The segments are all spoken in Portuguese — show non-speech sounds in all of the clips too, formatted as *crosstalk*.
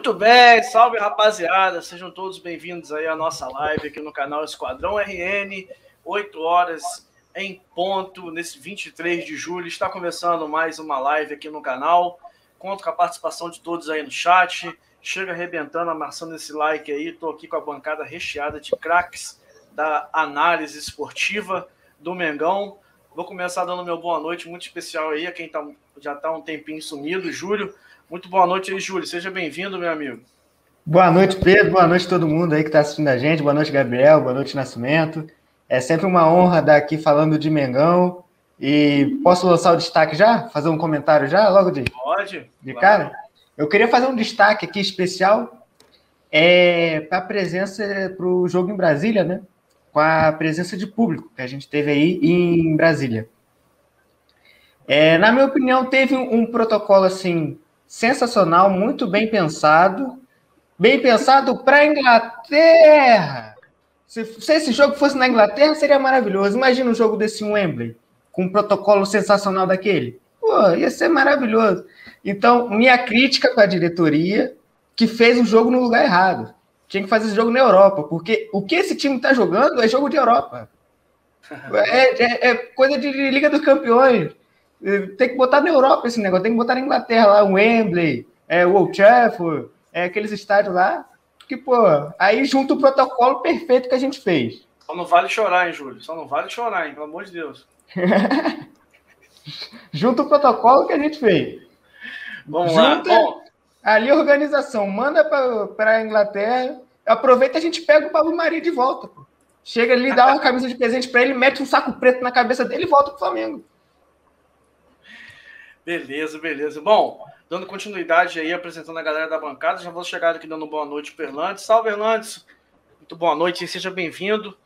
Muito bem, salve rapaziada, sejam todos bem-vindos aí à nossa live aqui no canal Esquadrão RN, 8 horas em ponto, nesse 23 de julho. Está começando mais uma live aqui no canal. Conto com a participação de todos aí no chat. Chega arrebentando, amassando esse like aí. Estou aqui com a bancada recheada de craques da análise esportiva do Mengão. Vou começar dando meu boa noite muito especial aí a quem tá, já está um tempinho sumido, Júlio. Muito boa noite aí, Júlio. Seja bem-vindo, meu amigo. Boa noite, Pedro. Boa noite a todo mundo aí que está assistindo a gente. Boa noite, Gabriel. Boa noite, Nascimento. É sempre uma honra estar aqui falando de Mengão. E posso lançar o destaque já? Fazer um comentário já, logo de, Pode. de cara? Eu queria fazer um destaque aqui especial é, para a presença para o jogo em Brasília, né? Com a presença de público que a gente teve aí em Brasília. É, na minha opinião, teve um protocolo assim sensacional, muito bem pensado, bem pensado para a Inglaterra. Se, se, esse jogo fosse na Inglaterra, seria maravilhoso. Imagina um jogo desse Wembley, com um protocolo sensacional daquele. Pô, ia ser maravilhoso. Então, minha crítica para a diretoria, que fez o jogo no lugar errado. Tinha que fazer esse jogo na Europa, porque o que esse time está jogando é jogo de Europa. *laughs* É, é, é, coisa de Liga dos Campeões. Tem que botar na Europa esse negócio, tem que botar na Inglaterra lá, o Wembley, é, o Old Trafford, é, aqueles estádios lá que, pô, aí junta o protocolo perfeito que a gente fez. Só não vale chorar, hein, Júlio? Só não vale chorar, hein? Pelo amor de Deus. *laughs* junta o protocolo que a gente fez. Vamos junta lá. Bom. Ali a organização, manda para a Inglaterra, aproveita a gente pega o Pablo Maria de volta. Pô. Chega ali, dá uma camisa de presente para ele, mete um saco preto na cabeça dele e volta pro Flamengo. Beleza, beleza. Bom, dando continuidade aí, apresentando a galera da bancada. Já vou chegar aqui dando boa noite para Erlandes. Salve, Erlandes! Muito boa noite, seja bem-vindo.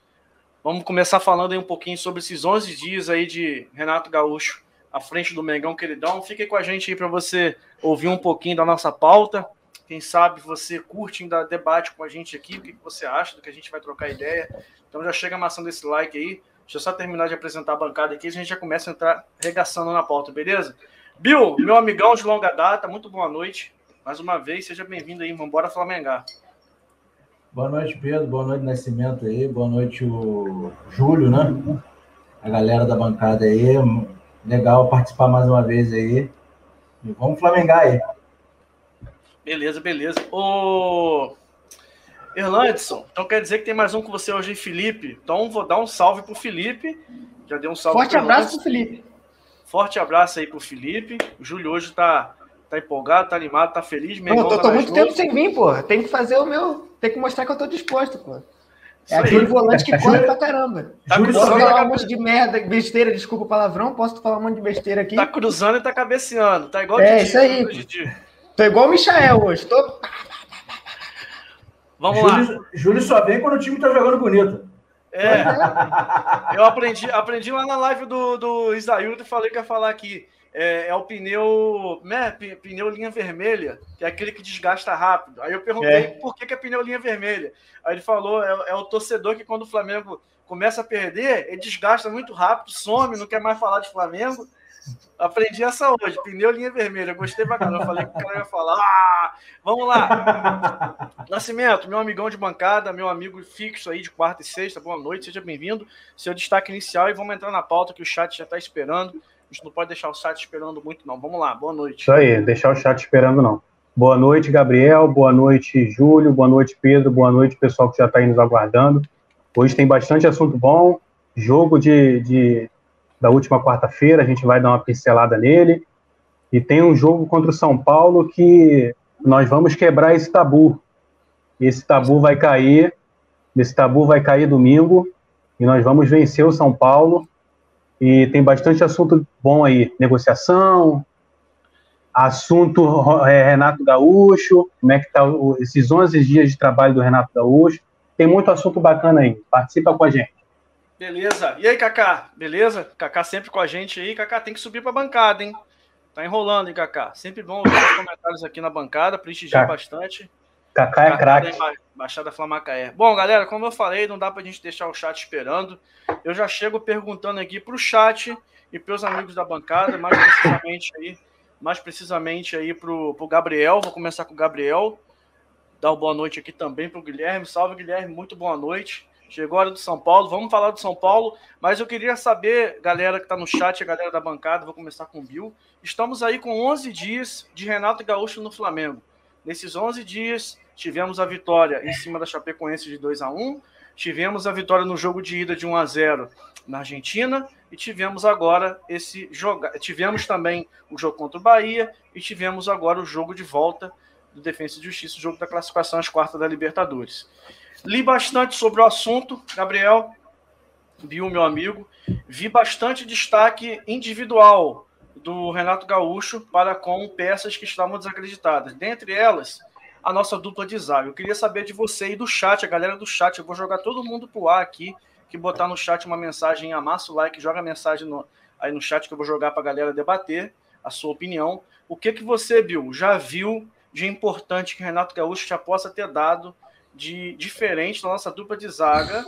Vamos começar falando aí um pouquinho sobre esses 11 dias aí de Renato Gaúcho à frente do Mengão Queridão. Fique com a gente aí para você ouvir um pouquinho da nossa pauta. Quem sabe você curte ainda debate com a gente aqui, o que você acha do que a gente vai trocar ideia. Então já chega amassando esse like aí. Deixa eu só terminar de apresentar a bancada aqui, a gente já começa a entrar regaçando na pauta, beleza? Bill, meu amigão de longa data, muito boa noite. Mais uma vez, seja bem-vindo aí. Vambora Flamengar. Boa noite, Pedro. Boa noite, Nascimento aí. Boa noite, o Júlio, né? A galera da bancada aí. Legal participar mais uma vez aí. E vamos Flamengar aí. Beleza, beleza. Ô. Erlandson, então quer dizer que tem mais um com você hoje, Felipe. Então vou dar um salve pro Felipe. Já deu um salve Forte abraço pro Felipe. Forte abraço aí pro Felipe. O Júlio hoje tá, tá empolgado, tá animado, tá feliz. Não, eu tô, tô muito tempo sem vir, pô. Tem que fazer o meu. Tem que mostrar que eu tô disposto, pô. É aquele volante que corre pra caramba. Tá Júlio, posso falar um monte de merda, besteira, desculpa o palavrão, posso falar um monte de besteira aqui? Tá cruzando e tá cabeceando, tá igual É, Didi, isso aí. Tô igual o Michael hoje, tô... Vamos Júlio, lá. Júlio só vem quando o time tá jogando bonito. É. Eu aprendi, aprendi lá na live do, do Isaildo e falei que ia falar aqui. É, é, o pneu, né, pneu linha vermelha, que é aquele que desgasta rápido. Aí eu perguntei é. por que, que é pneu linha vermelha. Aí ele falou: é, é, o torcedor que quando o Flamengo começa a perder, ele desgasta muito rápido, some, não quer mais falar de Flamengo. Aprendi essa hoje, pneu linha vermelha. Gostei pra caramba. Falei que o cara ia falar. Ah, vamos lá. Nascimento, meu amigão de bancada, meu amigo fixo aí de quarta e sexta. Boa noite, seja bem-vindo. Seu destaque inicial e vamos entrar na pauta que o chat já está esperando. A gente não pode deixar o chat esperando muito, não. Vamos lá, boa noite. Isso aí, deixar o chat esperando, não. Boa noite, Gabriel. Boa noite, Júlio. Boa noite, Pedro. Boa noite, pessoal que já está aí nos aguardando. Hoje tem bastante assunto bom. Jogo de, de da última quarta-feira, a gente vai dar uma pincelada nele. E tem um jogo contra o São Paulo que nós vamos quebrar esse tabu. Esse tabu vai cair, esse tabu vai cair domingo e nós vamos vencer o São Paulo. E tem bastante assunto bom aí, negociação, assunto é, Renato Gaúcho, como é que tá esses 11 dias de trabalho do Renato Gaúcho. Tem muito assunto bacana aí. Participa com a gente. Beleza. E aí, Kaká? Beleza? Kaká sempre com a gente aí. Kaká tem que subir para a bancada, hein? Tá enrolando, hein, Kaká? Sempre bom ver os comentários aqui na bancada, prestigiar bastante. Kaká é craque. Baixada Flamacaé. Bom, galera, como eu falei, não dá pra gente deixar o chat esperando. Eu já chego perguntando aqui pro chat e pros amigos da bancada, mais precisamente aí, mais precisamente aí pro, pro Gabriel. Vou começar com o Gabriel. dar uma boa noite aqui também para o Guilherme. Salve, Guilherme, muito boa noite. Chegou a hora do São Paulo, vamos falar do São Paulo, mas eu queria saber, galera que está no chat, a galera da bancada, vou começar com o Bill. Estamos aí com 11 dias de Renato Gaúcho no Flamengo. Nesses 11 dias, tivemos a vitória em cima da Chapecoense de 2 a 1 tivemos a vitória no jogo de ida de 1 a 0 na Argentina e tivemos agora esse jogo. Tivemos também o jogo contra o Bahia e tivemos agora o jogo de volta do Defensa e Justiça, o jogo da classificação às quartas da Libertadores. Li bastante sobre o assunto, Gabriel, viu meu amigo, vi bastante destaque individual do Renato Gaúcho para com peças que estavam desacreditadas. Dentre elas, a nossa dupla de zaga. Eu queria saber de você e do chat, a galera do chat. Eu vou jogar todo mundo pro ar aqui, que botar no chat uma mensagem, amassa o like, joga a mensagem no, aí no chat que eu vou jogar para a galera debater a sua opinião. O que que você, Bill, já viu de importante que Renato Gaúcho já possa ter dado de diferente na nossa dupla de zaga?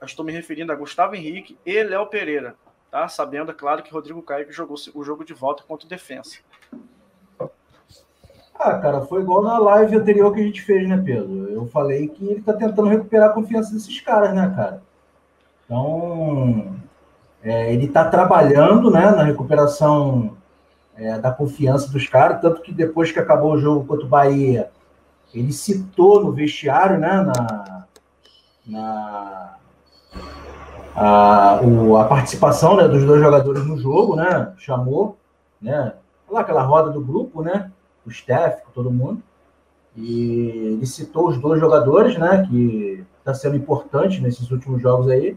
Eu estou me referindo a Gustavo Henrique e Léo Pereira, tá? Sabendo, é claro, que Rodrigo Caio jogou o jogo de volta contra o Defensa. Ah, cara, foi igual na live anterior que a gente fez, né, Pedro? Eu falei que ele tá tentando recuperar a confiança desses caras, né, cara? Então, é, ele tá trabalhando, né, na recuperação é, da confiança dos caras, tanto que depois que acabou o jogo contra o Bahia, ele citou no vestiário, né, na, na a, o, a participação né, dos dois jogadores no jogo, né, chamou, né, lá aquela roda do grupo, né, o Steph, todo mundo. E ele citou os dois jogadores, né, que está sendo importante nesses últimos jogos aí.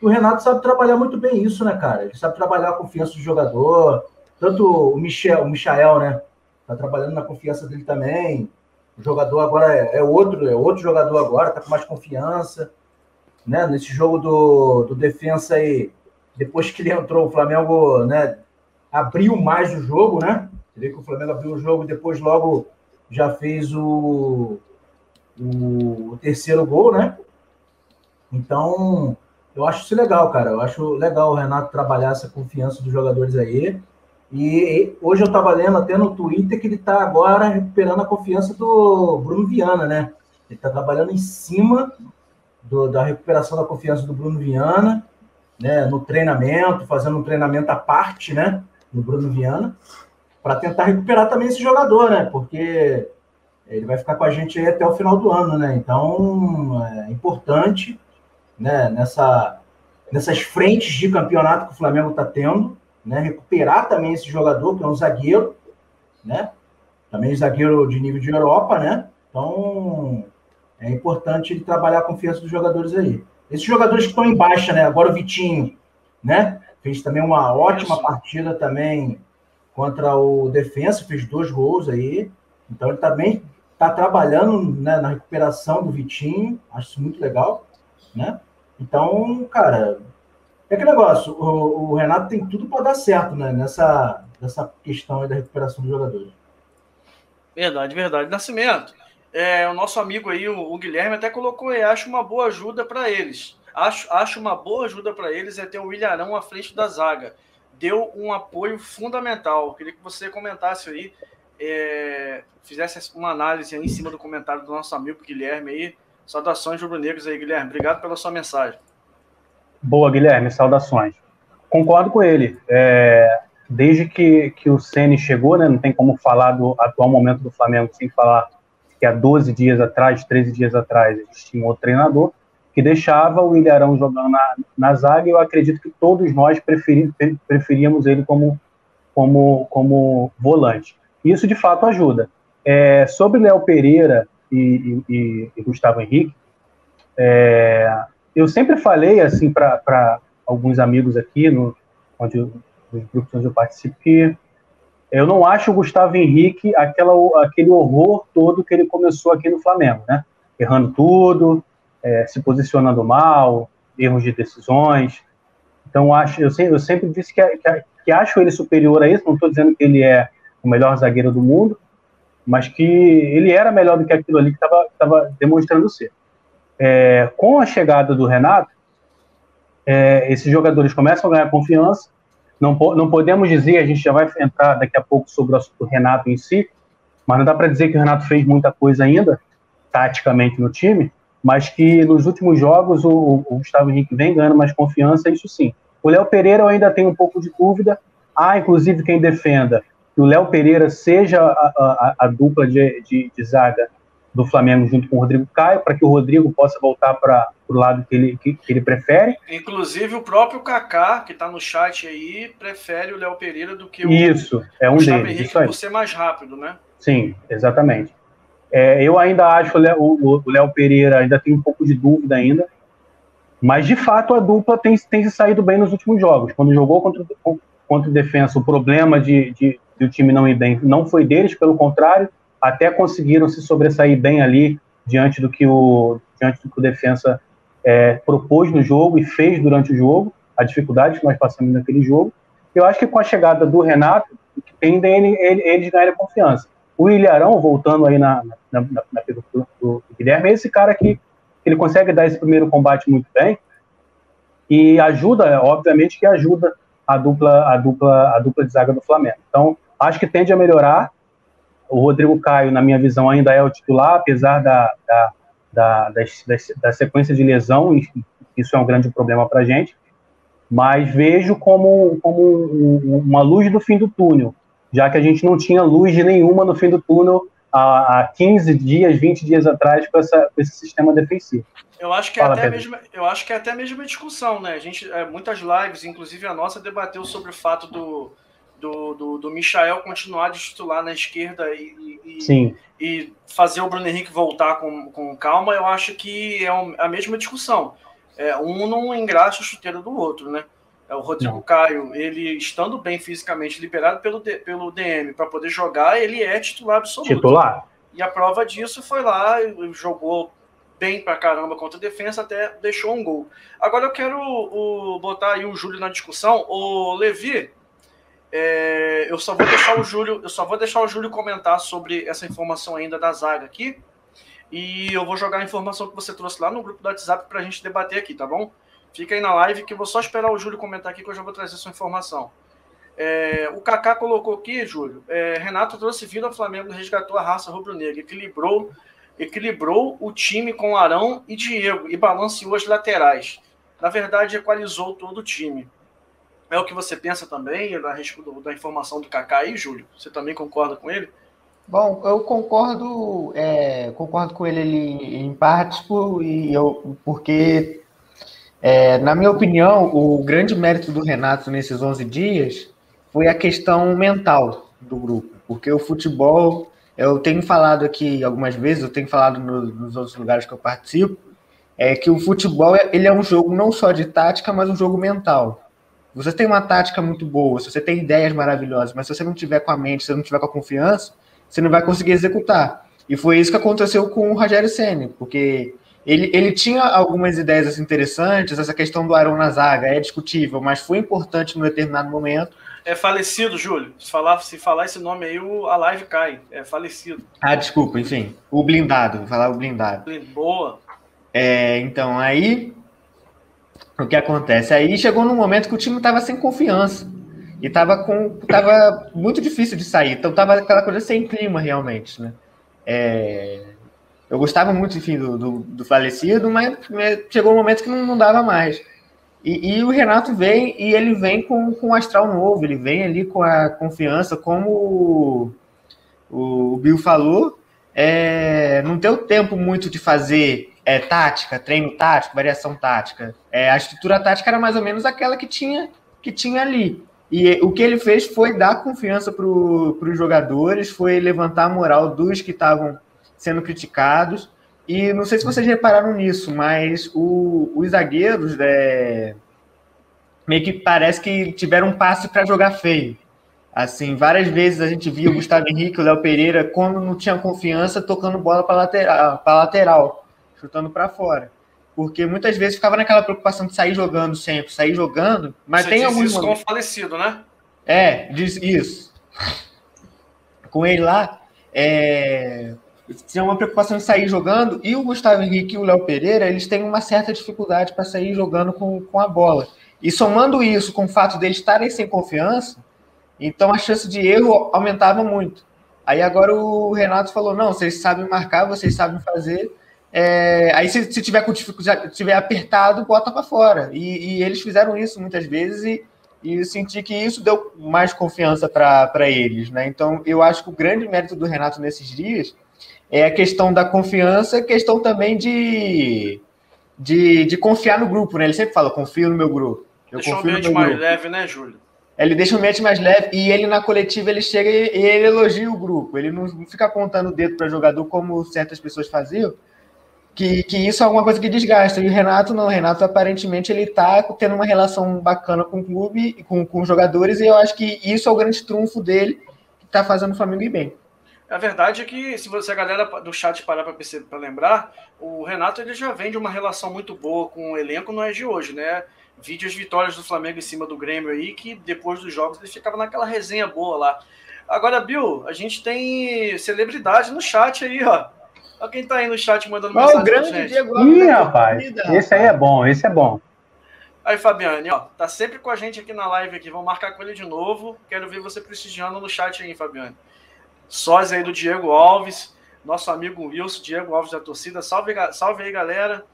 E o Renato sabe trabalhar muito bem isso, né, cara? Ele sabe trabalhar a confiança do jogador. Tanto o Michel, o Michael, né, tá trabalhando na confiança dele também. O jogador agora é, é outro, é outro jogador agora, tá com mais confiança, né? Nesse jogo do, do defensa aí, depois que ele entrou, o Flamengo, né, abriu mais o jogo, né? Você vê que o Flamengo abriu o jogo depois logo já fez o, o, terceiro gol, né? Então, eu acho isso legal, cara. Eu acho legal o Renato trabalhar essa confiança dos jogadores aí. E hoje eu estava lendo até no Twitter que ele está agora recuperando a confiança do Bruno Viana, né? Ele está trabalhando em cima do, da recuperação da confiança do Bruno Viana, né? No treinamento, fazendo um treinamento à parte, né? Do Bruno Viana para tentar recuperar também esse jogador, né? Porque ele vai ficar com a gente aí até o final do ano, né? Então é importante, né? Nessa, nessas frentes de campeonato que o Flamengo está tendo, né? Recuperar também esse jogador que é um zagueiro, né? Também zagueiro de nível de Europa, né? Então é importante ele trabalhar a confiança dos jogadores aí. Esses jogadores que estão em baixa, né? Agora o Vitinho, né? Fez também uma ótima partida também contra o Defensa, fez dois gols aí. Então ele também está trabalhando né, na recuperação do Vitinho, acho isso muito legal, né? Então, cara, é que negócio, o, o Renato tem tudo para dar certo, né? Nessa, nessa questão da recuperação dos jogadores. Verdade, verdade. Nascimento, é, o nosso amigo aí, o, o Guilherme, até colocou aí, acho uma boa ajuda para eles. Acho, acho uma boa ajuda para eles é ter o Ilharão à frente da zaga deu um apoio fundamental. queria que você comentasse aí, é, fizesse uma análise em cima do comentário do nosso amigo Guilherme aí. Saudações rubro-negros aí, Guilherme. Obrigado pela sua mensagem. Boa, Guilherme. Saudações. Concordo com ele. É, desde que, que o Ceni chegou, né, não tem como falar do atual momento do Flamengo sem falar que há 12 dias atrás, 13 dias atrás, existia um outro treinador que deixava o Ilharão jogando na, na zaga, e eu acredito que todos nós preferi, preferíamos ele como, como, como volante. Isso, de fato, ajuda. É, sobre Léo Pereira e, e, e, Gustavo Henrique, é, eu sempre falei, assim, para alguns amigos aqui, no, onde, nos grupos onde eu participo, que eu não acho o Gustavo Henrique aquela, aquele horror todo que ele começou aqui no Flamengo, né? Errando tudo, é, se posicionando mal, erros de decisões. Então, acho, eu, sempre, eu sempre disse que, que, que acho ele superior a isso, não estou dizendo que ele é o melhor zagueiro do mundo, mas que ele era melhor do que aquilo ali que estava demonstrando ser. É, com a chegada do Renato, é, esses jogadores começam a ganhar confiança. Não, não podemos dizer, a gente já vai entrar daqui a pouco sobre o Renato em si, mas não dá para dizer que o Renato fez muita coisa ainda, taticamente no time, mas que nos últimos jogos o, o Gustavo Henrique vem ganhando mais confiança, isso sim. O Léo Pereira eu ainda tenho um pouco de dúvida. Há, inclusive, quem defenda que o Léo Pereira seja a, a, a dupla de, de, de, zaga do Flamengo junto com o Rodrigo Caio, para que o Rodrigo possa voltar para o lado que ele, que, que, ele prefere. Inclusive, o próprio Kaká, que está no chat aí, prefere o Léo Pereira do que o Isso, é um Gustavo deles. Henrique por ser mais rápido, né? Sim, exatamente. É, eu ainda acho o Léo Pereira, ainda tem um pouco de dúvida ainda, mas de fato a dupla tem, tem se saído bem nos últimos jogos. Quando jogou contra, contra o defensa, o problema de, de, de o time não ir bem não foi deles, pelo contrário, até conseguiram se sobressair bem ali diante do que o, diante do que o defensa é, propôs no jogo e fez durante o jogo, a dificuldade que nós passamos naquele jogo. Eu acho que com a chegada do Renato, tendem eles ganharem confiança. O Ilharão, voltando aí na, na, na, na do, do, Guilherme, esse cara que ele consegue dar esse primeiro combate muito bem e ajuda, obviamente que ajuda a dupla, a dupla, a dupla de zaga do Flamengo. Então, acho que tende a melhorar. O Rodrigo Caio, na minha visão, ainda é o titular, apesar da, da, da, da, da sequência de lesão, e isso é um grande problema para a gente. Mas vejo como, como uma luz do fim do túnel, já que a gente não tinha luz nenhuma no fim do túnel há 15 dias, 20 dias atrás com, essa, com esse sistema defensivo. Eu acho que é Fala, até mesmo, eu acho que é até a mesma discussão, né? A gente, é, muitas lives, inclusive a nossa, debateu sobre o fato do, do, do, do Michael continuar de titular na esquerda e, e, e, fazer o Bruno Henrique voltar com, com calma. Eu acho que é a mesma discussão. É, um não engraxa o chuteiro do outro, né? É o Rodrigo não. Caio, ele estando bem fisicamente liberado pelo, pelo DM para poder jogar, ele é titular absoluto. Titular. E a prova disso foi lá, jogou bem pra caramba contra a defesa, até deixou um gol. Agora eu quero o, botar aí o Júlio na discussão. O Levi, é, eu só vou deixar o Júlio, eu só vou deixar o Júlio comentar sobre essa informação ainda da zaga aqui. E eu vou jogar a informação que você trouxe lá no grupo do WhatsApp para a gente debater aqui, tá bom? Fica aí na live que eu vou só esperar o Júlio comentar aqui que eu já vou trazer sua informação. É, o Kaká colocou aqui, Júlio, é, Renato trouxe vida ao Flamengo, resgatou a raça rubro-negra, equilibrou, equilibrou o time com Arão e Diego e balanceou as laterais. Na verdade, equalizou todo o time. É o que você pensa também a respeito da informação do Kaká aí, Júlio? Você também concorda com ele? Bom, eu concordo, é, concordo com ele ali em partes, por, e eu, porque é, na minha opinião, o grande mérito do Renato nesses 11 dias foi a questão mental do grupo, porque o futebol, eu tenho falado aqui algumas vezes, eu tenho falado no, nos outros lugares que eu participo, é que o futebol ele é um jogo não só de tática, mas um jogo mental. Você tem uma tática muito boa, se você tem ideias maravilhosas, mas se você não tiver com a mente, se você não tiver com a confiança, você não vai conseguir executar. E foi isso que aconteceu com o Rogério Ceni, porque ele, ele tinha algumas ideias assim, interessantes, essa questão do Arão na zaga é discutível, mas foi importante num determinado momento. É falecido, Júlio. Se falar, se falar esse nome aí, a live cai. É falecido. Ah, desculpa, enfim. O blindado, vou falar o blindado. Boa. É, então, aí. O que acontece? Aí chegou num momento que o time estava sem confiança. E estava com. Tava muito difícil de sair. Então tava aquela coisa sem clima, realmente, né? É, eu gostava muito, enfim, do, do, do falecido, mas chegou um momento que não, não dava mais. E, e, o Renato vem, e ele vem com, com um astral novo, ele vem ali com a confiança, como o, o Bill falou, é, não deu tempo muito de fazer é, tática, treino tático, variação tática. É, a estrutura tática era mais ou menos aquela que tinha, que tinha ali. E o que ele fez foi dar confiança para os jogadores, foi levantar a moral dos que estavam sendo criticados. E não sei se vocês repararam nisso, mas o, os zagueiros é, meio que parece que tiveram um passe para jogar feio. Assim, várias vezes a gente via o Gustavo Henrique, o Léo Pereira, quando não tinha confiança, tocando bola para lateral, lateral, chutando para fora. Porque muitas vezes ficava naquela preocupação de sair jogando sempre, sair jogando, mas Você tem alguns isso com o falecido, né? É, diz isso. Com ele lá, é, tinha uma preocupação em sair jogando, e o Gustavo Henrique e o Léo Pereira, eles têm uma certa dificuldade para sair jogando com, com a bola. E somando isso com o fato deles estarem sem confiança, então a chance de erro aumentava muito. Aí agora o Renato falou: não, vocês sabem marcar, vocês sabem fazer. É, aí se, se, tiver com dificuldade, tiver apertado, bota para fora. E, e, eles fizeram isso muitas vezes e, e eu senti que isso deu mais confiança para eles, né? Então eu acho que o grande mérito do Renato nesses dias é a questão da confiança, questão também de, de, de confiar no grupo, né? Ele sempre fala, confio no meu grupo. Eu Deixa o ambiente mais grupo. leve, né, Júlio? Ele deixa o ambiente mais leve e ele na coletiva ele chega e, e ele elogia o grupo. Ele não fica apontando o dedo para jogador como certas pessoas faziam, que, que isso é alguma coisa que desgasta. E o Renato não, o Renato aparentemente ele está tendo uma relação bacana com o clube, com, com os jogadores, e eu acho que isso é o grande trunfo dele, que está fazendo o Flamengo ir bem. A verdade é que, se você a galera do chat parar para lembrar, o Renato ele já vem de uma relação muito boa com o elenco, não é de hoje, né? Vídeo as vitórias do Flamengo em cima do Grêmio aí, que depois dos jogos ele ficava naquela resenha boa lá. Agora, Bill, a gente tem celebridade no chat aí, ó. Olha quem tá aí no chat mandando mensagem. o grande Diego Ih, rapaz, esse aí é bom, esse é bom. Aí, Fabiane, ó, tá sempre com a gente aqui na live aqui. Vamos marcar com ele de novo. Quero ver você prestigiando no chat aí, Fabiane. Sósia aí do Diego Alves, nosso amigo Wilson, Diego Alves da torcida. Salve, salve aí, galera.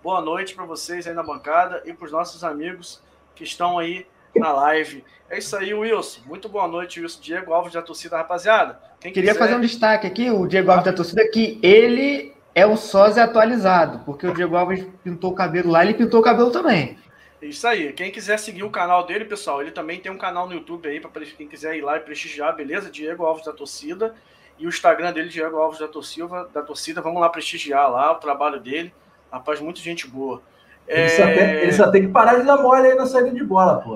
Boa noite para vocês aí na bancada e para os nossos amigos que estão aí na live. É isso aí, Wilson. Muito boa noite, Wilson. Diego Alves da torcida, rapaziada. Quem Queria quiser... fazer um destaque aqui, o Diego Alves da torcida, que ele é o sósia atualizado, porque o Diego Alves pintou o cabelo lá, ele pintou o cabelo também. Isso aí. Quem quiser seguir o canal dele, pessoal, ele também tem um canal no YouTube aí para quem quiser ir lá e prestigiar, beleza? Diego Alves da torcida. E o Instagram dele, Diego Alves da torcida, da torcida. Vamos lá prestigiar lá o trabalho dele. Rapaz, muita gente boa. Ele, é... só tem, ele, só tem, que parar de dar mole aí na saída de bola, pô.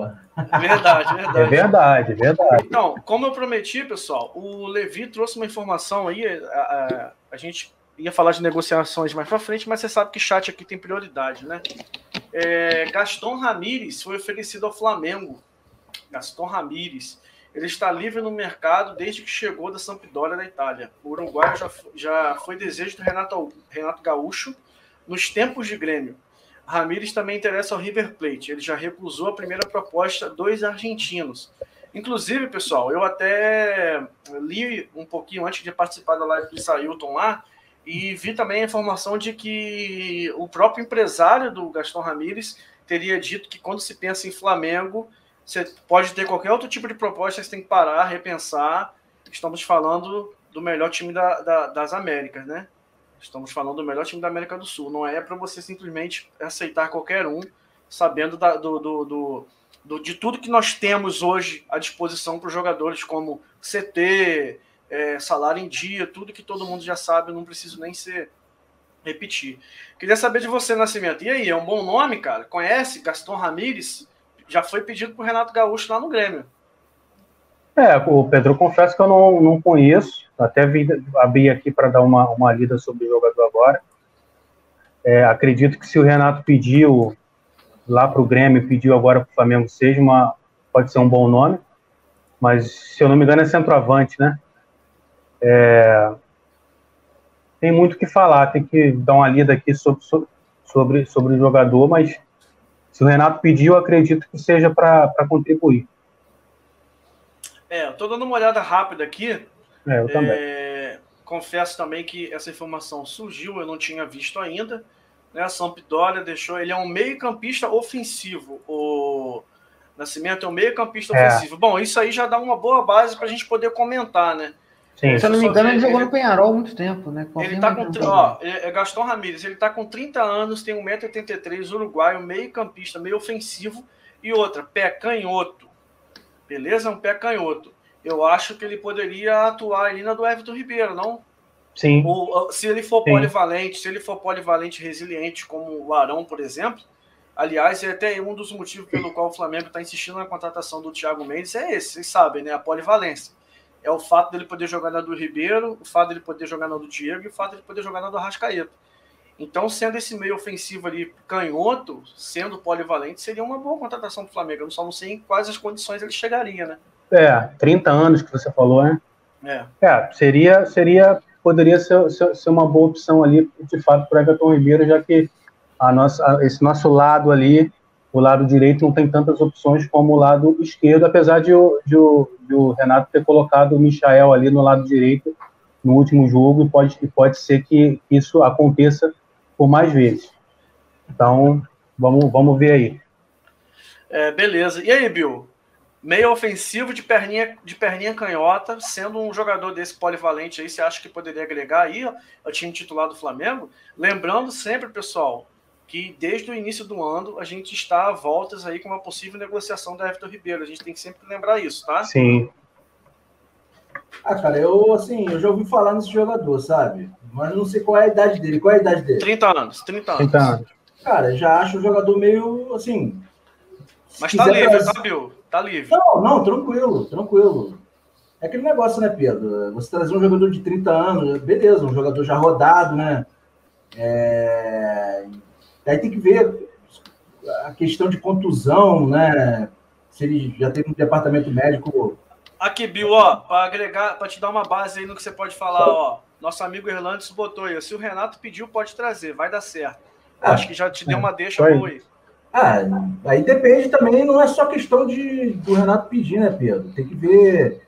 Verdade, *laughs* verdade. É verdade, verdade. Então, como eu prometi, pessoal, o Levi trouxe uma informação aí. A, a, a gente ia falar de negociações mais para frente, mas você sabe que chat aqui tem prioridade, né? É, Gaston Ramírez foi oferecido ao Flamengo. Gaston Ramírez. Ele está livre no mercado desde que chegou da Sampdoria da Itália. O Uruguai já, já foi desejo do Renato, Renato Gaúcho nos tempos de Grêmio. Ramires também interessa ao River Plate. Ele já recusou a primeira proposta dos argentinos. Inclusive, pessoal, eu até li um pouquinho antes de participar da live do Sailton lá e vi também a informação de que o próprio empresário do Gaston Ramires teria dito que quando se pensa em Flamengo, você pode ter qualquer outro tipo de proposta, você tem que parar, repensar. Estamos falando do melhor time da, da, das Américas, né? Estamos falando do melhor time da América do Sul. Não é para você simplesmente aceitar qualquer um, sabendo da, do, do, do, do, de tudo que nós temos hoje à disposição para os jogadores, como CT, é, salário em dia, tudo que todo mundo já sabe, não preciso nem ser repetir. Queria saber de você, Nascimento. E aí, é um bom nome, cara? Conhece Gaston Ramírez? Já foi pedido por Renato Gaúcho lá no Grêmio. É, o Pedro, confesso que eu não, não conheço, até vi, abri aqui para dar uma, uma lida sobre o jogador agora. É, acredito que se o Renato pediu lá para o Grêmio, pediu agora para o Flamengo, seja uma, pode ser um bom nome, mas se eu não me engano é centroavante, né? É, tem muito que falar, tem que dar uma lida aqui sobre, sobre, sobre o jogador, mas se o Renato pediu, acredito que seja para contribuir. É, eu tô dando uma olhada rápida aqui. É, eu também. É, confesso também que essa informação surgiu, eu não tinha visto ainda. Né? A Sampdoria deixou. Ele é um meio-campista ofensivo. O Nascimento é um meio-campista é. ofensivo. Bom, isso aí já dá uma boa base para a gente poder comentar, né? Sim. Se eu não me engano, ele jogou no Penharol há muito tempo, né? ele tá com. Ó, é, é Gaston Ramírez, ele tá com 30 anos, tem 1,83m, uruguaio, meio-campista, meio ofensivo. E outra, pé canhoto beleza? Um pé canhoto. Eu acho que ele poderia atuar ali na do Everton Ribeiro, não? Sim. Ou, se ele for Sim. polivalente, se ele for polivalente resiliente, como o Arão, por exemplo. Aliás, é até um dos motivos pelo qual o Flamengo está insistindo na contratação do Thiago Mendes é esse, vocês sabem, né? A polivalência. É o fato dele poder jogar na do Ribeiro, o fato dele poder jogar na do Diego e o fato dele poder jogar na do Arrascaeta. Então, sendo esse meio ofensivo ali canhoto, sendo polivalente, seria uma boa contratação para o Flamengo. Eu só não sei em quais as condições ele chegaria, né? É, 30 anos que você falou, né? É. É, seria, seria, poderia ser, ser, ser uma boa opção ali, de fato, para Everton Ribeiro, já que a nossa, esse nosso lado ali o lado direito não tem tantas opções como o lado esquerdo, apesar de, de, de o Renato ter colocado o Michael ali no lado direito no último jogo, e pode, e pode ser que isso aconteça por mais vezes. Então, vamos, vamos ver aí. É, beleza. E aí, Bill? Meio ofensivo de perninha, de perninha canhota, sendo um jogador desse polivalente aí, você acha que poderia agregar aí ao time titular do Flamengo? Lembrando sempre, pessoal, que desde o início do ano a gente está a voltas aí com uma possível negociação da Everton Ribeiro. A gente tem que sempre lembrar isso, tá? Sim. Ah, cara, eu assim, eu já ouvi falar nesse jogador, sabe? Mas não sei qual é a idade dele. Qual é a idade dele? 30 anos, 30 anos. 30 anos. Cara, já acho o jogador meio assim. Mas tá livre, trazer... tá, Bill? Tá livre. Não, não, tranquilo, tranquilo. É aquele negócio, né, Pedro? Você trazer um jogador de 30 anos, beleza, um jogador já rodado, né? É... Aí tem que ver a questão de contusão, né? Se ele já tem um departamento médico. Aqui, Bill, ó, para agregar, para te dar uma base aí no que você pode falar, ó. Nosso amigo Erlandes botou aí. Se o Renato pediu, pode trazer, vai dar certo. Ah, Acho que já te deu uma deixa boa aí. Ah, aí depende também, não é só questão de, do Renato pedir, né, Pedro? Tem que ver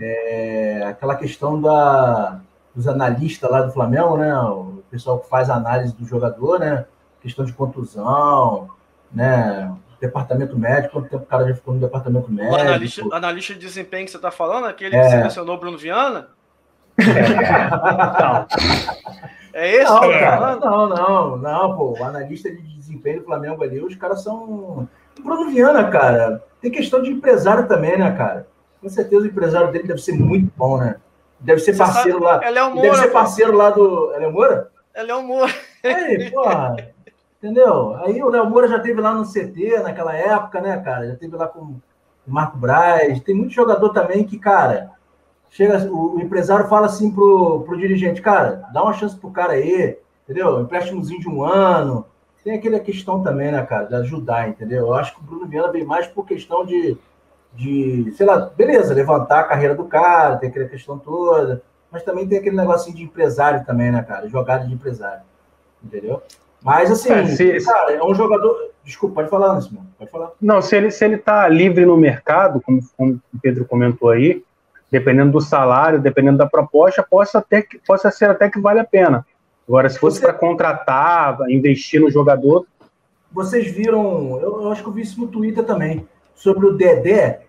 é, aquela questão da, dos analistas lá do Flamengo, né? O pessoal que faz análise do jogador, né? questão de contusão, né? Departamento médico, quanto tempo o cara já ficou no departamento médico. O analista, analista de desempenho que você está falando, aquele é. que selecionou Bruno Viana? é *laughs* *laughs* esse? Não, cara, não, não, não, pô. O analista de desempenho do Flamengo ali, os caras são. O Bruno Viana, cara, tem questão de empresário também, né, cara? Com certeza o empresário dele deve ser muito bom, né? Deve ser parceiro lá. Ele é o Moura, deve ser parceiro lá do. Ele é o Moura? Ele é o Moura. Aí, porra. Entendeu? Aí o Léo Moura já teve lá no CT naquela época, né, cara? Já teve lá com o Marco Braz. Tem muito jogador também que, cara, chega, o, empresário fala assim pro, pro dirigente, cara, dá uma chance pro cara aí, entendeu? Empréstimozinho de um ano. Tem aquela questão também, né, cara, de ajudar, entendeu? Eu acho que o Bruno Viana vem mais por questão de, de, sei lá, beleza, levantar a carreira do cara, tem aquela questão toda, mas também tem aquele negocinho de empresário também, né, cara? Jogada de empresário, entendeu? Mas, assim, é, se, cara, é um jogador. Desculpa, pode falar, Nascimento. Pode falar. Não, se ele se ele está livre no mercado, como, como o Pedro comentou aí, dependendo do salário, dependendo da proposta, possa, até que, possa ser até que vale a pena. Agora, se fosse Você... para contratar, investir no jogador. Vocês viram, eu, eu, acho que eu vi isso no Twitter também, sobre o Dedé,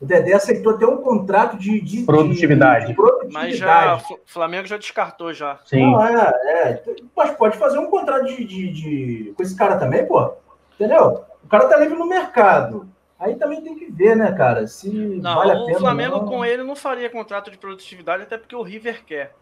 o Dedé aceitou até um contrato de, de, produtividade. de, de produtividade. Mas já, o Flamengo já descartou já. Sim. Não, é, é. Mas pode fazer um contrato de, de, de, com esse cara também, pô. Entendeu? O cara tá livre no mercado. Aí também tem que ver, né, cara? Se não, vale a pena. O Flamengo com ele não faria contrato de produtividade, até porque o River quer.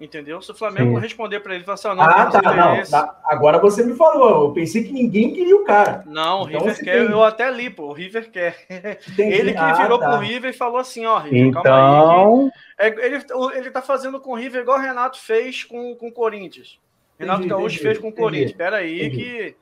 Entendeu? Se o Flamengo Sim. responder para ele e falar assim, não, ah, tá, não, tá. Agora você me falou, eu pensei que ninguém queria o cara. Não, o então, River quer, tem... eu até li, pô, o River quer. *laughs* Entendi. Ele que ah, virou tá. pro River e falou assim, ó, River, então... calma aí. Que... É, ele, ele tá fazendo com o River igual o Renato fez com, com o Corinthians. Renato entendi, Gaúcho entendi, fez com o Corinthians. Espera aí que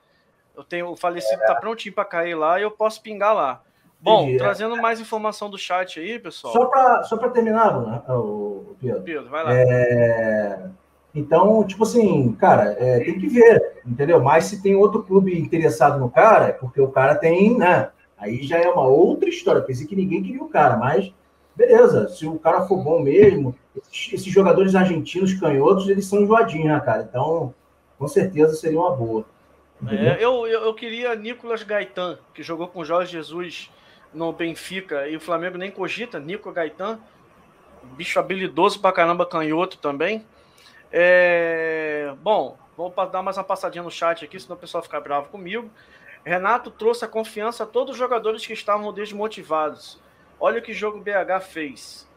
eu tenho o falecido tá prontinho para cair lá e eu posso pingar lá. Bom, Entendi. É. trazendo mais informação do chat aí, pessoal. Só para só terminar, né, o Pedro. Pedro, vai lá. É... Então, tipo assim, cara, é, tem que ver, entendeu? Mas se tem outro clube interessado no cara, é porque o cara tem, né? Aí já é uma outra história. Pensei que ninguém queria o cara, mas beleza. Se o cara for bom mesmo, esses, esses jogadores argentinos canhotos, eles são enjoadinhos, né, cara? Então, com certeza seria uma boa. É, eu, eu, eu, queria Nicolas Gaetan, que jogou com Jorge Jesus no Benfica, e o Flamengo nem cogita, Nico Gaetan, bicho habilidoso pra caramba, canhoto também. É... Bom, vou dar mais uma passadinha no chat aqui, senão o pessoal ficar bravo comigo. Renato trouxe a confiança a todos os jogadores que estavam desmotivados. Olha o que o jogo BH fez.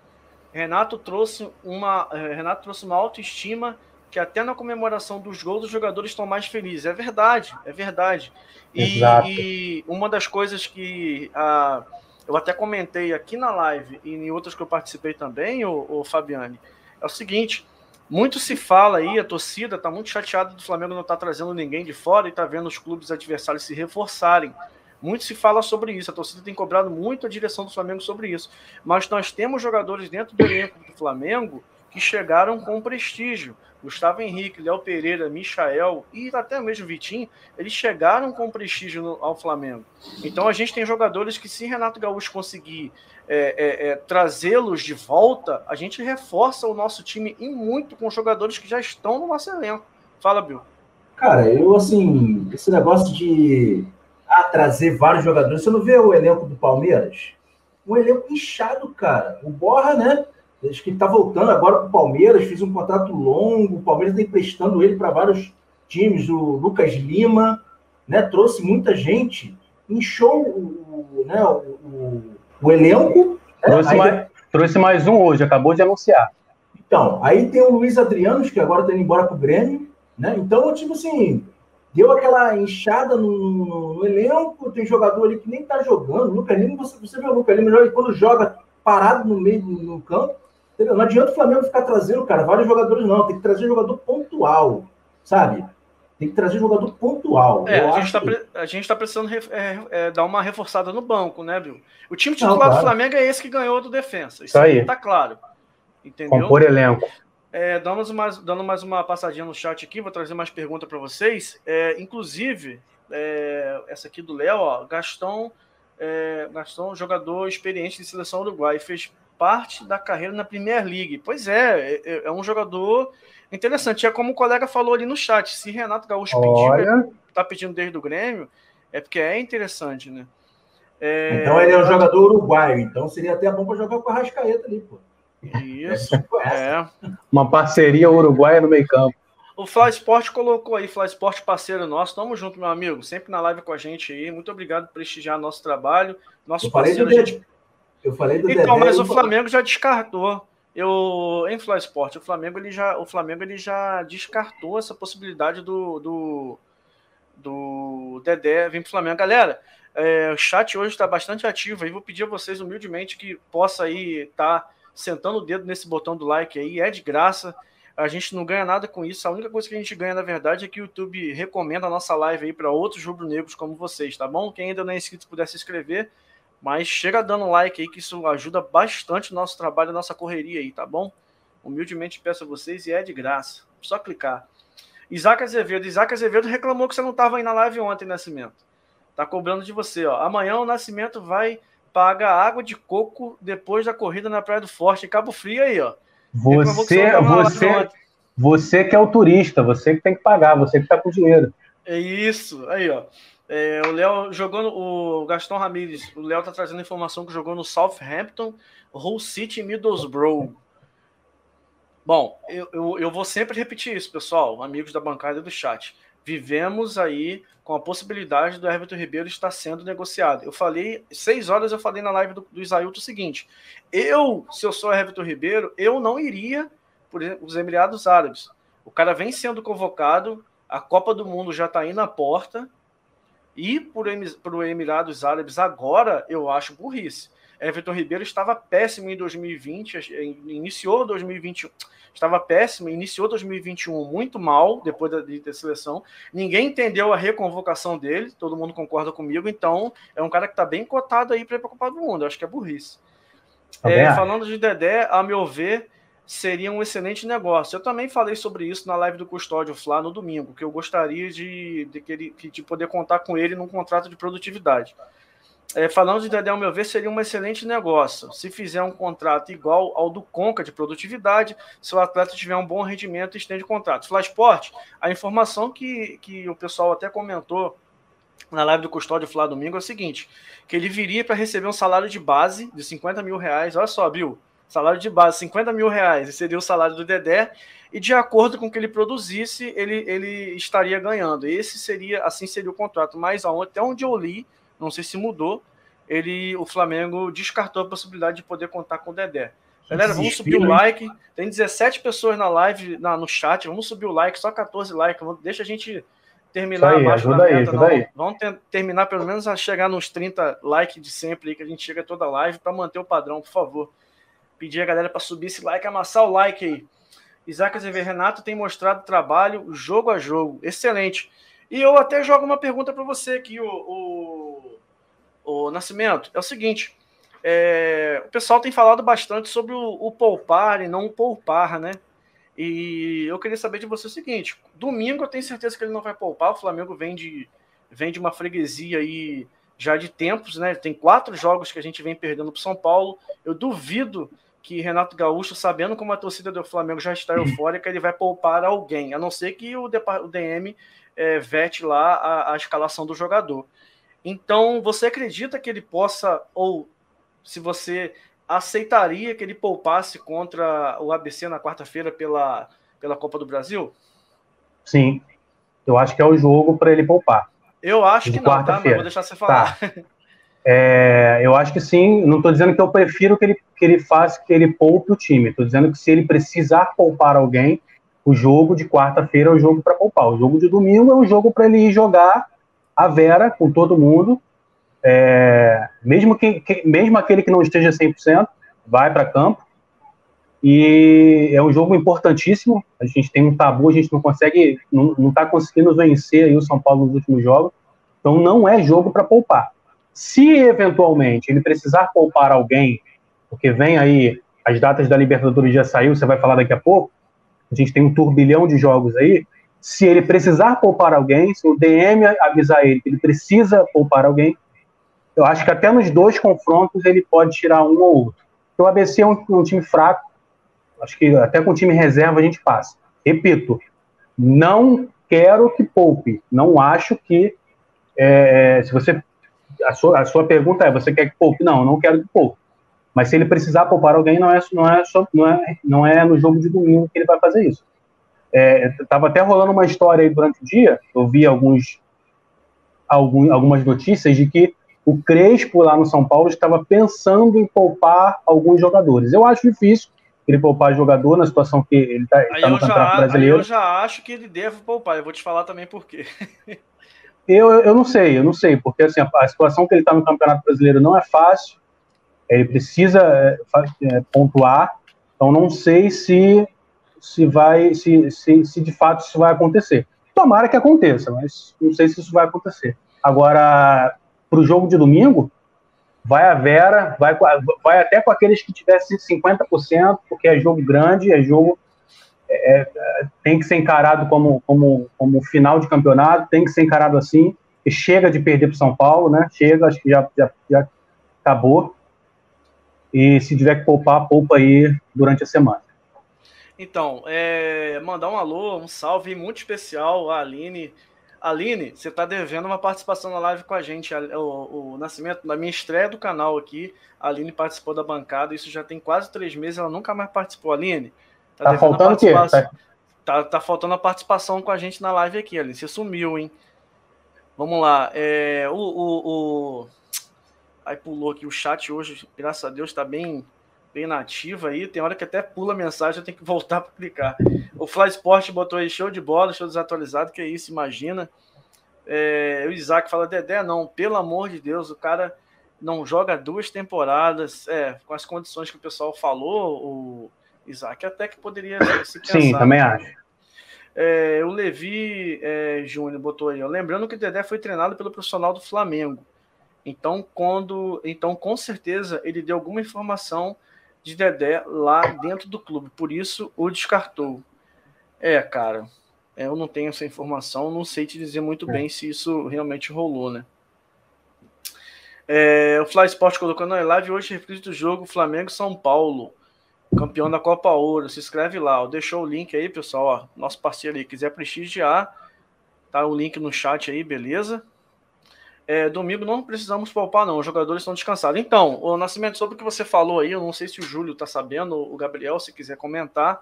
Renato trouxe uma, eh, Renato trouxe uma autoestima que até na comemoração dos gols os jogadores estão mais felizes. É verdade, é verdade. E, e uma das coisas que a, eu até comentei aqui na live e em outras que eu participei também, o, o Fabiane, é o seguinte: muito se fala aí, a torcida está muito chateada do Flamengo não estar tá trazendo ninguém de fora e está vendo os clubes adversários se reforçarem. Muito se fala sobre isso, a torcida tem cobrado muito a direção do Flamengo sobre isso. Mas nós temos jogadores dentro do elenco do Flamengo que chegaram com prestígio. Gustavo Henrique, Léo Pereira, Michael e até mesmo Vitinho, eles chegaram com prestígio no, ao Flamengo. Então a gente tem jogadores que, se Renato Gaúcho conseguir é, é, é, trazê-los de volta, a gente reforça o nosso time em muito com jogadores que já estão no nosso elenco. Fala, Bill. Cara, eu assim, esse negócio de ah, trazer vários jogadores, você não vê o elenco do Palmeiras? Um elenco inchado, cara. O Borra, né? Acho que ele tá voltando agora para o Palmeiras, fez um contrato longo, o Palmeiras está emprestando ele para vários times, o Lucas Lima, né? Trouxe muita gente, inchou o, né, o, o, o elenco. Né? Trouxe, aí, mais, trouxe mais um hoje, acabou de anunciar. Então, aí tem o Luiz Adriano, que agora está indo embora para o Grêmio, né? Então, tipo assim, deu aquela inchada no, no, no, elenco, tem jogador ali que nem tá jogando. O Lucas Lima, você, você vê o Lucas Lima quando joga parado no meio no campo, Entendeu? Não adianta o Flamengo ficar trazendo, cara, vários jogadores, não. Tem que trazer jogador pontual, sabe? Tem que trazer jogador pontual. É, a, gente tá, que... a gente tá precisando é, é, dar uma reforçada no banco, né, Bill? O time titular não, claro. do Flamengo é esse que ganhou do defensa. Isso, aí tá claro. Entendeu? Compor elenco. É, dando, mais, dando mais uma passadinha no chat aqui, vou trazer mais perguntas para vocês. É, inclusive, é, essa aqui do Léo, ó, Gastão, é, Gastão, jogador experiente de seleção uruguai, fez parte da carreira na Premier League. Pois é, é, é um jogador interessante. É como o colega falou ali no chat, se Renato Gaúcho pediu, tá pedindo desde o Grêmio, é porque é interessante, né? É... Então ele é um jogador uruguaio, então seria até bom para jogar com a Rascaeta ali, pô. Isso, *laughs* é. Uma parceria uruguaia no meio campo. O Fly Sport colocou aí, Fly Sport parceiro nosso. Tamo junto, meu amigo. Sempre na live com a gente aí. Muito obrigado por prestigiar nosso trabalho. Nosso Eu parceiro, gente eu falei do Então, Dedé mas o Flamengo já descartou. Eu, em Fly Sport, o Flamengo ele já, o Flamengo ele já descartou essa possibilidade do, do, do Dedé vir para o Flamengo. Galera, é, o chat hoje está bastante ativo aí. Vou pedir a vocês humildemente que possa aí estar tá sentando o dedo nesse botão do like aí. É de graça. A gente não ganha nada com isso. A única coisa que a gente ganha, na verdade, é que o YouTube recomenda a nossa live aí para outros rubro-negros como vocês, tá bom? Quem ainda não é inscrito puder se inscrever mas chega dando like aí, que isso ajuda bastante o nosso trabalho, a nossa correria aí, tá bom? Humildemente peço a vocês e é de graça. Só clicar. Isaac Azevedo. Isaac Azevedo reclamou que você não estava aí na live ontem, Nascimento. Tá cobrando de você, ó. Amanhã o Nascimento vai pagar água de coco depois da corrida na Praia do Forte, em Cabo Frio aí, ó. Você, você, você que é o turista, você que tem que pagar, você que tá com dinheiro. É isso, aí, ó. É, o Léo jogou no, o Gastão Ramírez, o Léo tá trazendo informação que jogou no Southampton, Hull City e Middlesbrough. Bom, eu, eu, eu, vou sempre repetir isso, pessoal, amigos da bancada do chat. Vivemos aí com a possibilidade do Everton Ribeiro estar sendo negociado. Eu falei, seis horas eu falei na live do, do o seguinte: eu, se eu sou Everton Ribeiro, eu não iria por os Emirados Árabes. O cara vem sendo convocado, a Copa do Mundo já está aí na porta, e para o Emirados Árabes agora, eu acho burrice. Everton Ribeiro estava péssimo em 2020, iniciou 2021, estava péssimo, iniciou 2021 muito mal depois da, da seleção. Ninguém entendeu a reconvocação dele, todo mundo concorda comigo, então é um cara que está bem cotado aí para ir para a Copa do Mundo, acho que é burrice. É, falando de Dedé, a meu ver, seria um excelente negócio. Eu também falei sobre isso na live do Custódio Flá no domingo, que eu gostaria de, de, que ele, de poder contar com ele num contrato de produtividade. É, falando de Dedé, ao meu ver, seria um excelente negócio. Se fizer um contrato igual ao do Conca de produtividade, se o atleta tiver um bom rendimento, estende o contrato. Flash Sport, a informação que, que o pessoal até comentou na live do Custódio Flá domingo é o seguinte: que ele viria para receber um salário de base de 50 mil reais. Olha só, Bill salário de base 50 mil reais, esse seria o salário do Dedé, e de acordo com o que ele produzisse, ele, ele estaria ganhando. Esse seria, assim seria o contrato. Mas até onde eu li, não sei se mudou, ele, o Flamengo descartou a possibilidade de poder contar com o Dedé. Galera, vamos subir o like. Tem 17 pessoas na live, na, no chat. Vamos subir o like, só 14 likes. Deixa a gente terminar aí, abaixo aí, ajuda aí. Vamos ter, terminar pelo menos a chegar nos 30 likes de sempre aí, que a gente chega toda live, para manter o padrão, por favor. Pedir a galera para subir esse like, amassar o like aí. Isaac Azevedo Renato tem mostrado trabalho jogo a jogo. Excelente. E eu até jogo uma pergunta para você aqui, o, o, o, Nascimento. É o seguinte: É, o pessoal tem falado bastante sobre o, o, poupar e não poupar, né? E eu queria saber de você o seguinte: domingo eu tenho certeza que ele não vai poupar. O Flamengo vem de, vem de uma freguesia aí já de tempos, né? Tem quatro jogos que a gente vem perdendo para São Paulo. Eu duvido que Renato Gaúcho, sabendo como a torcida do Flamengo já está eufórica, ele vai poupar alguém, a não ser que o, DM é, vete lá a, a escalação do jogador. Então, você acredita que ele possa, ou se você aceitaria que ele poupasse contra o ABC na quarta-feira pela, pela Copa do Brasil? Sim. Eu acho que é o jogo para ele poupar. Eu acho que não, tá? Mas vou deixar você falar. Tá. *laughs* É, eu acho que sim. Não estou dizendo que eu prefiro que ele, que ele faça, que ele poupe o time. Estou dizendo que se ele precisar poupar alguém, o jogo de quarta-feira é o jogo para poupar. O jogo de domingo é o jogo para ele ir jogar a Vera com todo mundo. É, mesmo, que, que, mesmo aquele que não esteja 100%, vai para campo. E é um jogo importantíssimo. A gente tem um tabu, a gente não consegue, não está conseguindo vencer aí o São Paulo nos últimos jogos. Então não é jogo para poupar. Se eventualmente ele precisar poupar alguém, porque vem aí as datas da Libertadores já saiu, você vai falar daqui a pouco. A gente tem um turbilhão de jogos aí. Se ele precisar poupar alguém, se o DM avisar ele que ele precisa poupar alguém, eu acho que até nos dois confrontos ele pode tirar um ou outro. Porque o ABC é um, um time fraco, acho que até com time reserva a gente passa. Repito, não quero que poupe, não acho que é, se você a sua, a sua pergunta é você quer que poupe? Não, não quero que poupe. Mas se ele precisar poupar alguém, não é, não é, só, não é, não é no jogo de domingo que ele vai fazer isso. É, tava até rolando uma história aí durante o dia, eu vi alguns, algum, algumas notícias de que o Crespo lá no São Paulo estava pensando em poupar alguns jogadores. Eu acho difícil ele poupar jogador na situação que ele está tá no Campeonato Brasileiro. eu já acho que ele deve poupar, eu vou te falar também por quê. *laughs* eu, eu não sei, eu não sei, porque assim, a, a situação que ele está no Campeonato Brasileiro não é fácil, ele precisa é, é, pontuar, então não sei se se vai, se, se, se de fato isso vai acontecer. Tomara que aconteça, mas não sei se isso vai acontecer. Agora, para o jogo de domingo, vai a Vera, vai, vai até com aqueles que tivessem 50%, porque é jogo grande, é jogo. É, é, tem que ser encarado como, como, como final de campeonato, tem que ser encarado assim. E chega de perder para São Paulo, né? Chega, acho que já, já, já acabou. E se tiver que poupar, poupa aí durante a semana. Então, é, mandar um alô, um salve muito especial à Aline Aline, você está devendo uma participação na live com a gente. O, o, Nascimento, na minha estreia do canal aqui, a Aline participou da bancada. Isso já tem quase três meses, ela nunca mais participou. Aline, tá, tá faltando o quê? Tá... Tá, tá faltando a participação com a gente na live aqui, Aline. Você sumiu, hein? Vamos lá. É, o, o, o... Aí pulou aqui o chat hoje, graças a Deus, está bem bem nativa aí. Tem hora que até pula a mensagem, eu tenho que *laughs* voltar para clicar. O Fly Sport botou aí show de bola, show desatualizado, que é isso, imagina. É, o Isaac fala, Dedé, não, pelo amor de Deus, o cara não joga duas temporadas, é, com as condições que o pessoal falou, o Isaac até que poderia se pensar. Sim, também acho. É, o Levi é, Júnior botou aí, ó, lembrando que o Dedé foi treinado pelo profissional do Flamengo. Então, quando, então com certeza ele deu alguma informação de Dedé lá dentro do clube. Por isso o descartou. É, cara, eu não tenho essa informação, não sei te dizer muito bem se isso realmente rolou, né? É, o Fly Sport colocou na live hoje reprise do jogo Flamengo-São Paulo, campeão da Copa Ouro. Se inscreve lá, deixou o link aí, pessoal. Ó, nosso parceiro aí quiser prestigiar, tá o link no chat aí, beleza? é, domingo não precisamos poupar, não. Os jogadores estão descansados. Então, o Nascimento, sobre o que você falou aí, eu não sei se o Júlio está sabendo, o Gabriel, se quiser comentar.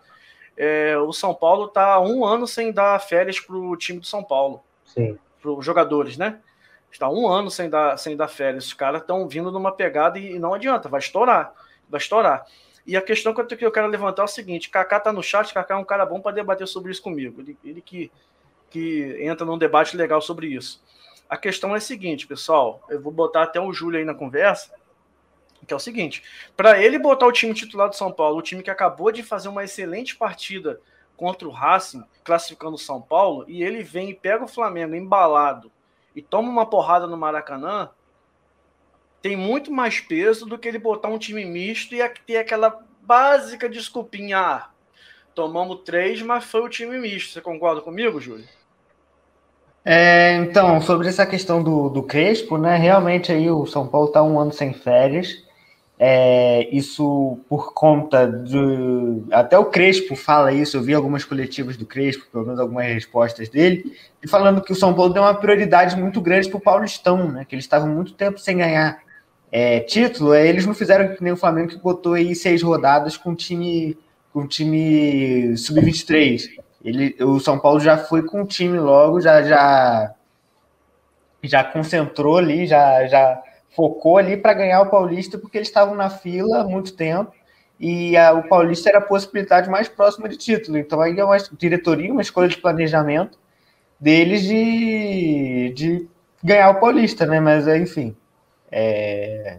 É, o São Paulo está há um ano sem dar férias para o time do São Paulo. Sim. Para os jogadores, né? Está um ano sem dar, sem dar férias. Os caras estão vindo numa pegada e, e, não adianta, vai estourar. Vai estourar. E a questão que eu, que eu quero levantar é o seguinte: Kaká tá no chat, Kaká é um cara bom para debater sobre isso comigo. Ele, ele que, que entra num debate legal sobre isso. A questão é a seguinte, pessoal. Eu vou botar até o Júlio aí na conversa. Que é o seguinte: para ele botar o time titular do São Paulo, o time que acabou de fazer uma excelente partida contra o Racing, classificando o São Paulo, e ele vem e pega o Flamengo embalado e toma uma porrada no Maracanã, tem muito mais peso do que ele botar um time misto e ter aquela básica desculpinha. Ah, tomamos três, mas foi o time misto. Você concorda comigo, Júlio? É, então, sobre essa questão do, do Crespo, né? Realmente aí o São Paulo está um ano sem férias. É, isso por conta de. Até o Crespo fala isso, eu vi algumas coletivas do Crespo, pelo menos algumas respostas dele, e falando que o São Paulo deu uma prioridade muito grande para o Paulistão, né? Que eles estavam muito tempo sem ganhar é, título, aí eles não fizeram que nem o Flamengo que botou aí seis rodadas com time com time sub-23. Ele, o São Paulo já foi com o time logo, já já já concentrou ali, já já focou ali para ganhar o Paulista porque eles estavam na fila há muito tempo e a, o Paulista era a possibilidade mais próxima de título. Então aí é uma diretoria, uma escolha de planejamento deles de, de ganhar o Paulista, né? Mas enfim, é,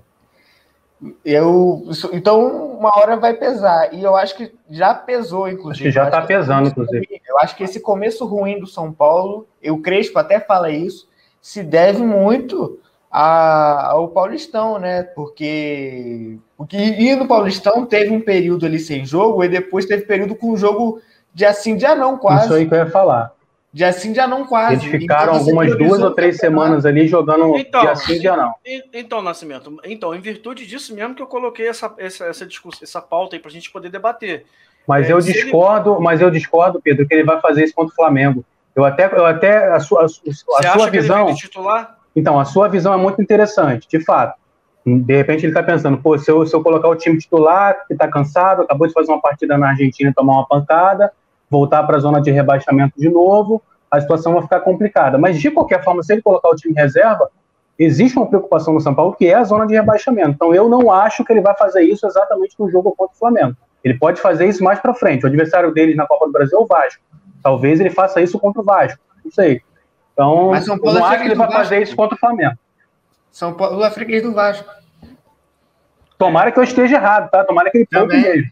eu, então, uma hora vai pesar. E eu acho que já pesou, inclusive. Acho que já está pesando, inclusive. Eu acho que esse começo ruim do São Paulo, o Crespo até fala isso, se deve muito a, ao Paulistão, né? Porque, porque e no Paulistão teve um período ali sem jogo, e depois teve período com jogo de assim, de não, quase. Isso aí que eu ia falar. De assim já não quase. Eles ficaram então, algumas duas ou três semanas ali jogando então, de assim já não. Então, Nascimento, então, em virtude disso mesmo que eu coloquei essa, essa, essa, discussão, essa pauta aí para a gente poder debater. Mas é, eu discordo, ele... mas eu discordo, Pedro, que ele vai fazer isso contra o Flamengo. Eu até, eu até a sua, a, a sua visão. Então, a sua visão é muito interessante, de fato. De repente ele está pensando, pô, se eu, se eu colocar o time titular, que está cansado, acabou de fazer uma partida na Argentina e tomar uma pancada, voltar para a zona de rebaixamento de novo, a situação vai ficar complicada. Mas, de qualquer forma, se ele colocar o time reserva, existe uma preocupação no São Paulo que é a zona de rebaixamento. Então, eu não acho que ele vai fazer isso exatamente no jogo contra o Flamengo. Ele pode fazer isso mais para frente. O adversário dele na Copa do Brasil é o Vasco. Talvez ele faça isso contra o Vasco. Não sei. Então, Mas São Paulo eu não é acho que ele vai Vasco. fazer isso contra o Flamengo. São Paulo é freguês do Vasco. Tomara que eu esteja errado, tá? Tomara que ele poupe mesmo.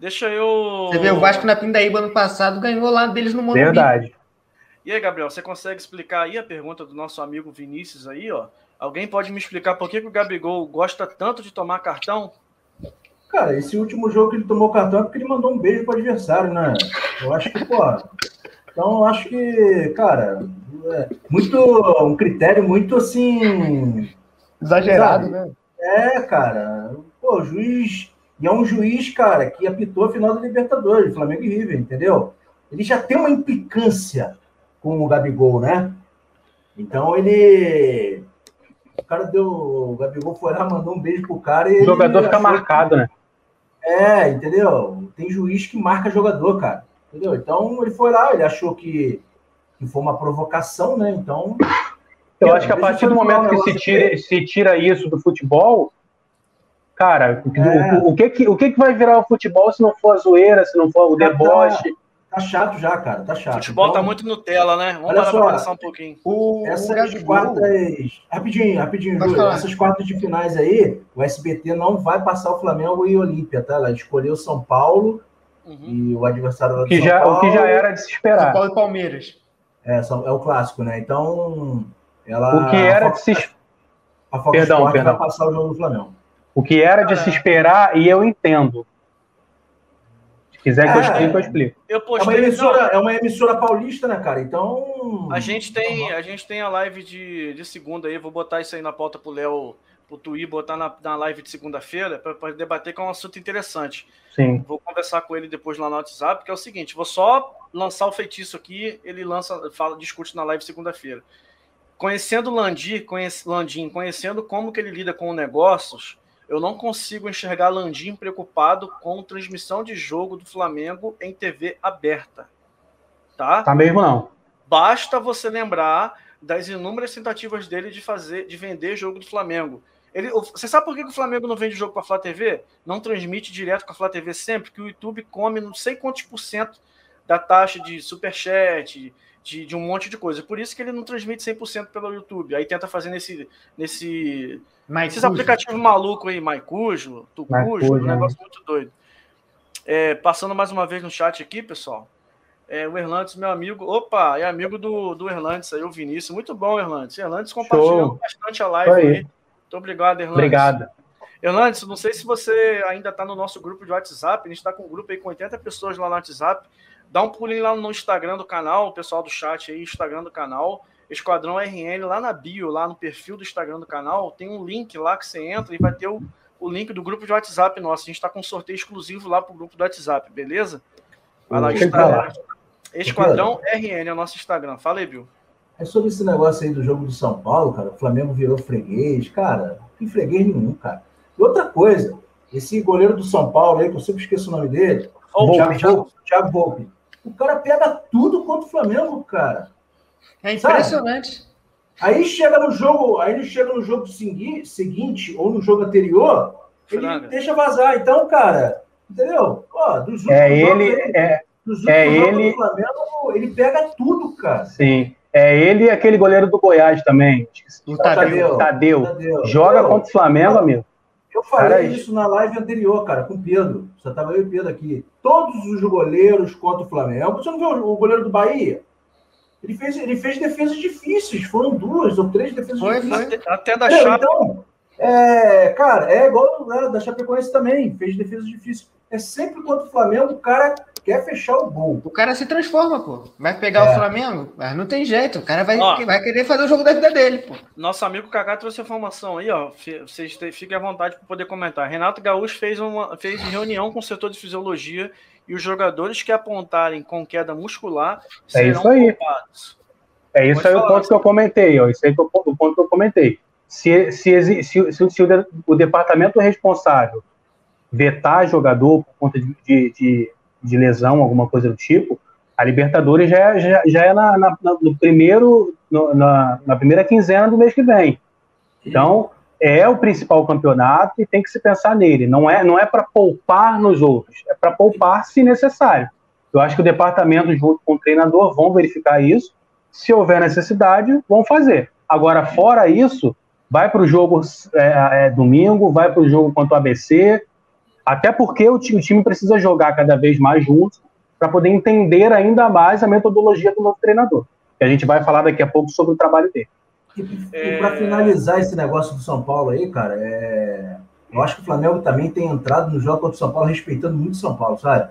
Deixa eu. Você vê, o Vasco na Pindaíba ano passado ganhou lá deles no Morumbi. Verdade. E aí, Gabriel, você consegue explicar aí a pergunta do nosso amigo Vinícius aí, ó? Alguém pode me explicar por que, que o Gabigol gosta tanto de tomar cartão? Cara, esse último jogo que ele tomou cartão é porque ele mandou um beijo pro adversário, né? Eu acho que, pô. Então, eu acho que, cara, é muito. Um critério muito assim. Exagerado, sabe? né? É, cara. Pô, o juiz e é um juiz, cara, que apitou a final da Libertadores, Flamengo e River, entendeu? Ele já tem uma implicância com o Gabigol, né? Então ele. O cara deu. O Gabigol foi lá, mandou um beijo pro cara e. O jogador fica marcado, que... né? É, entendeu? Tem juiz que marca jogador, cara. Entendeu? Então ele foi lá, ele achou que, que foi uma provocação, né? Então. Eu acho que a partir do momento que se tira, se tira isso do futebol, Cara, é. o, o, que que, o que que vai virar o futebol se não for a zoeira, se não for o tá, deboche? Tá, tá chato já, cara, tá chato. O futebol tá então, tá muito Nutella, né? Vamos olha só, pensar um pouquinho. O, essas o quartas... Rapidinho, rapidinho, Júlio. Essas quartas de finais aí, o SBT não vai passar o Flamengo e o Olímpia, tá? Ela escolheu São Paulo uhum. e o adversário que São já, Paulo... O que já era de se esperar. São Paulo e Palmeiras. É, é o clássico, né? Então, ela... O que era de se... A Fox perdão, Sport perdão. vai passar o jogo do Flamengo. O que era de se esperar, e eu entendo. Se quiser que eu explique, eu explico. Eu postei, é, uma emissora, é uma emissora paulista, né, cara? Então. A gente tem, a, gente tem a live de, de segunda aí, vou botar isso aí na pauta pro Léo, pro Tui, botar na, na live de segunda-feira, para debater, que é um assunto interessante. Sim. Vou conversar com ele depois lá no WhatsApp, que é o seguinte: vou só lançar o feitiço aqui, ele lança, fala, discute na live segunda-feira. Conhecendo o Landim, conhece, Landim, conhecendo como que ele lida com negócios, eu não consigo enxergar Landim preocupado com transmissão de jogo do Flamengo em TV aberta. Tá? Tá mesmo não. Basta você lembrar das inúmeras tentativas dele de fazer, de vender jogo do Flamengo. Ele, você sabe por que o Flamengo não vende jogo com a Flá TV? Não transmite direto com a Flá TV sempre, que o YouTube come não sei quantos por cento da taxa de superchat, de, de um monte de coisa. Por isso que ele não transmite 100% pelo YouTube. Aí tenta fazer nesse, nesse esses aplicativos malucos aí, Maicujo, Tucujo, um negócio né? muito doido. É, passando mais uma vez no chat aqui, pessoal. É, o Erlandes, meu amigo. Opa, é amigo do, do Erlandes aí, o Vinícius. Muito bom, Erlandes. Erlandes compartilhou Show. bastante a live aí. aí. Muito obrigado, Hernandes. Obrigado. Hernandes, não sei se você ainda está no nosso grupo de WhatsApp. A gente está com um grupo aí com 80 pessoas lá no WhatsApp. Dá um pulinho lá no Instagram do canal, o pessoal do chat aí, Instagram do canal. Esquadrão RN, lá na bio, lá no perfil do Instagram do canal, tem um link lá que você entra e vai ter o, o link do grupo de WhatsApp nosso. A gente está com um sorteio exclusivo lá para o grupo do WhatsApp, beleza? Vai lá, Instagram. Esquadrão RN é o nosso Instagram. Fala aí, Bill. É sobre esse negócio aí do jogo do São Paulo, cara. O Flamengo virou freguês. Cara, que freguês nenhum, cara. E outra coisa, esse goleiro do São Paulo aí, que eu sempre esqueço o nome dele, Thiago, Thiago, Thiago Volpe. O cara pega tudo contra o Flamengo, cara. É impressionante. Sabe? Aí chega no jogo, aí ele chega no jogo seguinte ou no jogo anterior, ele deixa vazar. Então, cara, entendeu? Ó, dos é ele, é, é ele. Flamengo, ele pega tudo, cara. Sim. É ele e aquele goleiro do Goiás também. O Tadeu. Tadeu. Tadeu. Joga Tadeu. contra o Flamengo, amigo. Eu falei isso na live anterior, cara, com o Pedro. Você estava eu e o Pedro aqui. Todos os goleiros contra o Flamengo. Você não viu o goleiro do Bahia? Ele fez, ele fez defesas difíceis. Foram duas ou três defesas foi, difíceis. Foi. Até da Chape. Então, é, cara, é igual né, da Chapecoense também. Fez defesas difíceis. É sempre contra o Flamengo, o cara quer fechar o gol. O cara se transforma, pô. Vai pegar é. o Flamengo, mas não tem jeito. O cara vai, ó, vai querer fazer o jogo da vida dele, pô. Nosso amigo Kaká trouxe a informação aí, ó. Vocês fiquem à vontade para poder comentar. Renato Gaúcho fez uma fez reunião com o setor de fisiologia e os jogadores que apontarem com queda muscular é serão isso aí. Poupados. É isso Pode aí o ponto assim. que eu comentei, ó. Isso aí é o ponto que eu comentei. Se, se, se, se, se o, o departamento responsável vetar jogador por conta de, de, de de lesão, alguma coisa do tipo, a Libertadores já, é, já, já é na, na, no primeiro, no, na, na, primeira quinzena do mês que vem. Então, é o principal campeonato e tem que se pensar nele. Não é, não é para poupar nos outros, é para poupar se necessário. Eu acho que o departamento, junto com o treinador, vão verificar isso. Se houver necessidade, vão fazer. Agora, fora isso, vai para o jogo é, é, domingo, vai para o jogo contra o ABC, até porque o time precisa jogar cada vez mais juntos para poder entender ainda mais a metodologia do novo treinador. Que a gente vai falar daqui a pouco sobre o trabalho dele. E, e para finalizar esse negócio do São Paulo aí, cara, é... eu acho que o Flamengo também tem entrado no jogo contra o São Paulo respeitando muito o São Paulo, sabe?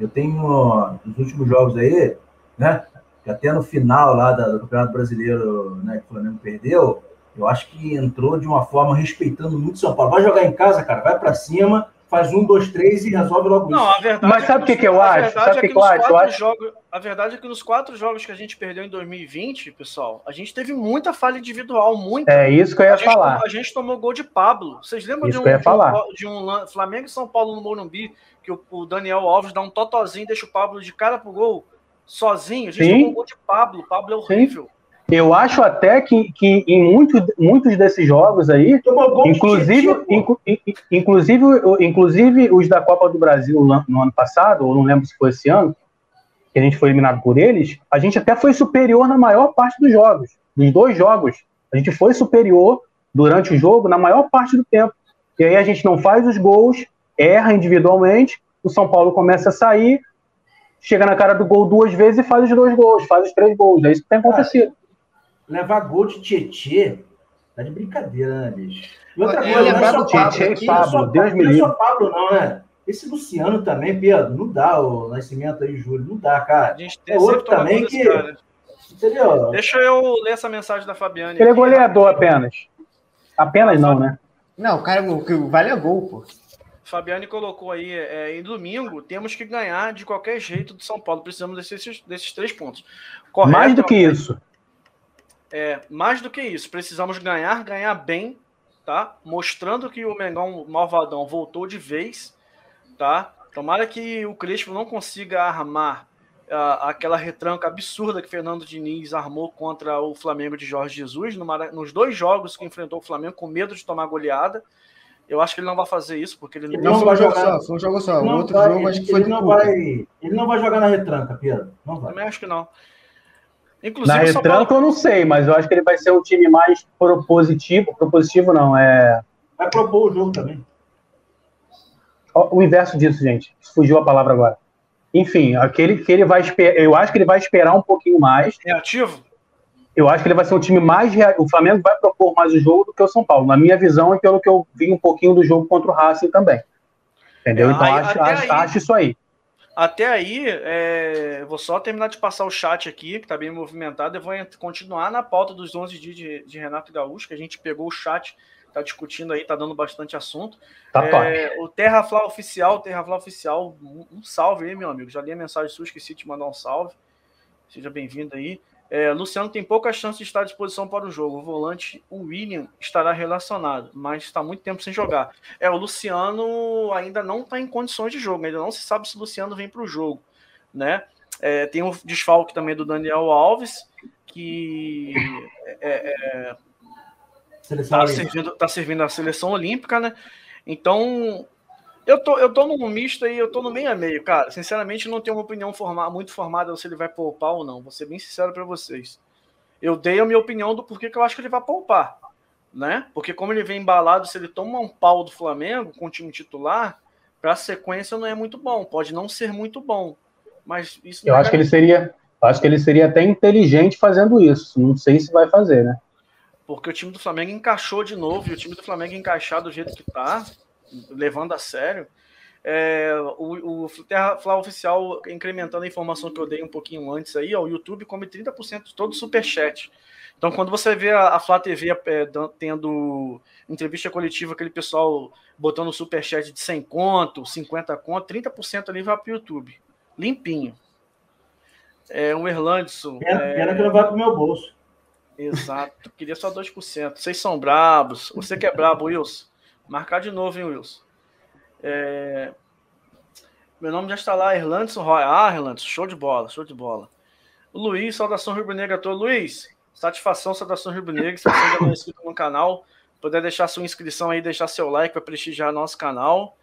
Eu tenho, nos últimos jogos aí, né, que até no final lá do Campeonato Brasileiro, né, que o Flamengo perdeu, eu acho que entrou de uma forma respeitando muito o São Paulo. Vai jogar em casa, cara, vai para cima, faz um, dois, três e resolve logo não, isso. A verdade Mas sabe o que, que, eu acho? Sabe é que, que eu acho? Jogos, a verdade é que nos quatro jogos que a gente perdeu em 2020, pessoal, a gente teve muita falha individual, muita. É isso que eu ia a falar. Gente, a gente tomou gol de Pablo. Vocês lembram isso de um, de, de um Flamengo e São Paulo no Morumbi, que o, o, Daniel Alves dá um totozinho, deixa o Pablo de cara pro gol, sozinho? A gente Sim. tomou gol de Pablo. O Pablo é horrível. Sim. Eu acho até que, que em muitos, muitos desses jogos aí, inclusive, inclu, inclusive, inclusive os da Copa do Brasil no ano passado, ou não lembro se foi esse ano, que a gente foi eliminado por eles, a gente até foi superior na maior parte dos jogos. Dos dois jogos, a gente foi superior durante o jogo na maior parte do tempo. E aí a gente não faz os gols, erra individualmente, o São Paulo começa a sair, chega na cara do gol duas vezes e faz os dois gols, faz os três gols. É isso que tem acontecido levar gol de Tietê, tá de brincadeira, né, bicho? E outra coisa, não é só Tietê aqui, Pablo, só, Deus. Não é só Pablo, não, né? Esse Luciano também, Pedro, não dá o nascimento aí, Júlio, não dá, cara. A gente tem é outro também que. Entendeu? Deixa eu ler essa mensagem da Fabiane. Ele é goleador apenas. Apenas não, né? Não, o cara o que vale é gol, pô. Fabiane colocou aí, é, em domingo, temos que ganhar de qualquer jeito do São Paulo. Precisamos desses, desses três pontos. Correto, Mais do que isso. É, mais do que isso, precisamos ganhar, ganhar bem, tá? Mostrando que o Mengão Malvadão voltou de vez, tá? Tomara que o Crespo não consiga armar uh, aquela retranca absurda que Fernando Diniz armou contra o Flamengo de Jorge Jesus numa, nos dois jogos que enfrentou o Flamengo com medo de tomar goleada. Eu acho que ele não vai fazer isso, porque ele não, não um jogo só, foi um jogo só. O outro vai, jogo acho que foi ele não vai, Ele não vai jogar na retranca, Pedro. Não vai. Também acho que não. Inclusive, Na retranca Paulo... eu não sei, mas eu acho que ele vai ser um time mais propositivo. Propositivo não, é. Vai propor o jogo também. O inverso disso, gente. Fugiu a palavra agora. Enfim, aquele que ele vai esperar. Eu acho que ele vai esperar um pouquinho mais. Reativo? eu acho que ele vai ser um time mais. O Flamengo vai propor mais o jogo do que o São Paulo. Na minha visão e pelo que eu vi um pouquinho do jogo contra o Racing também. Entendeu? Então aí, acho, acho, acho, isso aí. Até aí, é, vou só terminar de passar o chat aqui, que está bem movimentado. Eu vou continuar na pauta dos 11 dias de, de Renato Gaúcho, que a gente pegou o chat, está discutindo aí, está dando bastante assunto. Tá é, o Terra Fla Oficial, Terra Fla Oficial, um, um salve aí, meu amigo. Já li a mensagem sua, esqueci de mandar um salve. Seja bem-vindo aí. É, Luciano tem pouca chance de estar à disposição para o jogo. O volante, o William, estará relacionado, mas está muito tempo sem jogar. É, o Luciano ainda não está em condições de jogo, ainda não se sabe se o Luciano vem para o jogo. Né? É, tem um desfalque também do Daniel Alves, que é, está é, servindo, tá servindo a seleção olímpica, né? Então, eu tô, eu tô num misto aí, eu tô no meio a meio, cara. Sinceramente, não tenho uma opinião forma, muito formada se ele vai poupar ou não. Vou ser bem sincero para vocês. Eu dei a minha opinião do porquê que eu acho que ele vai poupar, né? Porque como ele vem embalado, se ele toma um pau do Flamengo com o time titular, para a sequência não é muito bom. Pode não ser muito bom, mas isso. Eu é acho que ele seria, acho que ele seria até inteligente fazendo isso. Não sei se vai fazer, né? Porque o time do Flamengo encaixou de novo e o time do Flamengo encaixar do jeito que tá levando a sério. É, o, o Terra Oficial, incrementando a informação que eu dei um pouquinho antes aí, ó, o YouTube come 30% de todo o superchat. Então, quando você vê a, a Flá TV é, tendo entrevista coletiva, aquele pessoal botando superchat de 100 conto, 50 conto, 30% ali vai para o YouTube. Limpinho. É, o Erlandson. Pena, é... pena que não vai para o meu bolso. Exato. Queria só 2%. Vocês são brabos. Você que é brabo, Wilson. Marcar de novo, hein, Wilson? É... Meu nome já está lá, Erlandson Roy. Ah, Erlandson, show de bola, show de bola. O Luiz, saudação rubro-negra a todos. Luiz, satisfação, saudação rubro-negra. Se você ainda não é inscrito no canal, puder deixar sua inscrição aí, deixar seu like para prestigiar nosso canal.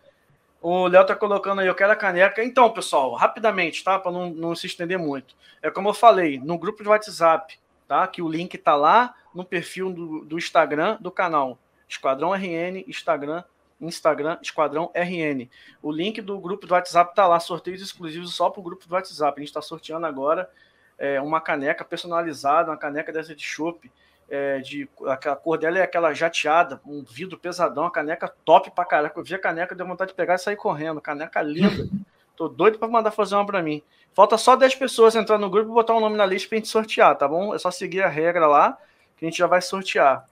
O Léo tá colocando aí, eu quero a caneca. Então, pessoal, rapidamente, tá? Para não, não se estender muito. É como eu falei, no grupo de WhatsApp, tá? Que o link tá lá no perfil do, do Instagram do canal. Esquadrão RN, Instagram, Instagram, Esquadrão RN. O link do grupo do WhatsApp tá lá, sorteios exclusivos só para o grupo do WhatsApp. A gente está sorteando agora é, uma caneca personalizada, uma caneca dessa de chopp. É, de, a, cor dela é aquela jateada, um vidro pesadão, a caneca top pra caraca. Eu vi a caneca, deu vontade de pegar e sair correndo. Caneca linda. *laughs* Tô doido para mandar fazer uma para mim. Falta só 10 pessoas entrar no grupo e botar o um nome na lista pra gente sortear, tá bom? É só seguir a regra lá que a gente já vai sortear.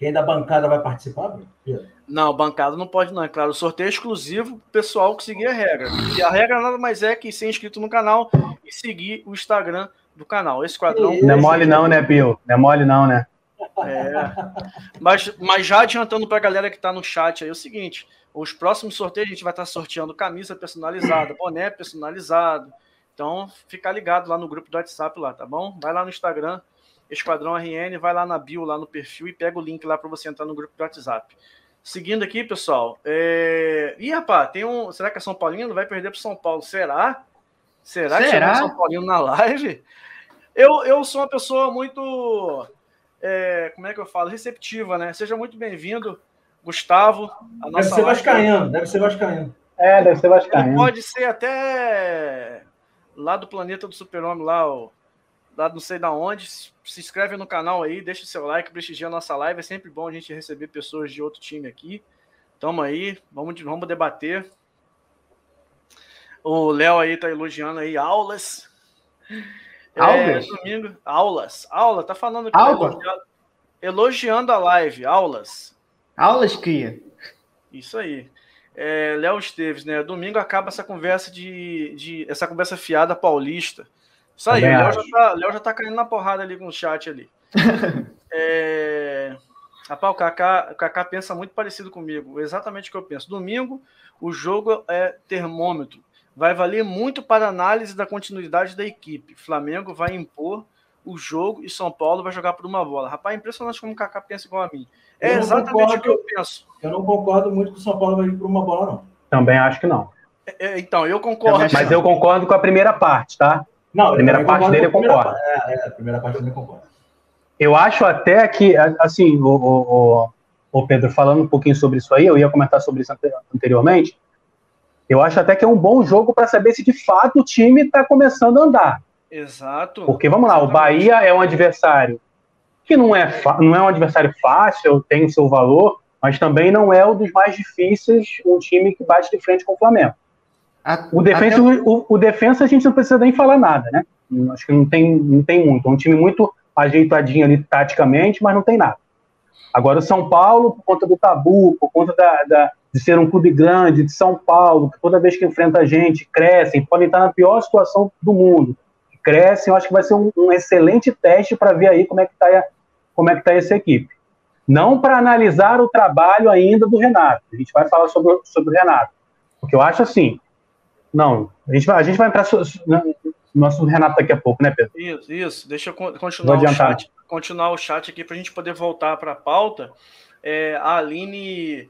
Quem da bancada vai participar, Bruno? Não, bancada não pode, não. É claro, o sorteio é exclusivo para o pessoal que seguir a regra. E a regra nada mais é que ser inscrito no canal e seguir o Instagram do canal. Esse quadrão. Não é mole, não, né, Pio? Não é mole, não, né? É. Mas, mas já adiantando para a galera que está no chat aí, é o seguinte: os próximos sorteios a gente vai estar tá sorteando camisa personalizada, boné personalizado. Então, fica ligado lá no grupo do WhatsApp lá, tá bom? Vai lá no Instagram, Esquadrão RN, vai lá na bio, lá no perfil e pega o link lá para você entrar no grupo do WhatsApp. Seguindo aqui, pessoal. É... Ih, rapaz, tem um. Será que é São Paulino? Vai perder para São Paulo? Será? Será que Será? São Paulino na live? Eu, eu sou uma pessoa muito. É... Como é que eu falo? Receptiva, né? Seja muito bem-vindo, Gustavo. A nossa deve ser Vascaíno, deve ser Vascaíno. É, deve ser Vascaíno. pode ser até lá do planeta do Super-Homem, lá, o lá não sei da onde. Se inscreve no canal aí, deixa o seu like, prestigia a nossa live. É sempre bom a gente receber pessoas de outro time aqui. Tamo aí, vamos, vamos debater. O Léo aí tá elogiando aí aulas. Aulas? É, domingo, aulas. Aula, tá falando que tá elogiando, elogiando a live, aulas. Aulas, cria. Isso aí. É, Léo Esteves, né? Domingo acaba essa conversa de, de essa conversa fiada paulista. Isso aí, o Léo já, tá, Léo já tá caindo na porrada ali com o chat ali. *laughs* é... Rapaz, o Kaká, o Kaká pensa muito parecido comigo, exatamente o que eu penso. Domingo, o jogo é termômetro. Vai valer muito para análise da continuidade da equipe. Flamengo vai impor o jogo e São Paulo vai jogar por uma bola. Rapaz, é impressionante como o Kaká pensa igual a mim. É exatamente o que eu penso. Eu não concordo muito que o São Paulo vai ir por uma bola, não. Também acho que não. É, é então, eu concordo. Mas eu concordo com a primeira parte, tá? Não, a primeira parte dele eu concordo. É, é, a primeira parte dele eu concordo. Eu acho até que, assim, o, o, o, Pedro, falando um pouquinho sobre isso aí, eu ia comentar sobre isso anteriormente. Eu acho até que é um bom jogo para saber se de fato o time está começando a andar. Exato. Porque vamos lá, o Bahia é um adversário que não é, não é um adversário fácil, tem o seu valor, mas também não é um dos mais difíceis, um time que bate de frente com o Flamengo. O defensa, Até... o, o defensa a gente não precisa nem falar nada, né? Acho que não tem, não tem muito. É um time muito ajeitadinho ali taticamente, mas não tem nada. Agora o São Paulo, por conta do tabu, por conta da, da, de ser um clube grande, de São Paulo, que toda vez que enfrenta a gente, crescem, podem estar na pior situação do mundo. Crescem, eu acho que vai ser um, um excelente teste para ver aí como é que está como é que tá essa equipe. Não para analisar o trabalho ainda do Renato. A gente vai falar sobre, sobre o Renato. Porque eu acho assim. Não, a gente vai, a gente vai entrar no nosso Renato daqui a pouco, né, Pedro? Isso, isso. Deixa eu continuar o chat, continuar o chat aqui para a gente poder voltar para a pauta. É, a Aline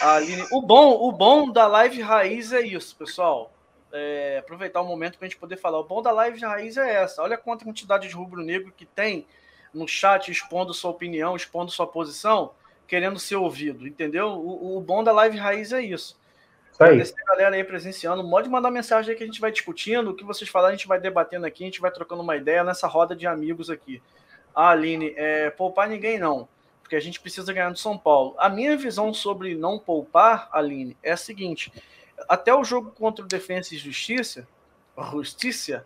Aline, o bom, o bom da live raiz é isso, pessoal. É, aproveitar o momento para a gente poder falar. O bom da live raiz é essa. Olha quanta quantidade de rubro-negro que tem no chat expondo sua opinião, expondo sua posição, querendo ser ouvido, entendeu? O, o bom da live raiz é isso. Agradecer a galera aí presenciando. Pode mandar mensagem aí que a gente vai discutindo. O que vocês falarem, a gente vai debatendo aqui, a gente vai trocando uma ideia nessa roda de amigos aqui. Ah, Aline, é, poupar ninguém não porque a gente precisa ganhar do São Paulo. A minha visão sobre não poupar, Aline, é a seguinte: até o jogo contra o Defensa e Justiça, Justiça,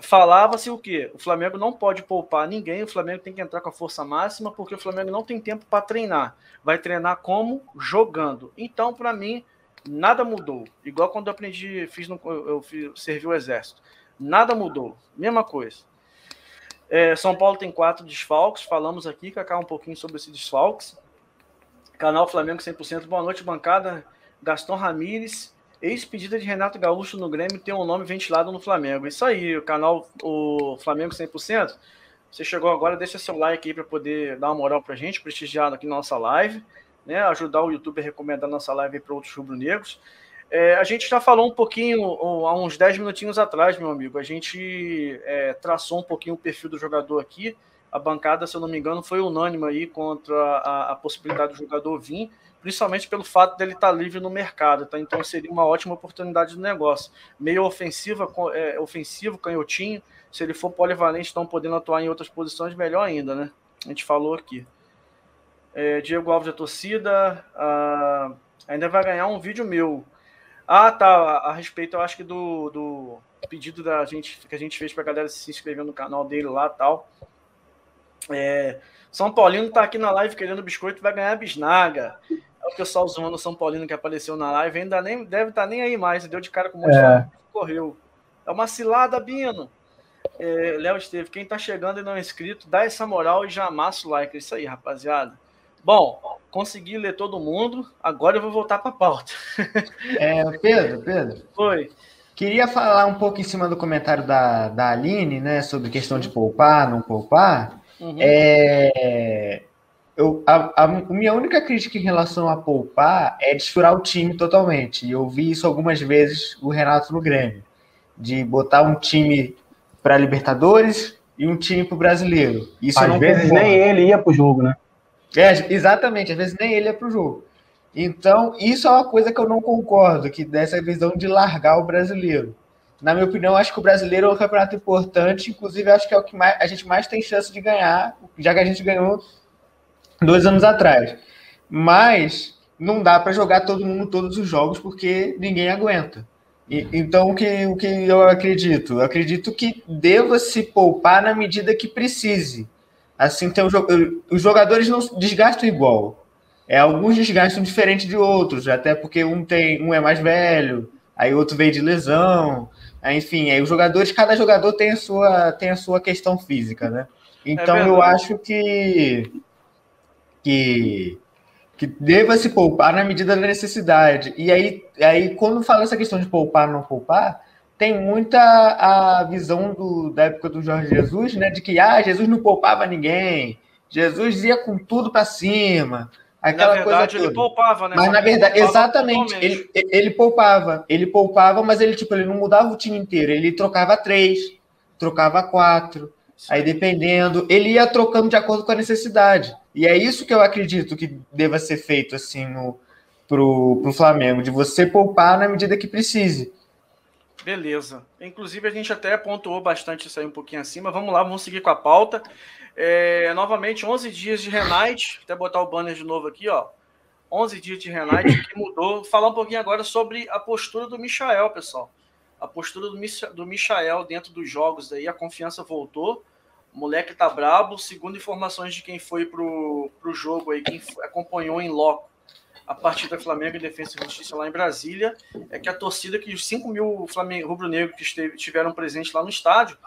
falava-se o quê? O Flamengo não pode poupar ninguém, o Flamengo tem que entrar com a força máxima, porque o Flamengo não tem tempo para treinar. Vai treinar como? Jogando. Então, para mim, nada mudou. Igual quando eu aprendi, fiz no, eu, servi o exército. Nada mudou. Mesma coisa. É, São Paulo tem quatro desfalques. Falamos aqui, Cacá, um pouquinho sobre esses desfalques. Canal Flamengo 100%. Boa noite, bancada. Gaston Ramires. Ex-pedida de Renato Gaúcho no Grêmio tem um nome ventilado no Flamengo. Isso aí, o canal o Flamengo 100%. Você chegou agora, deixa seu like aí para poder dar uma moral para gente, prestigiar aqui na nossa live, né? ajudar o YouTube a recomendar nossa live para outros rubro-negros. É, a gente já falou um pouquinho, há uns 10 minutinhos atrás, meu amigo. A gente é, traçou um pouquinho o perfil do jogador aqui. A bancada, se eu não me engano, foi unânime aí contra a, a possibilidade do jogador vir, principalmente pelo fato dele estar livre no mercado, tá? Então seria uma ótima oportunidade de negócio. Meio ofensiva, é, ofensivo, canhotinho. Se ele for polivalente, estão podendo atuar em outras posições, melhor ainda, né? A gente falou aqui. É, Diego Alves da torcida. Ah, ainda vai ganhar um vídeo meu. Ah, tá. A, a respeito, eu acho que do, do pedido da gente que a gente fez para a galera se inscrever no canal dele lá tal. É, São Paulino tá aqui na live querendo biscoito, vai ganhar bisnaga. É o pessoal zoando o São Paulino que apareceu na live, ainda nem deve estar tá nem aí mais, deu de cara com um monte é. de correu. É uma cilada, Bino. É, Léo Esteve, quem tá chegando e não é inscrito, dá essa moral e já amassa o like. É isso aí, rapaziada. Bom, consegui ler todo mundo, agora eu vou voltar para a pauta. *laughs* É, Pedro, Pedro. Foi. Queria falar um pouco em cima do comentário da, da Aline, né, sobre questão de poupar, não poupar. Uhum. É, eu, a, a, minha única crítica em relação a poupar é desfurar o time totalmente. E eu vi isso algumas vezes o Renato no Grêmio, de botar um time para Libertadores e um time para o Brasileiro. Isso Às vezes concordo. nem ele ia para o jogo, né? É, exatamente, às vezes nem ele é pro jogo. Então, isso é uma coisa que eu não concordo, que dessa visão de largar o brasileiro. Na minha opinião, acho que o brasileiro é um campeonato importante, inclusive acho que é o que mais, a gente mais tem chance de ganhar, já que a gente ganhou dois anos atrás. Mas não dá para jogar todo mundo todos os jogos porque ninguém aguenta. E, então, o que, o que eu acredito? Eu acredito que deva se poupar na medida que precise. Assim, tem um, os jogadores não desgastam igual. É, alguns desgastam diferente de outros, até porque um tem um é mais velho, aí outro veio de lesão. Enfim, aí os jogadores, cada jogador tem a sua, tem a sua questão física, né? Então é eu acho que, que, que deva se poupar na medida da necessidade. E aí, aí, quando fala essa questão de poupar não poupar, tem muita a visão do, da época do Jorge Jesus, né? De que ah, Jesus não poupava ninguém, Jesus ia com tudo para cima. Aquela na verdade, coisa ele poupava, né? Mas na verdade, exatamente, ele, ele poupava. Ele poupava, mas ele, tipo, ele não mudava o time inteiro. Ele trocava três, trocava quatro. Sim. Aí, dependendo, ele ia trocando de acordo com a necessidade. E é isso que eu acredito que deva ser feito, assim, no, pro, pro Flamengo, de você poupar na medida que precise. Beleza. Inclusive, a gente até pontuou bastante isso aí um pouquinho acima. Vamos lá, vamos seguir com a pauta. É, novamente, 11 dias de Renate. Até botar o banner de novo aqui, ó. 11 dias de Renate que mudou. Falar um pouquinho agora sobre a postura do Michael, pessoal. A postura do, Michael dentro dos jogos aí, a confiança voltou. O moleque tá brabo. Segundo informações de quem foi pro, pro jogo aí, quem acompanhou em loco a partida Flamengo e Defesa e Justiça lá em Brasília, é que a torcida, que os 5 mil rubro-negros que esteve, tiveram presente lá no estádio,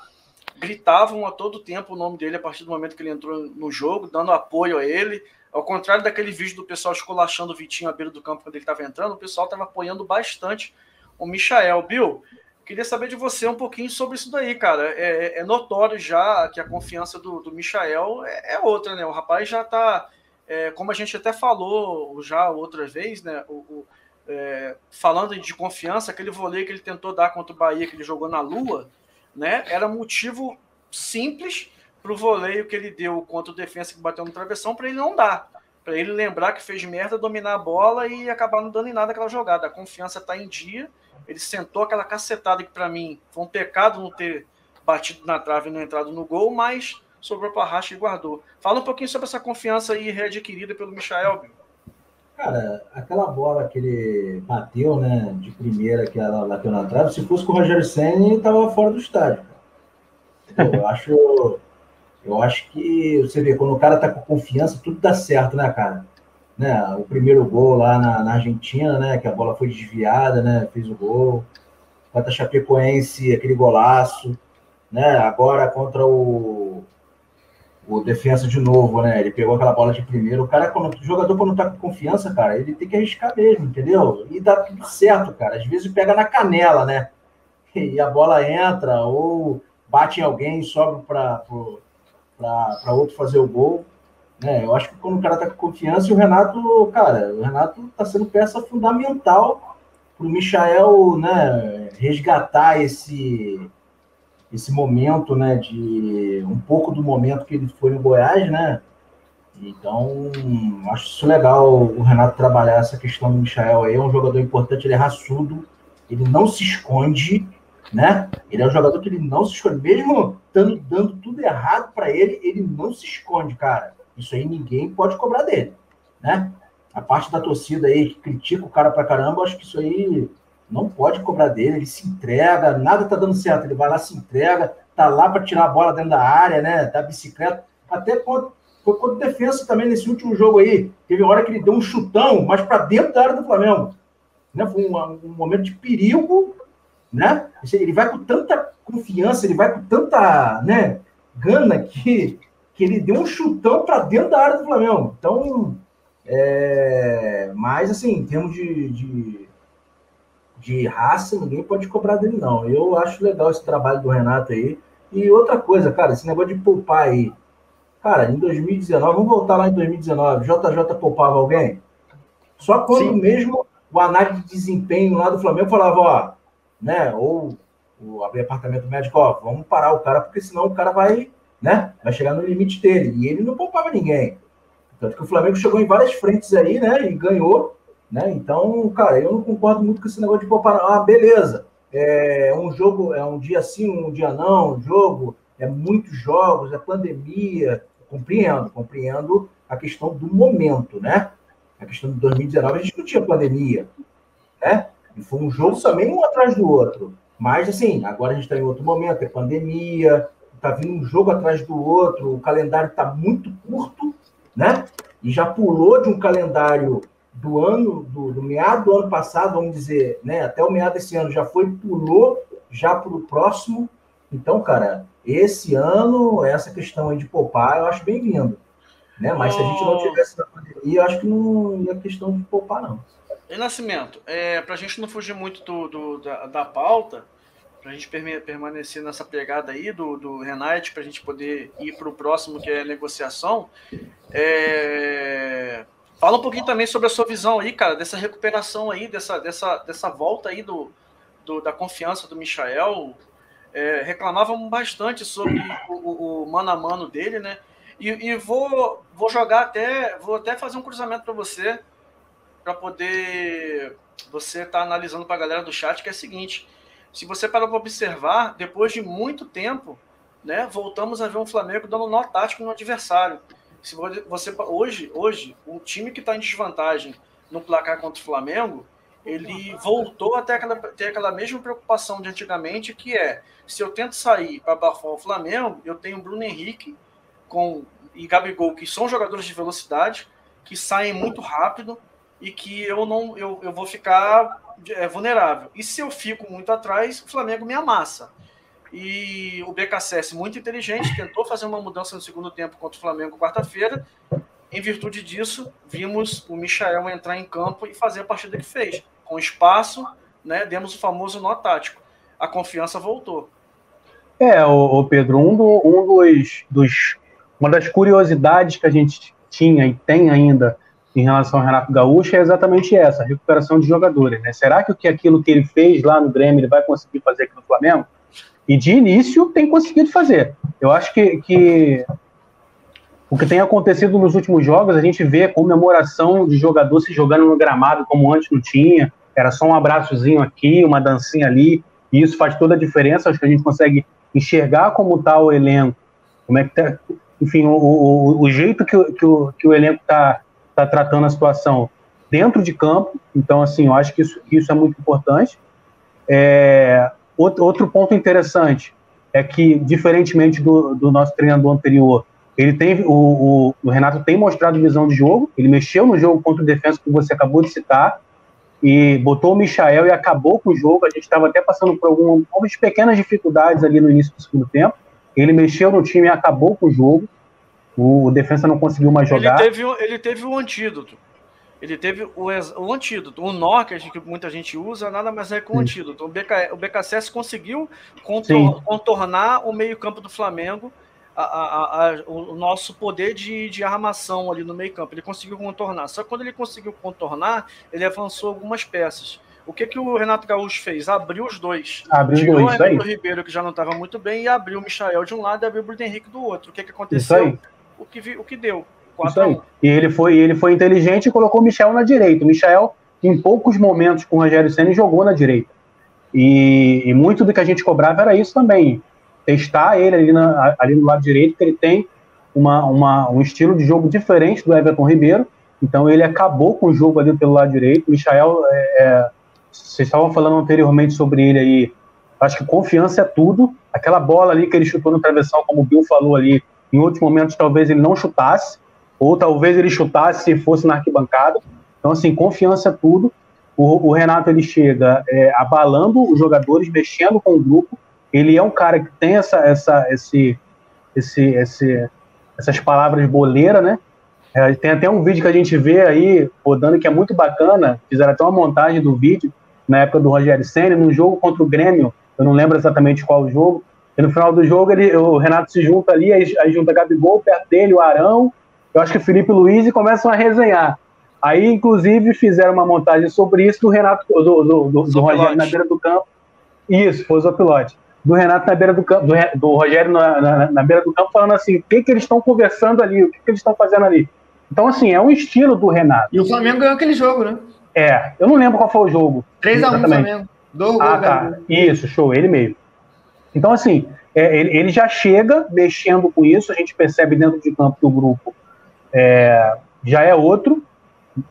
gritavam a todo tempo o nome dele a partir do momento que ele entrou no jogo, dando apoio a ele. Ao contrário daquele vídeo do pessoal esculachando o Vitinho à beira do campo quando ele estava entrando, o pessoal estava apoiando bastante o Michael. Bill, queria saber de você um pouquinho sobre isso daí, cara. É, é notório já que a confiança do, do Michael é, é outra, né? O rapaz já está é, como a gente até falou já outra vez, né? O, o é, falando de confiança, aquele vôlei que ele tentou dar contra o Bahia, que ele jogou na Lua, né? Era motivo simples para o voleio que ele deu contra o defensa que bateu no travessão para ele não dar. Para ele lembrar que fez merda, dominar a bola e acabar não dando em nada aquela jogada. A confiança está em dia. Ele sentou aquela cacetada que para mim foi um pecado não ter batido na trave e não entrado no gol, mas sobrou para Racha e guardou. Fala um pouquinho sobre essa confiança aí readquirida pelo Michael. Cara, aquela bola que ele bateu, né, de primeira que ela bateu na trave, se fosse com o Rogério Senna, ele tava fora do estádio. Eu acho, eu acho que você vê quando o cara tá com confiança, tudo dá certo, né, cara? Né, o primeiro gol lá na, na Argentina, né, que a bola foi desviada, né, fez o gol. Contra a Chapecoense, aquele golaço, né? Agora contra o o defensa de novo, né? Ele pegou aquela bola de primeiro. O cara, quando o jogador, quando tá com confiança, cara, ele tem que arriscar mesmo, entendeu? E dá tudo certo, cara. Às vezes pega na canela, né? E a bola entra, ou bate em alguém sobe para outro fazer o gol. Né? Eu acho que quando o cara tá com confiança, o Renato, cara, o Renato tá sendo peça fundamental pro Michael, né, resgatar esse esse momento, né, de um pouco do momento que ele foi no Goiás, né? Então, acho isso legal o Renato trabalhar essa questão do Michael aí. É um jogador importante, ele é raçudo, ele não se esconde, né? Ele é um jogador que ele não se esconde, mesmo dando, dando tudo errado para ele, ele não se esconde, cara. Isso aí ninguém pode cobrar dele, né? A parte da torcida aí que critica o cara pra caramba, acho que isso aí não pode cobrar dele, ele se entrega, nada tá dando certo, ele vai lá, se entrega, tá lá para tirar a bola dentro da área, né, da bicicleta, até quando foi defesa também nesse último jogo aí, teve hora que ele deu um chutão, mas para dentro da área do Flamengo, né, foi um, um, momento de perigo, né, ele vai com tanta confiança, ele vai com tanta, né, gana que, que ele deu um chutão para dentro da área do Flamengo, então, é, mas assim, em termos de, de de raça, ninguém pode cobrar dele, não. Eu acho legal esse trabalho do Renato aí. E outra coisa, cara, esse negócio de poupar aí. Cara, em 2019, vamos voltar lá em 2019, JJ poupava alguém? Só quando Sim. mesmo o análise de desempenho lá do Flamengo falava, ó, né, ou o departamento médico, ó, vamos parar o cara, porque senão o cara vai, né, vai chegar no limite dele. E ele não poupava ninguém. Tanto que o Flamengo chegou em várias frentes aí, né, e ganhou né? Então, cara, eu não concordo muito com esse negócio de poupar. Ah, beleza. É um jogo, é um dia sim, um dia não, um jogo, é muitos jogos, é pandemia. Compreendo, compreendo a questão do momento, né? A questão de 2019, a gente não tinha pandemia, né? E foi um jogo também um atrás do outro. Mas, assim, agora a gente está em outro momento, é pandemia, está vindo um jogo atrás do outro, o calendário está muito curto, né? E já pulou de um calendário do ano, do, do meado do ano passado, vamos dizer, né, até o meado desse ano já foi, pulou já para o próximo. Então, cara, esse ano, essa questão aí de poupar, eu acho bem-vindo. Né? Mas oh. se a gente não tivesse na pandemia, eu acho que não ia questão de poupar, não. E Nascimento, é, para a gente não fugir muito do, do da, da pauta, para a gente permanecer nessa pegada aí do, do Renate, para a gente poder ir para o próximo, que é a negociação, é, Fala um pouquinho também sobre a sua visão aí, cara, dessa recuperação aí, dessa, dessa, dessa volta aí do, do da confiança do Michael. É, reclamavam bastante sobre o, o, o, mano a mano dele, né? E, e, vou, vou jogar até, vou até fazer um cruzamento para você, para poder você estar tá analisando para a galera do chat, que é o seguinte: se você parar para observar, depois de muito tempo, né, voltamos a ver um Flamengo dando nó tático no adversário. Se você hoje, hoje, o time que está em desvantagem no placar contra o Flamengo, ele voltou até aquela, ter aquela mesma preocupação de antigamente, que é se eu tento sair para abafar o Flamengo, eu tenho Bruno Henrique com, e Gabigol, que são jogadores de velocidade, que saem muito rápido e que eu não eu, eu vou ficar é, vulnerável. E se eu fico muito atrás, o Flamengo me amassa. E o BKSS, muito inteligente, tentou fazer uma mudança no segundo tempo contra o Flamengo quarta-feira. Em virtude disso, vimos o Michael entrar em campo e fazer a partida que fez. Com espaço, né, demos o famoso nó tático. A confiança voltou. É, o, Pedro, um, do, um dos, dos, uma das curiosidades que a gente tinha e tem ainda em relação ao Renato Gaúcho é exatamente essa, a recuperação de jogadores. Né? Será que, que aquilo que ele fez lá no Grêmio ele vai conseguir fazer aqui no Flamengo? E de início tem conseguido fazer. Eu acho que, que o que tem acontecido nos últimos jogos, a gente vê comemoração de jogador se jogando no gramado como antes não tinha. Era só um abraçozinho aqui, uma dancinha ali, e isso faz toda a diferença. Acho que a gente consegue enxergar como está o elenco, como é que tá, enfim, o, o, o jeito que, o, que, o, que o elenco está tá tratando a situação dentro de campo. Então, assim, eu acho que isso, isso é muito importante. É, outro, outro ponto interessante é que, diferentemente do, do nosso treinador anterior, ele tem, o, o, o, Renato tem mostrado visão de jogo, ele mexeu no jogo contra o defesa que você acabou de citar, e botou o Michael e acabou com o jogo. A gente estava até passando por algumas pequenas dificuldades ali no início do segundo tempo. Ele mexeu no time e acabou com o jogo. O, o defesa não conseguiu mais jogar. Ele teve, ele teve o antídoto. Ele teve o, o antídoto. O nó que, gente, que muita gente usa nada mais é que o antídoto. O, BK, o BKSS conseguiu contor, contornar o meio-campo do Flamengo a, a, a, o nosso poder de, de armação ali no meio campo. Ele conseguiu contornar. Só que quando ele conseguiu contornar, ele avançou algumas peças. O que, que o Renato Gaúcho fez? Abriu os dois. Abriu Tirou dois, o Ribeiro, que já não estava muito bem, e abriu o Michael de um lado e abriu o Bruno Henrique do outro. O que, que aconteceu? O que, o que deu. E ele foi, ele foi inteligente e colocou o Michel na direita. O Michel, em poucos momentos com o Rogério Senna, jogou na direita. E, e, muito do que a gente cobrava era isso também testar ele ali, na, ali no lado direito, que ele tem uma, uma, um estilo de jogo diferente do Everton Ribeiro. Então ele acabou com o jogo ali pelo lado direito. O Michael, é, é, vocês estavam falando anteriormente sobre ele aí. Acho que confiança é tudo. Aquela bola ali que ele chutou no travessão, como o Bill falou ali, em outros momentos talvez ele não chutasse, ou talvez ele chutasse e fosse na arquibancada. Então, assim, confiança é tudo. O, o Renato ele chega é, abalando os jogadores, mexendo com o grupo, ele é um cara que tem essa, essa, esse, esse, esse, essas palavras boleira, né? É, tem até um vídeo que a gente vê aí rodando que é muito bacana. Fizeram até uma montagem do vídeo na época do Rogério Senna, num jogo contra o Grêmio. Eu não lembro exatamente qual o jogo. E no final do jogo, ele, o Renato se junta ali, aí, aí junta Gabigol perto dele, o Arão, eu acho que o Felipe Luiz, e começam a resenhar. Aí, inclusive, fizeram uma montagem sobre isso do Renato, do, do, do, do Rogério na beira do campo. Isso, foi o Zopilote do Renato na beira do campo, do, do Rogério na, na, na, beira do campo, falando assim, o que, que eles estão conversando ali, o que, que eles estão fazendo ali. Então, assim, é um estilo do Renato. E o Flamengo ganhou aquele jogo, né? É, eu não lembro qual foi o jogo. 3x1 Flamengo. Do ah, tá. Isso, show, ele mesmo. Então, assim, é, ele, ele, já chega mexendo com isso, a gente percebe dentro de campo que o grupo é, já é outro.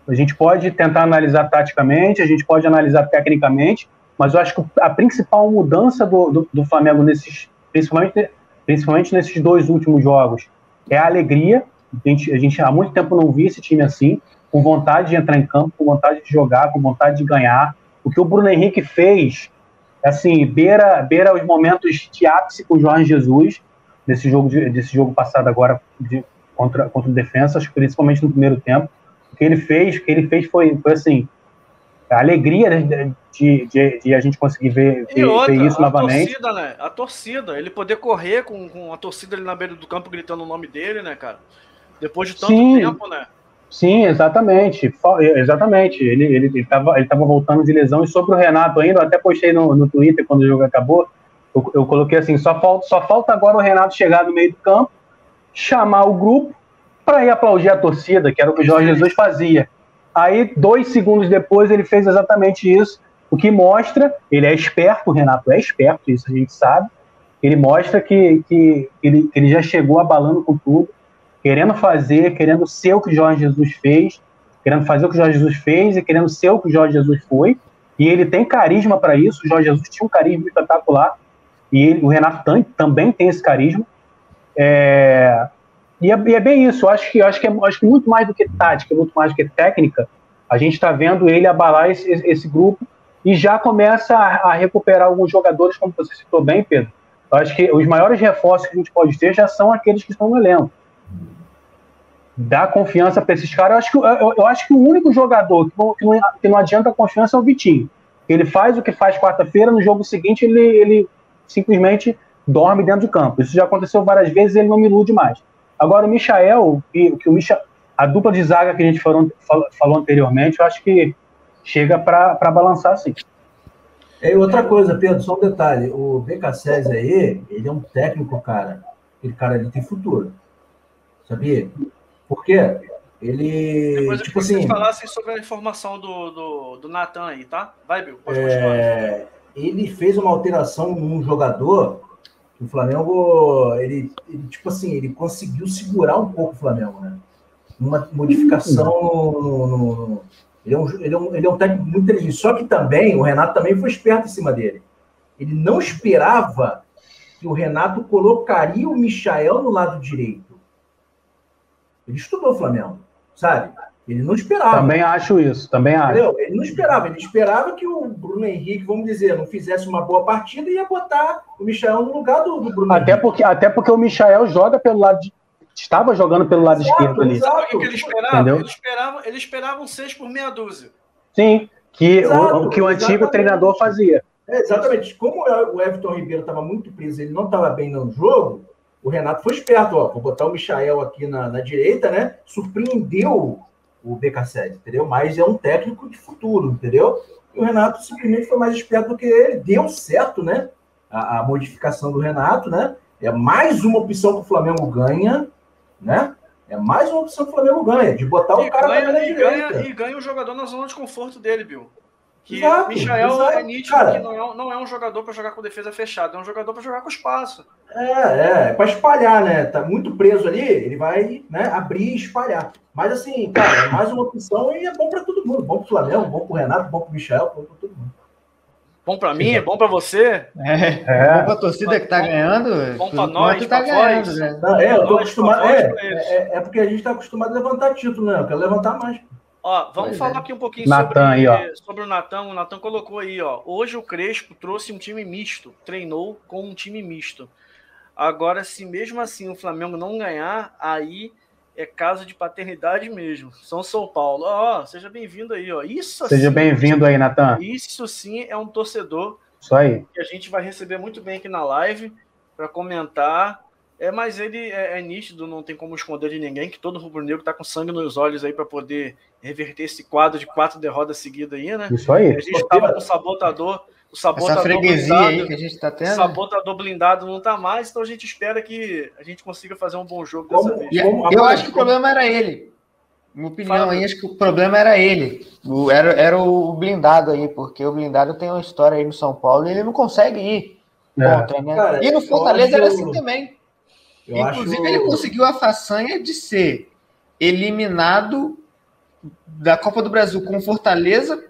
A gente pode tentar analisar taticamente, a gente pode analisar tecnicamente, mas eu acho que a principal mudança do, do, do Flamengo, nesses, principalmente, principalmente nesses dois últimos jogos, é a alegria. A gente, a gente há muito tempo não via esse time assim, com vontade de entrar em campo, com vontade de jogar, com vontade de ganhar. O que o Bruno Henrique fez, assim, beira, beira os momentos de ápice com o Jorge Jesus, nesse jogo, de, desse jogo passado agora de, contra, contra o Defensa, principalmente no primeiro tempo. O que ele fez, o que ele fez foi, foi assim, a alegria de, de, de, de, a gente conseguir ver, ver, outra, ver isso a novamente. Torcida, né? A torcida, ele poder correr com, com a torcida ali na beira do campo gritando o nome dele, né, cara? Depois de tanto sim, tempo, né? Sim, exatamente. Exatamente. Ele, ele, ele, tava, ele tava voltando de lesão. E sobre o Renato ainda, eu até postei no, no Twitter quando o jogo acabou. Eu, eu coloquei assim: só falta, só falta agora o Renato chegar no meio do campo, chamar o grupo para ir aplaudir a torcida, que era o que o Jorge Jesus fazia. Aí, dois segundos depois, ele fez exatamente isso, o que mostra, ele é esperto, o Renato é esperto, isso a gente sabe, ele mostra que, que ele, ele já chegou abalando com tudo, querendo fazer, querendo ser o que o Jorge Jesus fez, querendo fazer o que o Jorge Jesus fez e querendo ser o que o Jorge Jesus foi. E ele tem carisma para isso. O Jorge Jesus tinha um carisma espetacular. E ele, o Renato também tem esse carisma. É, e, é, e, é, bem isso. Eu acho que, acho, que é, acho que muito mais do que tática, muito mais do que técnica, a gente está vendo ele abalar esse, esse, grupo e já começa a, a, recuperar alguns jogadores, como você citou bem, Pedro. Eu acho que os maiores reforços que a gente pode ter já são aqueles que estão no elenco dá confiança para esses caras. Eu acho, que, eu, eu, acho que o único jogador que não, que não, adianta confiança é o Vitinho. Ele faz o que faz quarta-feira, no jogo seguinte ele, ele simplesmente dorme dentro de campo. Isso já aconteceu várias vezes ele não me ilude mais. Agora, o Michael, que, que o Micha, a dupla de zaga que a gente falou, falou anteriormente, eu acho que chega para balançar sim. E outra coisa, Pedro, só um detalhe. O BKSS aí, ele é um técnico, cara. Aquele cara ali tem futuro. Sabia? Porque ele. Depois tipo assim, vocês falassem sobre a informação do, do, do Natan aí, tá? Vai, Bill, pode é, Ele fez uma alteração num jogador que o Flamengo, ele, ele, tipo assim, ele conseguiu segurar um pouco o Flamengo, né? Uma modificação no, no, no ele, é um, ele, é um, ele é um técnico muito inteligente. Só que também, o Renato também foi esperto em cima dele. Ele não esperava que o Renato colocaria o Michael no lado direito. Ele estudou o Flamengo, sabe? Ele não esperava. Também acho isso, também Entendeu? acho. Ele não esperava, ele esperava que o Bruno Henrique, vamos dizer, não fizesse uma boa partida e ia botar o Michel no lugar do, do Bruno até Henrique. Porque, até porque o Michel joga pelo lado de, estava jogando pelo lado exato, esquerdo ali. Sabe o que ele esperava? Ele esperava, ele esperava um 6 por meia dúzia. Sim, que, exato, o, que o antigo exatamente. treinador fazia. É, exatamente. Como o Everton Ribeiro estava muito preso, ele não estava bem no jogo, o Renato foi esperto, ó, vou botar o Michael aqui na, na direita, né? Surpreendeu o BK7, entendeu? Mas é um técnico de futuro, entendeu? E o Renato simplesmente foi mais esperto do que ele, deu certo, né? A, a modificação do Renato, né? É mais uma opção que o Flamengo ganha, né? É mais uma opção que o Flamengo ganha, de botar o cara ganha, na e direita. Ganha, e ganha o jogador na zona de conforto dele, Bill. Que exato, Michael exato. é nítido cara, que não é, não é um jogador para jogar com defesa fechada, é um jogador para jogar com espaço. É, é, é para espalhar, né? Tá muito preso ali, ele vai né, abrir e espalhar. Mas assim, cara, é mais uma opção e é bom para todo mundo. Bom para o Flamengo, bom para o Renato, bom para o Michel, bom para todo mundo. Bom para mim, é bom para você. É, é. bom para a torcida que está ganhando. Bom para nós, tá ganhando, né? Não, é, eu tô acostumado. É, é, é, porque a gente está acostumado a levantar título, né? Eu quero levantar mais. Ó, vamos pois falar é. aqui um pouquinho sobre, aí, sobre o Natan. O Natan colocou aí, ó. Hoje o Crespo trouxe um time misto, treinou com um time misto. Agora, se mesmo assim o Flamengo não ganhar, aí é caso de paternidade mesmo. São São Paulo. Ó, seja bem-vindo aí, ó. Isso Seja bem-vindo aí, Natan. Isso sim é um torcedor. Isso aí. Que a gente vai receber muito bem aqui na live para comentar é, mas ele é, é, nítido, não tem como esconder de ninguém que todo rubro-negro está com sangue nos olhos aí para poder reverter esse quadro de quatro derrotas seguidas aí, né? Isso aí. A gente estava com o sabotador, o sabotador Essa freguesia blindado, aí que a gente está tendo. O sabotador blindado não está mais, então a gente espera que a gente consiga fazer um bom jogo dessa vez. eu, eu acho que o problema era ele. Minha opinião Fala, aí, acho que o problema era ele. O, era, era o blindado aí, porque o blindado tem uma história aí no São Paulo e ele não consegue ir é. contra, né? Cara, e no Fortaleza era assim também. Eu Inclusive, acho... ele conseguiu a façanha de ser eliminado da Copa do Brasil com Fortaleza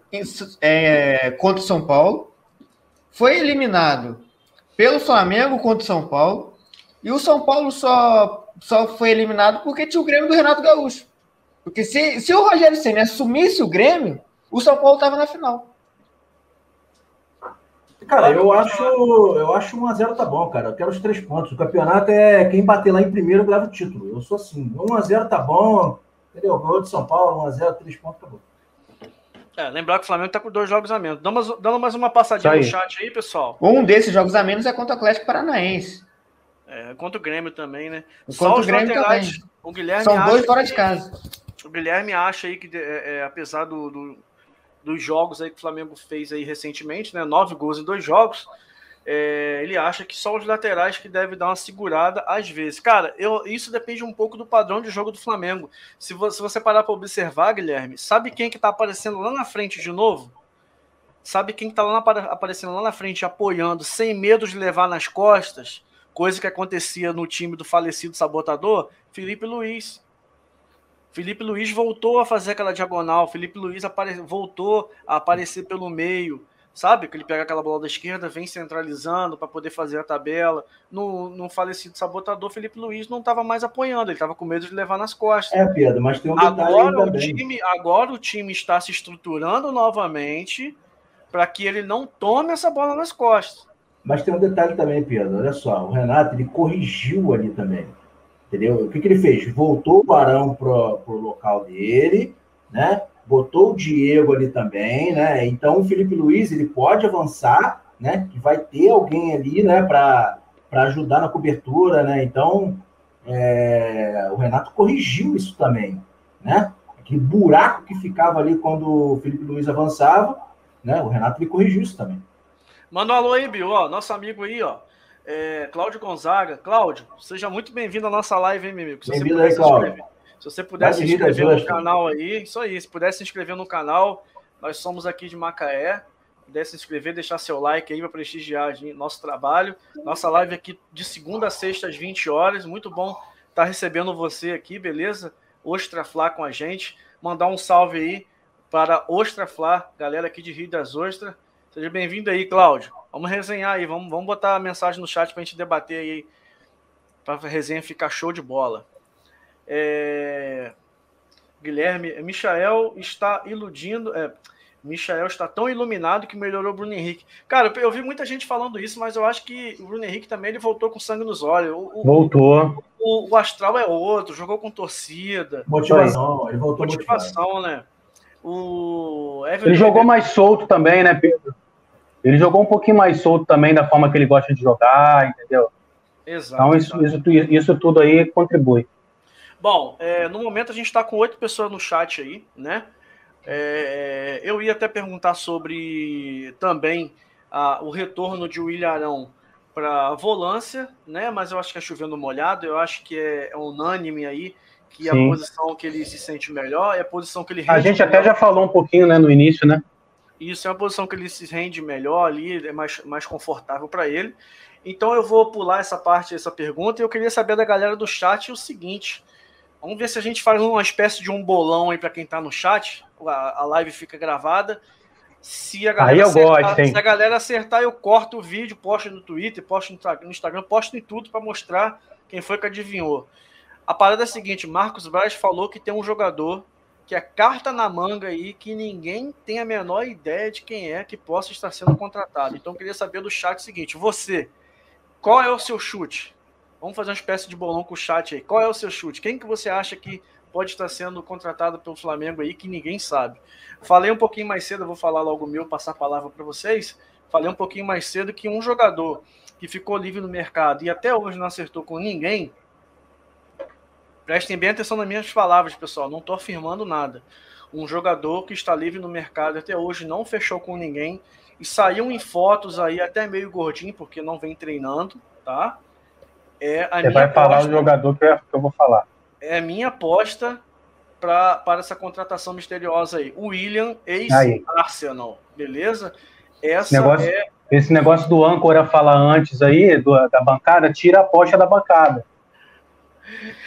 é, contra o São Paulo. Foi eliminado pelo Flamengo contra o São Paulo. E o São Paulo só, só foi eliminado porque tinha o Grêmio do Renato Gaúcho. Porque se, se o Rogério Senna assumisse o Grêmio, o São Paulo estava na final. Cara, eu acho, eu acho 1x0 tá bom, cara. Eu quero os três pontos. O campeonato é quem bater lá em primeiro leva o título. Eu sou assim. 1x0 tá bom. Entendeu? Gol de São Paulo, 1x0, três pontos, acabou. É, lembrar que o Flamengo tá com dois jogos a menos. Dando mais, dando mais uma passadinha no chat aí, pessoal. Um desses jogos a menos é contra o Atlético Paranaense. É, contra o Grêmio também, né? Contra o Grêmio laterais, também. O Guilherme São dois fora de casa. O Guilherme acha aí que, é, é, apesar do, do, dos jogos aí que o Flamengo fez aí recentemente, né? Nove gols em dois jogos é, ele acha que só os laterais que devem dar uma segurada às vezes. Cara, eu, isso depende um pouco do padrão de jogo do Flamengo. Se você, se você parar para observar, Guilherme, sabe quem que tá aparecendo lá na frente de novo? Sabe quem que tá lá na, aparecendo lá na frente, apoiando, sem medo de levar nas costas? coisa que acontecia no time do falecido sabotador, Felipe Luiz. Felipe Luiz voltou a fazer aquela diagonal, Felipe Luiz apare... voltou a aparecer pelo meio, sabe? Que ele pega aquela bola da esquerda, vem centralizando para poder fazer a tabela. No, no falecido sabotador, Felipe Luiz não estava mais apoiando, ele estava com medo de levar nas costas. É, Pedro, mas tem um agora o time Agora o time está se estruturando novamente para que ele não tome essa bola nas costas. Mas tem um detalhe também, Pedro. Olha só, o Renato ele corrigiu ali também. Entendeu? O que, que ele fez? Voltou o Barão pro, pro local dele, né? Botou o Diego ali também, né? Então o Felipe Luiz ele pode avançar, né? Que vai ter alguém ali, né? Para ajudar na cobertura, né? Então é, o Renato corrigiu isso também, né? Aquele buraco que ficava ali quando o Felipe Luiz avançava, né? O Renato ele corrigiu isso também. Manda um alô aí, Bill, ó, nosso amigo aí, ó. É, Cláudio Gonzaga. Cláudio, seja muito bem-vindo à nossa live, hein, meu amigo? Bem-vindo aí, Cláudio. Se você puder se inscrever no canal aí, isso aí, se puder se inscrever no canal, nós somos aqui de Macaé. Puder se inscrever, deixar seu like aí para prestigiar nosso trabalho. Nossa live aqui de segunda a sexta às 20 horas. Muito bom estar tá recebendo você aqui, beleza? Ostra Flá com a gente. Mandar um salve aí para Ostra Flá, galera aqui de Rio das Ostras. Seja bem-vindo aí, Cláudio. Vamos resenhar aí, vamos, vamos botar a mensagem no chat para a gente debater aí, para a resenha ficar show de bola. É... Guilherme, Michael está iludindo. É, Michael está tão iluminado que melhorou o Bruno Henrique. Cara, eu vi muita gente falando isso, mas eu acho que o Bruno Henrique também ele voltou com sangue nos olhos. O, voltou. O, o, astral é outro, jogou com torcida. Motivação, ele voltou Motivação, motivado. né? O ele jogou mais solto também, né, Pedro? Ele jogou um pouquinho mais solto também da forma que ele gosta de jogar, entendeu? Exato. Então isso, isso, isso tudo aí contribui. Bom, é, no momento a gente está com oito pessoas no chat aí, né? É, eu ia até perguntar sobre também a, o retorno de William Arão para volância, né? Mas eu acho que é chovendo molhado, eu acho que é, é unânime aí que Sim. a posição que ele se sente melhor é a posição que ele A gente melhor. até já falou um pouquinho, né, no início, né? Isso é uma posição que ele se rende melhor ali, é mais, mais confortável para ele. Então eu vou pular essa parte, essa pergunta, e eu queria saber da galera do chat o seguinte. Vamos ver se a gente faz uma espécie de um bolão aí para quem está no chat. A, a, live fica gravada. Se a galera aí eu acertar, gosto, se a galera acertar, eu corto o vídeo, posto no Twitter, posto no Instagram, posto em tudo para mostrar quem foi que adivinhou. A parada é a seguinte: Marcos Braz falou que tem um jogador que é carta na manga aí que ninguém tem a menor ideia de quem é que possa estar sendo contratado. Então, queria saber do chat o seguinte: você, qual é o seu chute? Vamos fazer uma espécie de bolão com o chat aí. Qual é o seu chute? Quem que você acha que pode estar sendo contratado pelo Flamengo aí que ninguém sabe? Falei um pouquinho mais cedo, vou falar logo meu, passar a palavra para vocês. Falei um pouquinho mais cedo que um jogador que ficou livre no mercado e até hoje não acertou com ninguém Prestem bem atenção nas minhas palavras, pessoal. Não estou afirmando nada. Um jogador que está livre no mercado até hoje não fechou com ninguém e saiu em fotos aí até meio gordinho porque não vem treinando, tá? É a Você vai aposta, falar do jogador que eu vou falar. É a minha aposta pra, para essa contratação misteriosa aí. O William, ex-Arsenal, beleza? Essa esse negócio, é... esse negócio do âncora falar antes aí, do, da bancada, tira a aposta da bancada. *laughs*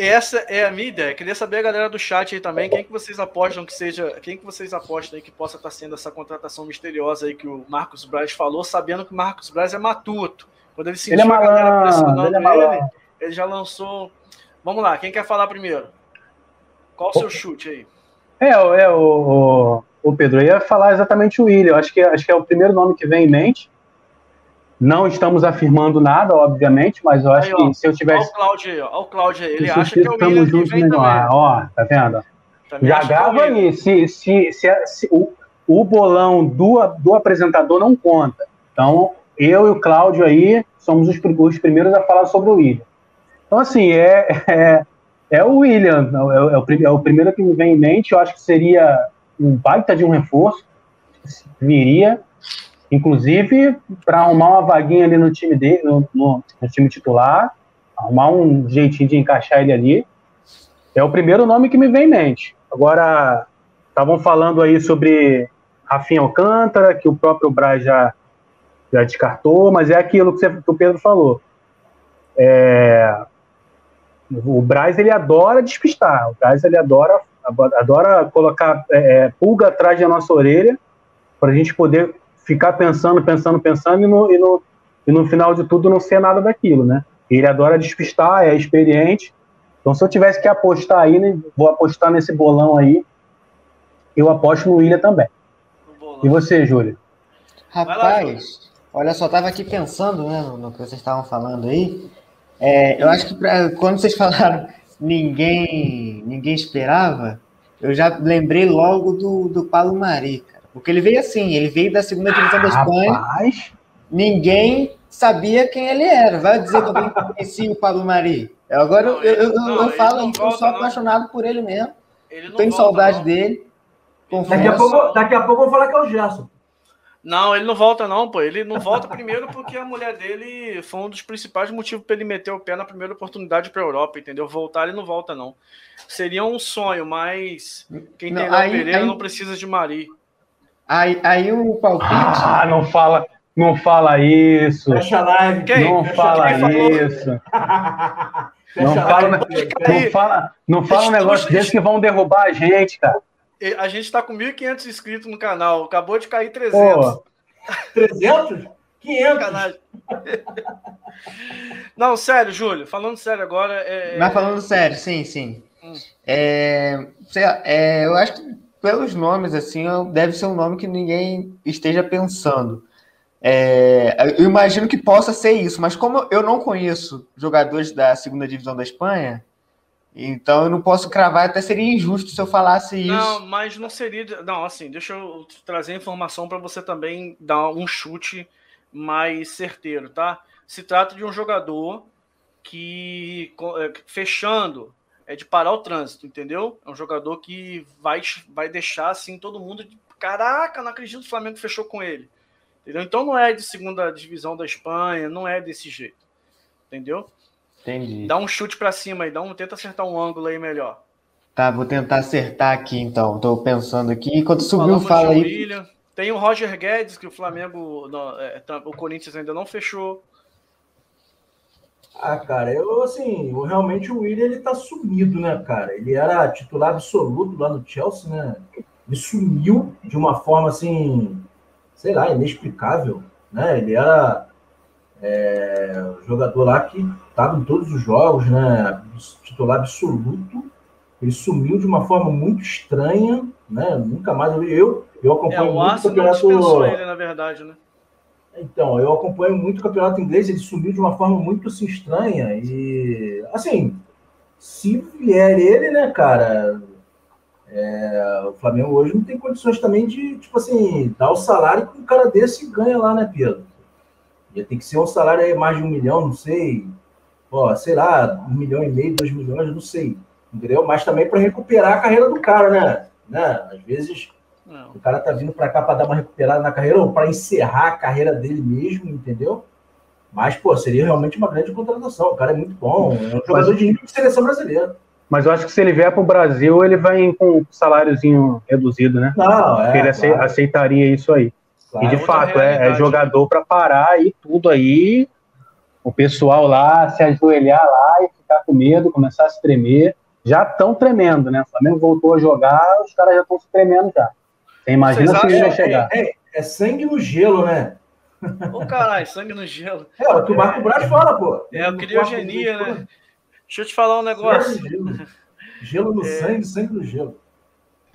Essa é a minha ideia. Queria saber a galera do chat aí também, quem que vocês apostam que seja, quem que vocês apostam aí que possa estar sendo essa contratação misteriosa aí que o Marcos Braz falou, sabendo que o Marcos Braz é matuto. Quando ele sentiu ele é malandro, a galera pressionando ele, é ele, ele, já lançou. Vamos lá, quem quer falar primeiro? Qual o seu chute aí? É, é o, o, o Pedro, eu ia falar exatamente o William. Acho que, acho que é o primeiro nome que vem em mente. Não estamos afirmando nada, obviamente, mas eu acho aí, ó, que se eu tivesse. Olha o Cláudio aí. Ele acha que é o William que vem melhor. Ó, tá vendo? Também Já grava é aí. Se, se, se, se, o, o bolão do, do apresentador não conta. Então, eu e o Cláudio aí somos os, os primeiros a falar sobre o William. Então, assim, é, é, é o William, é, é, o, é o primeiro que me vem em mente. Eu acho que seria um baita de um reforço. Viria Inclusive, para arrumar uma vaguinha ali no time dele, no, no, no, time titular, arrumar um jeitinho de encaixar ele ali. É o primeiro nome que me vem em mente. Agora, estavam falando aí sobre Rafinha Alcântara, que o próprio Braz já, já descartou, mas é aquilo que, você, que o Pedro falou. é, o Braz ele adora despistar, o Braz ele adora, adora colocar é, é pulga atrás da nossa orelha para a gente poder ficar pensando, pensando, pensando e no, e, no, e no final de tudo não ser nada daquilo, né? Ele adora despistar, é experiente. Então, se eu tivesse que apostar aí, né, vou apostar nesse bolão aí, eu aposto no William também. E você, Júlio? Rapaz, olha só, tava aqui pensando né, no, no que vocês estavam falando aí. É, eu acho que pra, quando vocês *laughs* falaram ninguém ninguém esperava, eu já lembrei logo do, do Paulo Mari, cara. Porque ele veio assim, ele veio da segunda divisão da Espanha. Rapaz. Ninguém sabia quem ele era. Vai dizer que eu conheci o Pablo Mari. Agora não, eu, eu, não, eu falo, eu sou apaixonado por ele mesmo. Ele Tenho saudade não. dele. Daqui a, pouco, daqui a pouco eu vou falar que é o Gerson. Não, ele não volta, não, pô. Ele não volta primeiro porque a mulher dele foi um dos principais motivos para ele meter o pé na primeira oportunidade para a Europa, entendeu? Voltar ele não volta, não. Seria um sonho, mas quem tem Léo Pereira aí, não precisa de Mari. Aí, aí o palpite. Ah, não fala, não fala isso. Fecha a live. Quem? Não Fecha fala isso. *laughs* não, fala, não fala, não fala um negócio desse que vão derrubar a gente, cara. A gente está com 1.500 inscritos no canal. Acabou de cair 300. Pô. *laughs* 300? 500. Não, sério, Júlio. Falando sério agora. É... Mas falando sério, sim, sim. Hum. É, é, eu acho que pelos nomes, assim, deve ser um nome que ninguém esteja pensando. É, eu imagino que possa ser isso, mas como eu não conheço jogadores da segunda divisão da Espanha, então eu não posso cravar, até seria injusto se eu falasse isso. Não, mas não seria. Não, assim, deixa eu trazer informação para você também dar um chute mais certeiro, tá? Se trata de um jogador que, é, fechando, é de parar o trânsito, entendeu? É um jogador que vai, vai deixar assim todo mundo. De, Caraca, não acredito que o Flamengo fechou com ele. Entendeu? Então não é de segunda divisão da Espanha, não é desse jeito. Entendeu? Entendi. Dá um chute para cima aí, dá um, tenta acertar um ângulo aí melhor. Tá, vou tentar acertar aqui então. Tô pensando aqui. Enquanto subiu, fala aí. William. Tem o Roger Guedes, que o Flamengo, não, é, o Corinthians ainda não fechou. Ah, cara, eu assim, eu, realmente o William ele tá sumido, né, cara? Ele era titular absoluto lá no Chelsea, né? Ele sumiu de uma forma assim, sei lá, inexplicável, né? Ele era é, jogador lá que estava em todos os jogos, né? Titular absoluto. Ele sumiu de uma forma muito estranha, né? Nunca mais eu eu, eu acompanho é, o muito o campeonato. ele, na verdade, né? Então, eu acompanho muito o campeonato inglês, ele sumiu de uma forma muito estranha. E assim, se vier ele, né, cara, é, o Flamengo hoje não tem condições também de, tipo assim, dar o salário que um cara desse ganha lá, né, Pedro? Ia ter que ser um salário aí mais de um milhão, não sei. Ó, sei lá, um milhão e meio, dois milhões, não sei. Entendeu? Mas também para recuperar a carreira do cara, né? né? Às vezes não. o cara tá vindo para cá para dar uma recuperada na carreira ou para encerrar a carreira dele mesmo, entendeu? Mas, pô, seria realmente uma grande contratação. O cara é muito bom, é um jogador de nível de seleção brasileira. Mas eu acho que se ele vier para o Brasil, ele vai com um saláriozinho reduzido, né? Não, é. Ele claro. aceitaria isso aí. Claro, e de fato, é, é, jogador para parar e tudo aí. O pessoal lá se ajoelhar lá e ficar com medo, começar a se tremer. Já estão tremendo, né? O Flamengo voltou a jogar, os caras já estão se tremendo já. Você imagina se ele vai chegar. É, é, é, sangue no gelo, né? Ô, caralho, sangue no gelo. É, o que o Marco Braz fala, pô. É, eu queria eugenia, né? Deixa eu te falar um negócio. Gelo, gelo no é... sangue, sangue no gelo.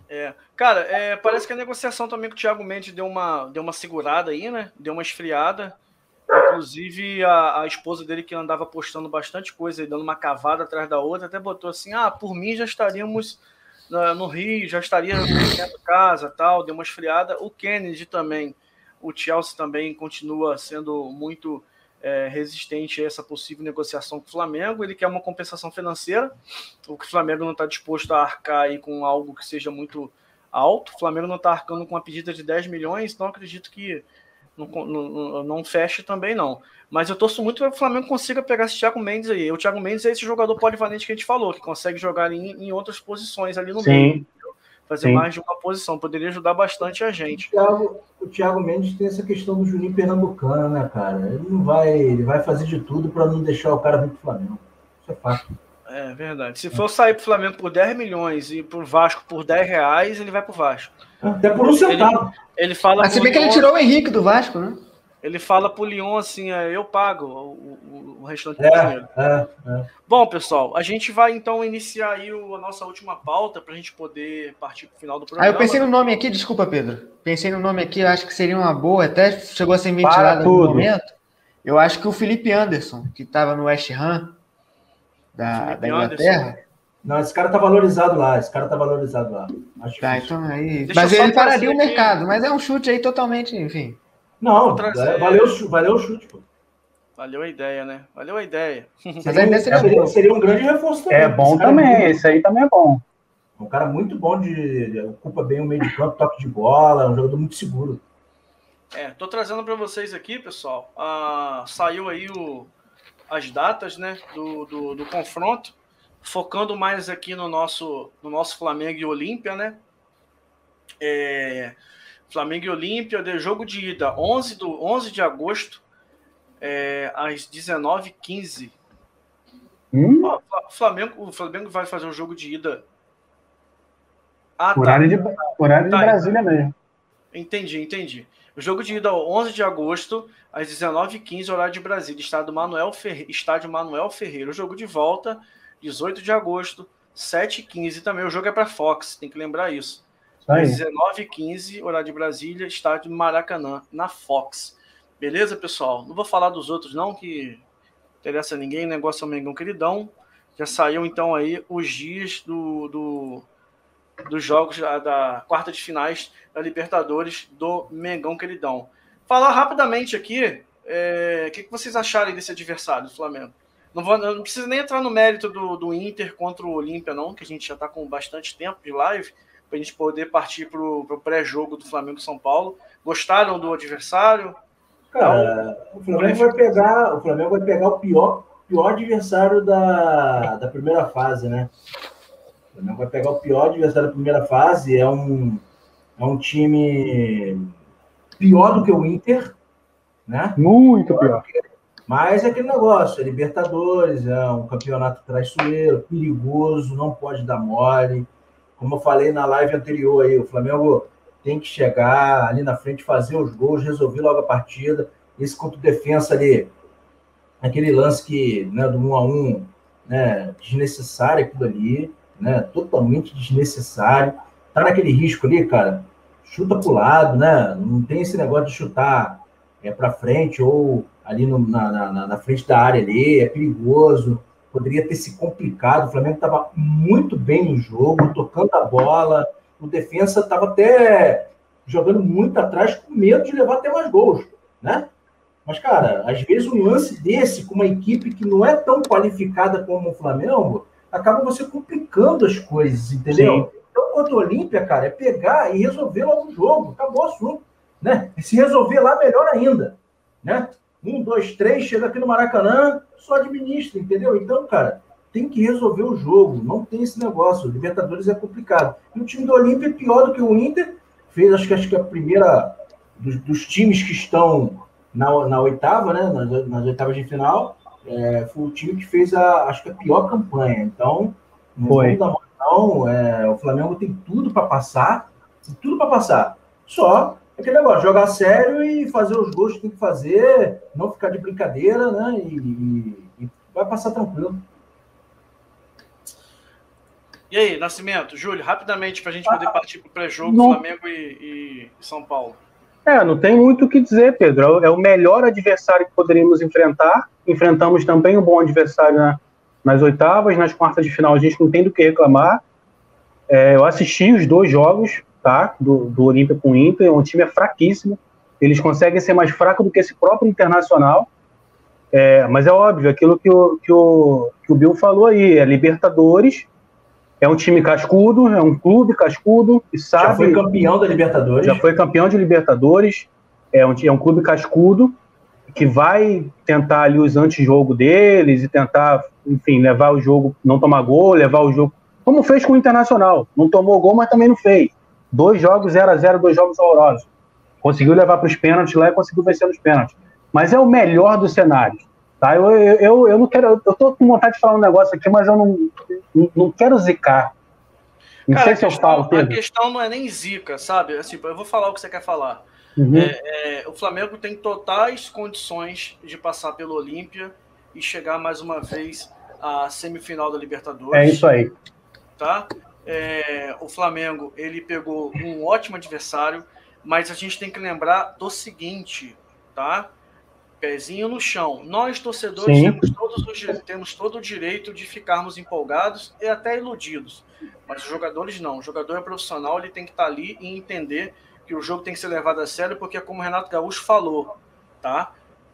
É. Cara, é, parece que a negociação também com o Thiago Mendes deu uma, deu uma segurada aí, né? Deu uma esfriada. Inclusive, a, a esposa dele, que andava postando bastante coisa e dando uma cavada atrás da outra, até botou assim: ah, por mim já estaríamos no Rio, já estaria dentro casa tal. Deu uma esfriada. O Kennedy também, o Chelsea também continua sendo muito é, resistente a essa possível negociação com o Flamengo. Ele quer uma compensação financeira, o que o Flamengo não está disposto a arcar aí com algo que seja muito alto. O Flamengo não está arcando com uma pedida de 10 milhões, então acredito que não, não, não feche também não. Mas eu torço muito para que o Flamengo consiga pegar esse Thiago Mendes aí. O Thiago Mendes é esse jogador polivalente que a gente falou, que consegue jogar em, em outras posições ali no Sim. meio fazer Sim. mais de uma posição, poderia ajudar bastante a gente. O Thiago, o Thiago Mendes tem essa questão do Juninho Pernambucano, né, cara? Ele não vai, ele vai fazer de tudo para não deixar o cara vir pro Flamengo. Isso é fato. É verdade. Se for sair pro Flamengo por 10 milhões e pro Vasco por 10 reais, ele vai pro Vasco. Até por um centavo. Ele, ele fala. Mas se bem que ele tirou o Henrique do Vasco, né? Ele fala pro Lyon assim, é, eu pago o, o, o restante do é, dinheiro. É, é. Bom, pessoal, a gente vai então iniciar aí o, a nossa última pauta para a gente poder partir para o final do programa. Ah, eu pensei no nome aqui, desculpa, Pedro. Pensei no nome aqui, eu acho que seria uma boa, até chegou a ser ventilado no momento. Eu acho que o Felipe Anderson, que estava no West Ham da, da Inglaterra. Anderson. Não, esse cara tá valorizado lá, esse cara tá valorizado lá. Acho tá, então aí. Deixa mas ele pararia o mercado, mas é um chute aí totalmente, enfim. Não, trazer... valeu, valeu o chute, pô. Valeu a ideia, né? Valeu a ideia. Seria, seria, seria, um grande reforço também. É bom também, é esse aí também é bom. Um cara muito bom de. ocupa bem o meio de campo, toque de bola, um jogador muito seguro. É, tô trazendo para vocês aqui, pessoal. Ah, saiu aí o, as datas, né, do, do, do, confronto, focando mais aqui no nosso, no nosso Flamengo e Olímpia, né? É, Flamengo e Olímpia, de jogo de ida 11, do, 11 de agosto, é, às 19h15. Hum? O, Flamengo, o Flamengo vai fazer um jogo de ida. Ah, tá. Horário de, horário tá, de Brasília mesmo. Entendi, entendi. O jogo de ida 11 de agosto, às 19h15, horário de Brasília, estádio Manuel, Ferre... estádio Manuel Ferreira. O jogo de volta, 18 de agosto, 7h15 também. O jogo é para Fox, tem que lembrar isso. Às 19h15, horário de Brasília, estádio Maracanã, na Fox. Beleza, pessoal? Não vou falar dos outros, não, que interessa a ninguém, negócio é o Mengão Queridão. Já saiu então aí os dias do, do dos jogos da, da, quarta de finais da Libertadores do Mengão Queridão. Falar rapidamente aqui, é, o que, que, vocês acharem desse adversário do Flamengo? Não, vou, não precisa nem entrar no mérito do, do Inter contra o Olímpia, não, que a gente já está com bastante tempo de live para a gente poder partir para o pré-jogo do Flamengo São Paulo. Gostaram do adversário? Cara, então, o Flamengo vai pegar, o Flamengo vai pegar o pior, pior adversário da, da primeira fase, né? O Flamengo vai pegar o pior adversário da primeira fase. É um, é um time pior do que o Inter, né? Muito pior. Mas é aquele negócio, é Libertadores, é um campeonato traiçoeiro, perigoso, não pode dar mole. Como eu falei na live anterior aí, o Flamengo tem que chegar ali na frente, fazer os gols, resolver logo a partida. Esse contra defensa ali, aquele lance que, né, do 1 a 1 né, desnecessário aquilo ali, né, totalmente desnecessário. Tá naquele risco ali, cara, chuta pro lado, né? Não tem esse negócio de chutar é para frente ou ali no, na, na, na, frente da área ali, é perigoso poderia ter se complicado. O Flamengo estava muito bem no jogo, tocando a bola. O defensa estava até jogando muito atrás, com medo de levar até mais gols, né? Mas, cara, às vezes um lance desse, com uma equipe que não é tão qualificada como o Flamengo, acaba você complicando as coisas, entendeu? Sim. Então, contra o Olímpia, cara, é pegar e resolver logo o jogo. Acabou o assunto. Né? E se resolver lá, melhor ainda. Né? Um, dois, três, chega aqui no Maracanã, só administra, entendeu? Então, cara, tem que resolver o jogo. Não tem esse negócio. Libertadores é complicado. E o time do Olímpia é pior do que o Inter. Fez, acho que, acho que a primeira dos, dos times que estão na, na oitava, né? Nas, nas oitavas de final. É, foi o time que fez a, acho que a pior campanha. Então, foi. Mão, não. É, o Flamengo tem tudo para passar, tudo para passar. Só aquele negócio, jogar sério e fazer os gols que tem que fazer, não ficar de brincadeira, né? E, e, e vai passar tranquilo. E aí, Nascimento, Júlio, rapidamente para a gente poder partir para o pré-jogo Flamengo e, e, São Paulo. É, não tem muito o que dizer, Pedro. É o melhor adversário que poderíamos enfrentar. Enfrentamos também um bom adversário na, nas oitavas, nas quartas de final a gente não tem do que reclamar. É, eu assisti os dois jogos, tá? Do, do Olímpia com o Inter, o time é fraquíssimo. Eles conseguem ser mais fracos do que esse próprio Internacional. É, mas é óbvio, aquilo que o, que, o, que o Bill falou aí, é Libertadores, é um time cascudo, é um clube cascudo, e sabe... Já foi campeão da Libertadores. Já foi campeão de Libertadores, é um, é um clube cascudo, que vai tentar ali os antijogo deles e tentar, enfim, levar o jogo, não tomar gol, levar o jogo, como fez com o Internacional. Não tomou gol, mas também não fez. Dois jogos 0 a 0 dois jogos horrorosos. Conseguiu levar para os pênaltis lá e conseguiu vencer nos pênaltis. Mas é o melhor dos cenários. Tá? Eu, eu, eu, eu não quero. Eu tô com vontade de falar um negócio aqui, mas eu não, não, não quero zicar. Não Cara, sei se questão, eu falo. A questão não é nem zica, sabe? Assim, eu vou falar o que você quer falar. Uhum. É, é, o Flamengo tem totais condições de passar pelo Olímpia e chegar mais uma vez à semifinal da Libertadores. É isso aí. Tá? É, o Flamengo ele pegou um ótimo adversário, mas a gente tem que lembrar do seguinte, tá? Pezinho no chão. Nós, torcedores, temos, todos os, temos todo o direito de ficarmos empolgados e até iludidos. Mas os jogadores não. O jogador é profissional, ele tem que estar ali e entender que o jogo tem que ser levado a sério, porque como o Renato Gaúcho falou, tá?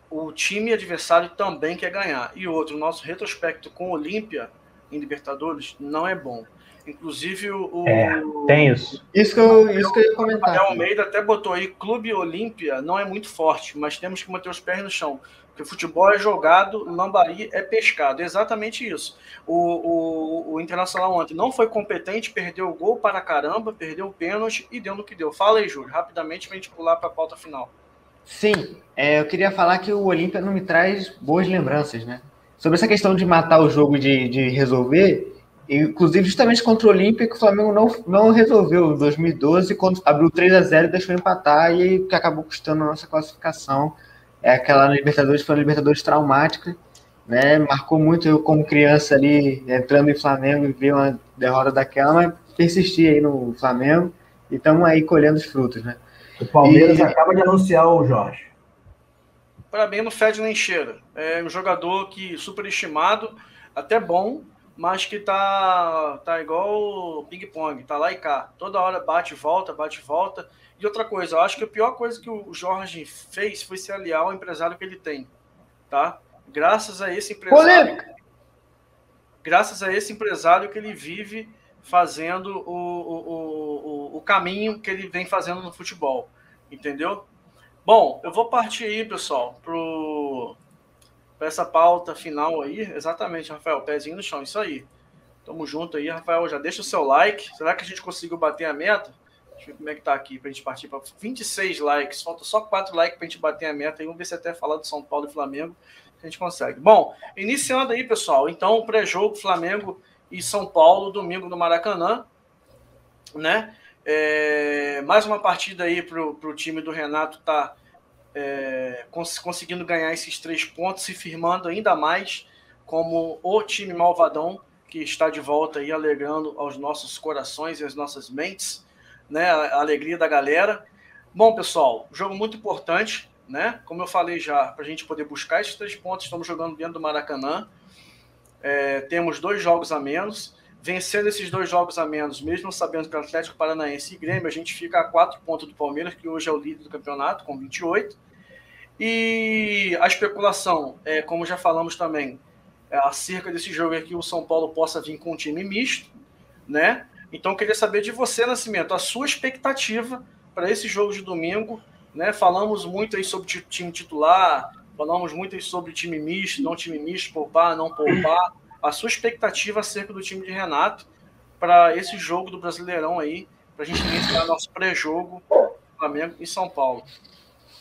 O time adversário também quer ganhar. E outro, o nosso retrospecto com o Olímpia em Libertadores não é bom. Inclusive o. É, tem isso. Isso que eu, isso que eu ia comentar. O Almeida até botou aí: Clube Olímpia não é muito forte, mas temos que manter os pés no chão. Porque futebol é jogado, lambari é pescado. É exatamente isso. O, o, o Internacional ontem não foi competente, perdeu o gol para caramba, perdeu o pênalti e deu no que deu. Fala aí, Júlio, rapidamente para a gente pular para a pauta final. Sim, é, eu queria falar que o Olímpia não me traz boas lembranças, né? Sobre essa questão de matar o jogo de, de resolver, inclusive justamente contra o Olímpia, que o Flamengo não, não resolveu em 2012, quando abriu 3 a 0 e deixou empatar, e que acabou custando a nossa classificação é aquela Libertadores, foi uma Libertadores traumática, né? Marcou muito eu como criança ali, entrando em Flamengo e ver uma derrota daquela, mas persisti aí no Flamengo e estamos aí colhendo os frutos, né? O Palmeiras e... acaba de anunciar o Jorge. Para mim, não fede nem cheira. É um jogador que superestimado, até bom, mas que tá, tá igual ping-pong, tá lá e cá. Toda hora bate e volta, bate e volta. E outra coisa, eu acho que a pior coisa que o Jorge fez foi se aliar ao empresário que ele tem, tá? Graças a esse empresário. Polêmica. Graças a esse empresário que ele vive fazendo o, o, o, o caminho que ele vem fazendo no futebol. Entendeu? Bom, eu vou partir aí, pessoal, para essa pauta final aí. Exatamente, Rafael, pezinho no chão, isso aí. Tamo junto aí, Rafael. Já deixa o seu like. Será que a gente conseguiu bater a meta? Deixa eu ver como é que tá aqui, pra gente partir para 26 likes. Falta só 4 likes pra gente bater a meta. E vamos ver se até falar do São Paulo e Flamengo a gente consegue. Bom, iniciando aí, pessoal. Então, o pré-jogo Flamengo e São Paulo, domingo no Maracanã. Né? É, mais uma partida aí pro, pro time do Renato tá é, cons conseguindo ganhar esses três pontos, se firmando ainda mais como o time malvadão que está de volta aí alegrando aos nossos corações e às nossas mentes né? A alegria da galera. Bom, pessoal, jogo muito importante, né? Como eu falei já, para a gente poder buscar esses três pontos, estamos jogando dentro do Maracanã. É, temos dois jogos a menos. Vencendo esses dois jogos a menos, mesmo sabendo que o Atlético Paranaense e Grêmio, a gente fica a quatro pontos do Palmeiras, que hoje é o líder do campeonato, com 28. E a especulação, é, como já falamos também, é, acerca desse jogo é que o São Paulo possa vir com um time misto, né? Então, queria saber de você, Nascimento, a sua expectativa para esse jogo de domingo. Né? Falamos muito aí sobre time titular, falamos muito aí sobre time misto, não time misto, poupar, não poupar. A sua expectativa acerca do time de Renato para esse jogo do Brasileirão aí, para a gente iniciar nosso pré-jogo Flamengo e São Paulo.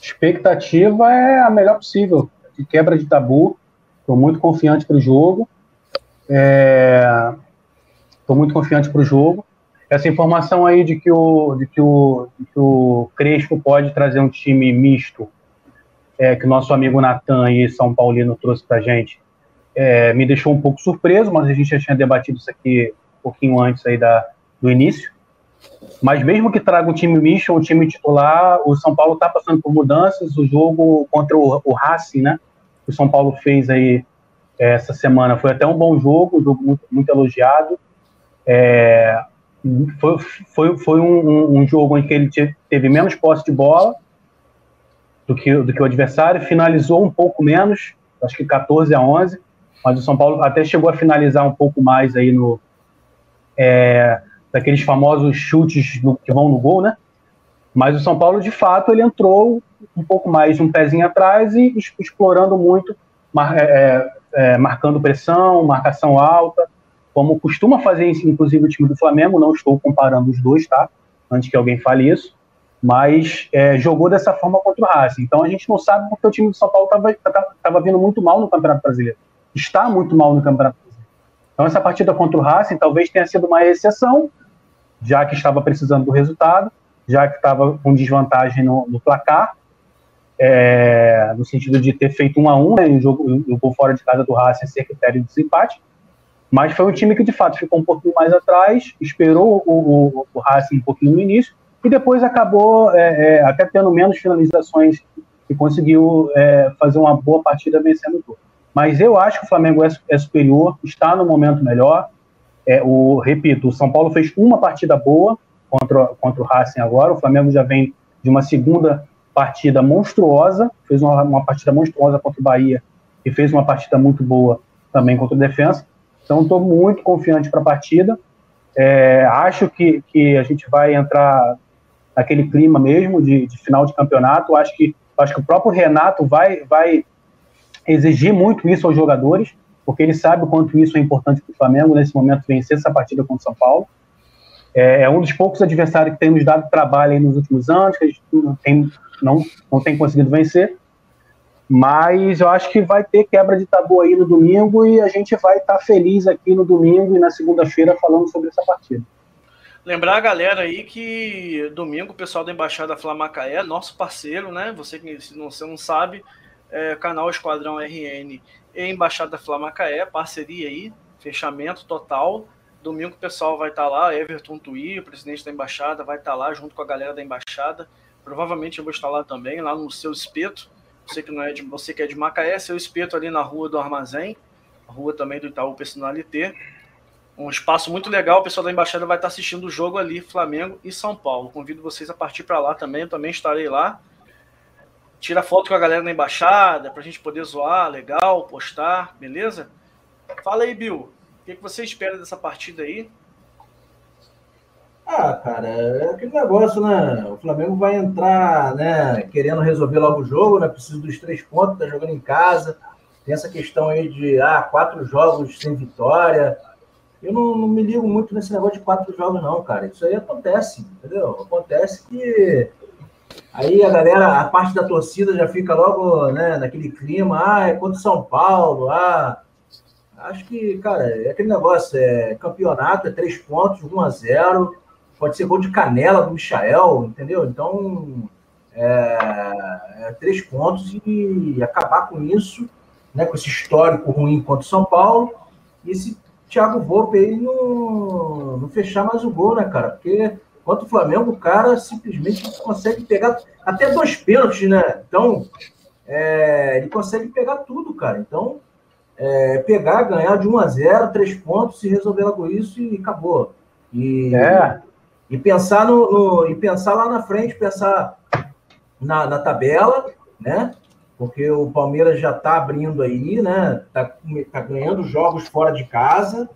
Expectativa é a melhor possível, de quebra de tabu. Estou muito confiante para o jogo. É, Estou muito confiante para o jogo. Essa informação aí de que, o, de, que o, de que o Crespo pode trazer um time misto, é, que o nosso amigo Natan e São Paulino trouxe para a gente, é, me deixou um pouco surpreso, mas a gente já tinha debatido isso aqui um pouquinho antes aí da, do início. Mas mesmo que traga um time misto, um time titular, o São Paulo está passando por mudanças. O jogo contra o, o Racing, né? Que o São Paulo fez aí é, essa semana foi até um bom jogo, um jogo muito, muito elogiado. É, foi foi, foi um, um, jogo em que ele teve menos posse de bola do que, do que o adversário, finalizou um pouco menos, acho que 14 a 11, mas o São Paulo até chegou a finalizar um pouco mais aí no. É, daqueles famosos chutes no, que vão no gol, né? Mas o São Paulo, de fato, ele entrou um pouco mais um pezinho atrás e explorando muito, mar, é, é, é, marcando pressão, marcação alta, como costuma fazer, inclusive, o time do Flamengo. Não estou comparando os dois, tá? Antes que alguém fale isso. mas é, jogou dessa forma contra o Racing. Então a gente não sabe porque o time do São Paulo estava vindo muito mal no Campeonato Brasileiro. Está muito mal no Campeonato. Então essa partida contra o Racing talvez tenha sido uma exceção, já que estava precisando do resultado, já que estava com desvantagem no, no placar, é, no sentido de ter feito um a um, né, o jogo, gol fora de casa do Racing ser critério de desempate, mas foi um time que de fato ficou um pouquinho mais atrás, esperou o, o, o Racing um pouquinho no início, e depois acabou é, é, até tendo menos finalizações e conseguiu é, fazer uma boa partida vencendo o jogo. Mas eu acho que o Flamengo é, é superior, está no momento melhor. É, o, repito, o São Paulo fez uma partida boa contra, contra o Racing agora, o Flamengo já vem de uma segunda partida monstruosa, fez uma, uma partida monstruosa contra o Bahia e fez uma partida muito boa também contra o Defensa. Então, estou muito confiante para a partida. É, acho que, que a gente vai entrar naquele clima mesmo de, de final de campeonato. Acho que, acho que o próprio Renato vai, vai exigir muito isso aos jogadores, porque ele sabe o quanto isso é importante para o Flamengo nesse momento vencer essa partida contra o São Paulo. É, é, um dos poucos adversários que tem nos dado trabalho nos últimos anos, que a gente não tem, não, não tem conseguido vencer. Mas eu acho que vai ter quebra de tabu aí no domingo e a gente vai estar tá feliz aqui no domingo e na segunda-feira falando sobre essa partida. Lembrar a galera aí que domingo o pessoal da Embaixada Flamacaé, é nosso parceiro, né? Você que se não, você não sabe, é, canal Esquadrão RN e Embaixada Flamacaé, parceria aí, fechamento total. Domingo o pessoal vai estar tá lá, Everton Tui, presidente da Embaixada, vai estar tá lá junto com a galera da Embaixada. Provavelmente eu vou estar lá também, lá no seu espeto. Você que não é de, você que é de Macaé, seu espeto ali na rua do Armazém, rua também do Itaú Personalité um espaço muito legal. O pessoal da Embaixada vai estar assistindo o jogo ali, Flamengo e São Paulo. Convido vocês a partir para lá também. Eu também estarei lá. Tira foto com a galera da Embaixada para a gente poder zoar, legal, postar, beleza? Fala aí, Bill. O que, que você espera dessa partida aí? Ah, cara, é aquele negócio, né? O Flamengo vai entrar, né, querendo resolver logo o jogo, né? Precisa dos três pontos, tá jogando em casa. Tem essa questão aí de ah, quatro jogos sem vitória. Eu não, não, me ligo muito nesse negócio de quatro jogos, não, cara. Isso aí acontece, entendeu? Acontece que aí a galera, a parte da torcida já fica logo né, naquele clima, ah, é contra São Paulo, ah. Acho que, cara, é aquele negócio, é campeonato, é três pontos, 1 a 0 pode ser gol de canela do Michael, entendeu? Então, é, é três pontos e acabar com isso, né, com esse histórico ruim contra o São Paulo, e esse Thiago Volpe aí não, não fechar mais o gol, né, cara? Porque contra o Flamengo, o cara simplesmente consegue pegar até dois pênaltis, né? Então, é, ele consegue pegar tudo, cara. Então, é, pegar, ganhar de 1 a 0 três pontos, se resolver logo isso e acabou. E, é. e pensar no, no, e pensar lá na frente, pensar na, na tabela, né? porque o Palmeiras já está abrindo aí, né? Está tá ganhando jogos fora de casa,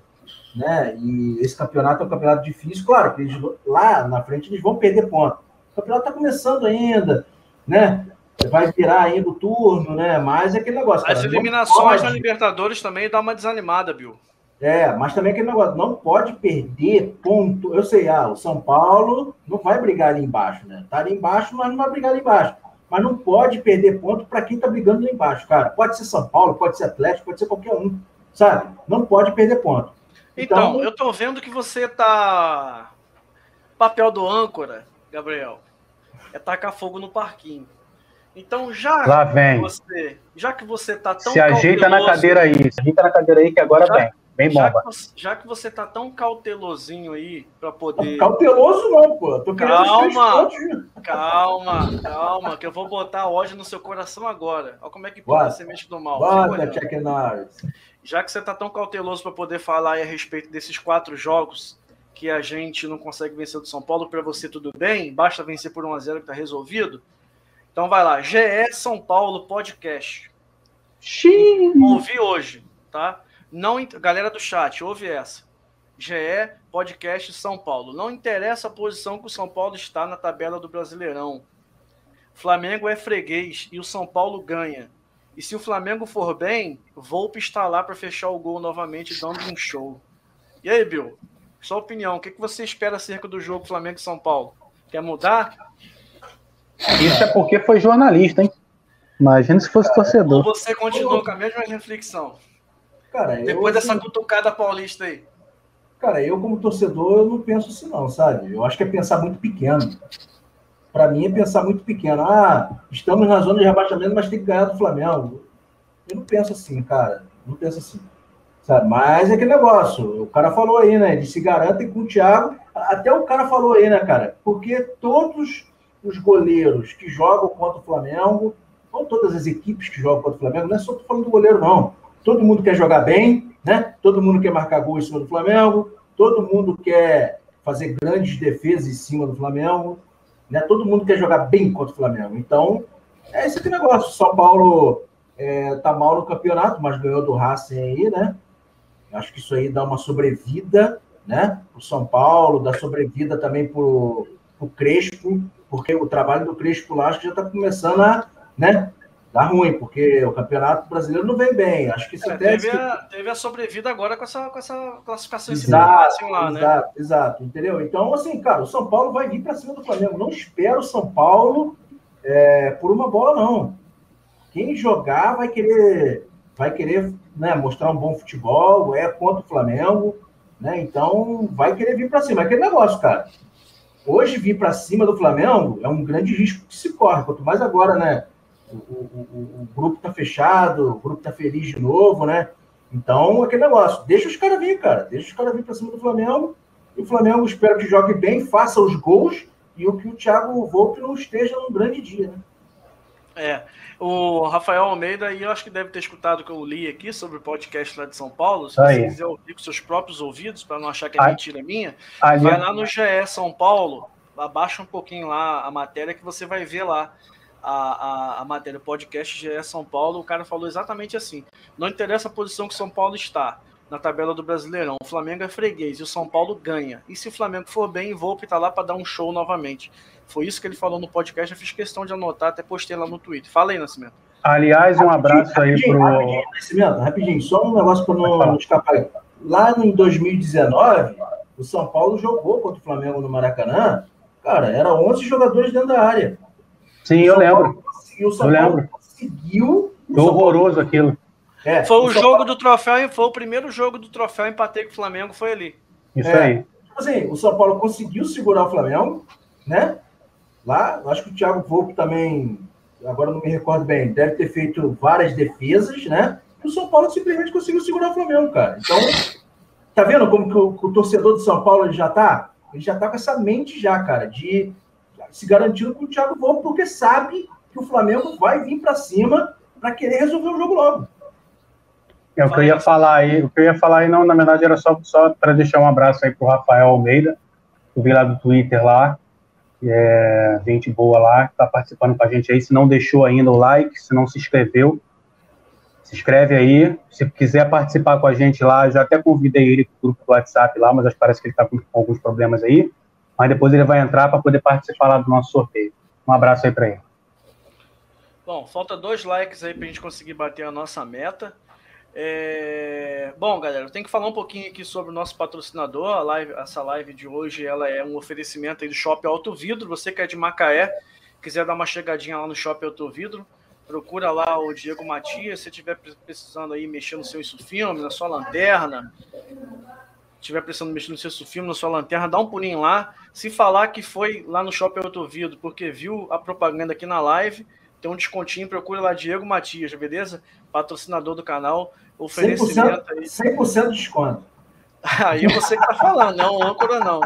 né? E esse campeonato é um campeonato difícil, claro, que eles, lá na frente eles vão perder ponto. O campeonato está começando ainda, né? Vai virar ainda o turno, né? Mas é aquele negócio. As eliminações na Libertadores também dá uma desanimada, Bill. É, mas também aquele negócio, não pode perder ponto. Eu sei, ah, o São Paulo não vai brigar ali embaixo, né? Tá ali embaixo, mas não vai brigar ali embaixo mas não pode perder ponto para quem está brigando lá embaixo, cara. Pode ser São Paulo, pode ser Atlético, pode ser qualquer um, sabe? Não pode perder ponto. Então, então eu estou vendo que você tá papel do âncora, Gabriel, é tacar fogo no parquinho. Então já Lá vem. você, já que você tá tão se ajeita na cadeira aí, se ajeita na cadeira aí que agora já, vem. Bem já bomba. Que, já que você tá tão cautelosinho aí para poder. Cauteloso não, pô. Tô calma, calma, calma, que eu vou botar ódio no seu coração agora. Olha como é que pode você mexe do mal. Bota, Check Já que você tá tão cauteloso para poder falar aí a respeito desses quatro jogos que a gente não consegue vencer do São Paulo, para você tudo bem? Basta vencer por 1 a 0 que tá resolvido. Então vai lá, GE São Paulo Podcast. Xiii. Ouvi hoje, tá? Não, galera do chat, ouve essa. GE Podcast São Paulo. Não interessa a posição que o São Paulo está na tabela do Brasileirão. Flamengo é freguês e o São Paulo ganha. E se o Flamengo for bem, Volpe está lá para fechar o gol novamente, dando um show. E aí, Bill? Sua opinião, o que você espera acerca do jogo Flamengo e São Paulo? Quer mudar? Isso é porque foi jornalista, hein? Imagina se fosse cara, torcedor. Ou você continuou com a mesma reflexão? Cara, Depois eu, dessa cutucada paulista aí. Cara, eu como torcedor, eu não penso assim não, sabe? Eu acho que é pensar muito pequeno. Para mim é pensar muito pequeno. Ah, estamos na zona de rebaixamento, mas tem que ganhar do Flamengo. Eu não penso assim, cara. Não penso assim. Sabe? Mas é aquele negócio. O cara falou aí, né? De se garantem com o Thiago. Até o cara falou aí, né, cara? Porque todos os goleiros que jogam contra o Flamengo, ou todas as equipes que jogam contra o Flamengo, não é só tô falando do goleiro, não. Todo mundo quer jogar bem, né? Todo mundo quer marcar gol em cima do Flamengo, todo mundo quer fazer grandes defesas em cima do Flamengo, né? Todo mundo quer jogar bem contra o Flamengo. Então, é esse negócio. São Paulo é, tá mal no campeonato, mas ganhou do Racing aí, né? Acho que isso aí dá uma sobrevida, né? O São Paulo, dá sobrevida também pro, pro Crespo, porque o trabalho do Crespo lá acho que já está começando a, né? Dar ruim, porque o Campeonato Brasileiro não vem bem. Acho que isso é, até. Teve, a, teve a sobrevida agora com essa, com essa classificação exato, lá, né? Exato, exato, entendeu? Então, assim, cara, o São Paulo vai vir para cima do Flamengo. Não espero o São Paulo é, por uma bola, não. Quem jogar vai querer, vai querer né, mostrar um bom futebol, é contra o Flamengo, né? Então vai querer vir para cima. É aquele negócio, cara. Hoje vir para cima do Flamengo é um grande risco que se corre. Quanto mais agora, né? O, o, o, o grupo tá fechado, o grupo tá feliz de novo, né? Então, aquele negócio. Deixa os caras vir, cara. Deixa os caras vir para cima do Flamengo. E o Flamengo espero que jogue bem, faça os gols e o que o Thiago Volpe não esteja num grande dia, né? É. O Rafael Almeida, e eu acho que deve ter escutado o que eu li aqui sobre o podcast lá de São Paulo. Se você quiser ouvir com seus próprios ouvidos, para não achar que é mentira minha, vai lá no GE São Paulo, abaixa um pouquinho lá a matéria que você vai ver lá a, a, a matéria podcast GE São Paulo. O cara falou exatamente assim: não interessa a posição que São Paulo está na tabela do Brasileirão. O Flamengo é freguês e o São Paulo ganha. E se o Flamengo for bem, Volpe tá lá para dar um show novamente. Foi isso que ele falou no podcast. Eu fiz questão de anotar, até postei lá no Twitter. Fala aí, Nascimento. Aliás, um abraço aí pro. Rapidinho, Nascimento, rapidinho, só um negócio para não, não escapar. Lá em 2019, o São Paulo jogou contra o Flamengo no Maracanã. Cara, era 11 jogadores dentro da área. Sim, eu lembro. E o São eu Paulo lembro. conseguiu. Foi horroroso aquilo. É, foi o, o jogo Paulo... do troféu, foi o primeiro jogo do troféu empatei com o Flamengo, foi ali. Isso é, aí. Tipo assim, o São Paulo conseguiu segurar o Flamengo, né? Lá, acho que o Thiago Volpe também, agora não me recordo bem, deve ter feito várias defesas, né? E o São Paulo simplesmente conseguiu segurar o Flamengo, cara. Então, tá vendo como que o, o torcedor do São Paulo ele já tá? Ele já tá com essa mente já, cara, de se garantindo com o Thiago Volpe, porque sabe que o Flamengo vai vir para cima para querer resolver o jogo logo. É o que eu ia falar aí, o que eu ia falar aí, não, na verdade, era só, só para deixar um abraço aí pro Rafael Almeida, eu vi lá do Twitter lá, é gente boa lá, que tá participando com a gente aí. Se não deixou ainda o like, se não se inscreveu, se inscreve aí. Se quiser participar com a gente lá, já até convidei ele para o grupo do WhatsApp lá, mas acho que parece que ele está com alguns problemas aí. Mas depois ele vai entrar para poder participar lá do nosso sorteio. Um abraço aí para ele. Bom, falta dois likes aí para a gente conseguir bater a nossa meta. É... Bom, galera, eu tenho que falar um pouquinho aqui sobre o nosso patrocinador. A live, essa live de hoje ela é um oferecimento aí do Shopping Alto Vidro. Você que é de Macaé, quiser dar uma chegadinha lá no Shopping Alto Vidro, procura lá o Diego Matias. Se estiver precisando aí mexer no seu insufilme, na sua lanterna, estiver precisando mexer no seu insufilme, na sua lanterna, dá um pulinho lá. Se falar que foi lá no Shopping Alto Vidro porque viu a propaganda aqui na live, tem um descontinho, procura lá Diego Matias, beleza? Patrocinador do canal oferecimento 100%, aí. 100% de desconto. *laughs* Aí você que tá falando, não âncora não.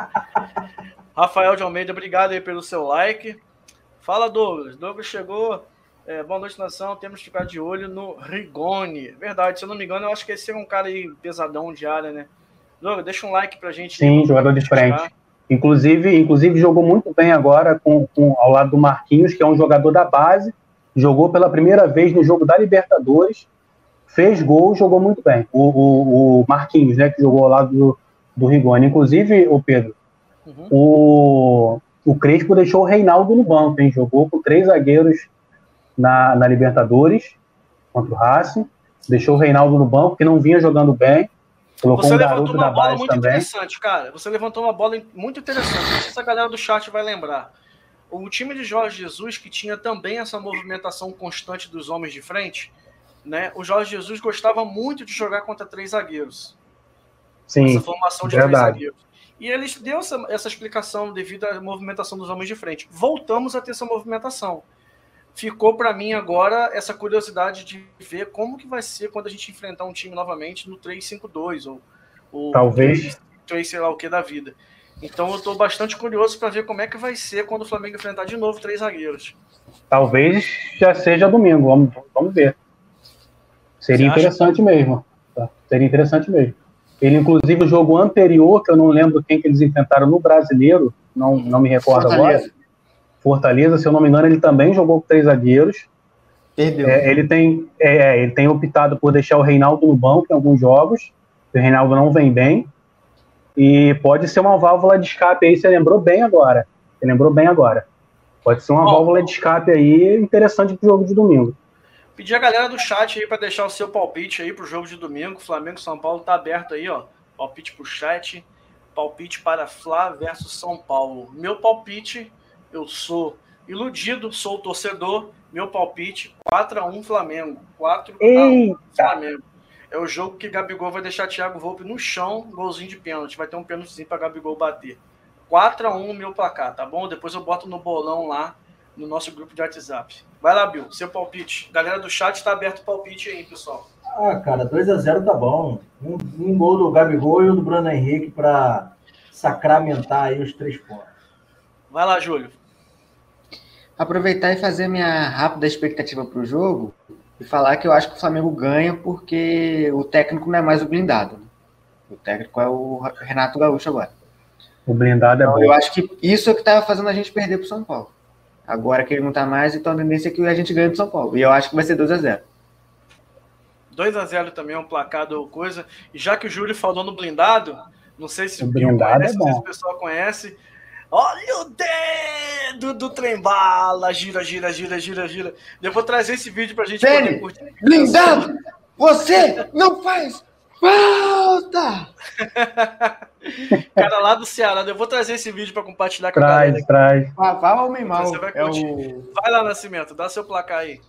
Rafael de Almeida, obrigado aí pelo seu like. Fala, Douglas. Douglas chegou. É, boa noite, nação. Temos que ficar de olho no Rigoni. Verdade, se eu não me engano, eu acho que esse é um cara aí pesadão de área, né? Douglas, deixa um like pra gente. Sim, jogador de frente. Inclusive, inclusive, jogou muito bem agora com, com, ao lado do Marquinhos, que é um jogador da base. Jogou pela primeira vez no jogo da Libertadores fez gol, jogou muito bem. O, o, o Marquinhos, né, que jogou lá do, do Rigoni. Inclusive, o Pedro, uhum. o, o Crespo deixou o Reinaldo no banco, hein? Jogou com três zagueiros na, na Libertadores contra o Racing. Deixou o Reinaldo no banco, que não vinha jogando bem. Colocou Você um levantou uma bola muito também. interessante, cara. Você levantou uma bola muito interessante. Não sei se a galera do chat vai lembrar. o time de Jorge Jesus, que tinha também essa movimentação constante dos homens de frente, né? O Jorge Jesus gostava muito de jogar contra três zagueiros. Sim, essa formação de verdade. três zagueiros. E ele deu essa, essa explicação devido à movimentação dos homens de frente. Voltamos a ter essa movimentação. Ficou para mim agora essa curiosidade de ver como que vai ser quando a gente enfrentar um time novamente no 3-5-2 ou, ou Talvez. 3, sei lá o que da vida. Então eu estou bastante curioso para ver como é que vai ser quando o Flamengo enfrentar de novo três zagueiros. Talvez já seja domingo, vamos, vamos ver. Seria Você interessante mesmo. tá? Seria interessante mesmo. Ele, inclusive, o jogo anterior, que eu não lembro quem que eles enfrentaram no brasileiro, não, não me recordo Fortaleza. agora. Fortaleza, se eu não me engano, ele também jogou com três zagueiros. Perdeu. É, ele, tem, é, ele tem optado por deixar o Reinaldo no banco em alguns jogos. O Reinaldo não vem bem. E pode ser uma válvula de escape aí, você lembrou bem agora. Você lembrou bem agora. Pode ser uma Bom. válvula de escape aí interessante pro jogo de domingo. Pedir a galera do chat aí para deixar o seu palpite aí pro jogo de domingo. Flamengo São Paulo tá aberto aí, ó. Palpite pro chat. Palpite para Flá versus São Paulo. Meu palpite, eu sou iludido, sou torcedor. Meu palpite, 4 a 1 Flamengo. 4 a 1 Eita! Flamengo. É o jogo que Gabigol vai deixar Thiago Volpe no chão, golzinho de pênalti. Vai ter um pênaltizinho para Gabigol bater. 4 a 1 meu placar, tá bom? Depois eu boto no bolão lá no nosso grupo de WhatsApp. Vai lá, Bill, seu palpite. Galera do chat tá aberto o palpite aí, pessoal. Ah, cara, 2x0 tá bom. Um, um gol do Gabigol e o do Bruno Henrique para sacramentar aí os três pontos. Vai lá, Júlio. Aproveitar e fazer minha rápida expectativa para o jogo e falar que eu acho que o Flamengo ganha porque o técnico não é mais o blindado. né? O técnico é o Renato Gaúcho agora. O blindado é Então, bom. eu acho que isso é o que estava fazendo a gente perder para o São Paulo. Agora que ele não está mais, então a tendência é que a gente ganhe do São Paulo. E eu acho que vai ser 2 a 0 2 a 0 também é um placar do coisa. E já que o Júlio falou no blindado, não sei se O blindado conhece, é não sei se bom. o pessoal conhece. Olha o dedo do trem bala, gira, gira, gira, gira, gira. Eu vou trazer esse vídeo pra gente Vene, poder curtir. Blindado! Você não faz falta! *laughs* Cara lá do Ceará, eu vou trazer esse vídeo pra compartilhar com a galera. Traz, traz. Vavá homem mal. Você vai É curtir. o... Vai lá, Nascimento, dá seu placar aí.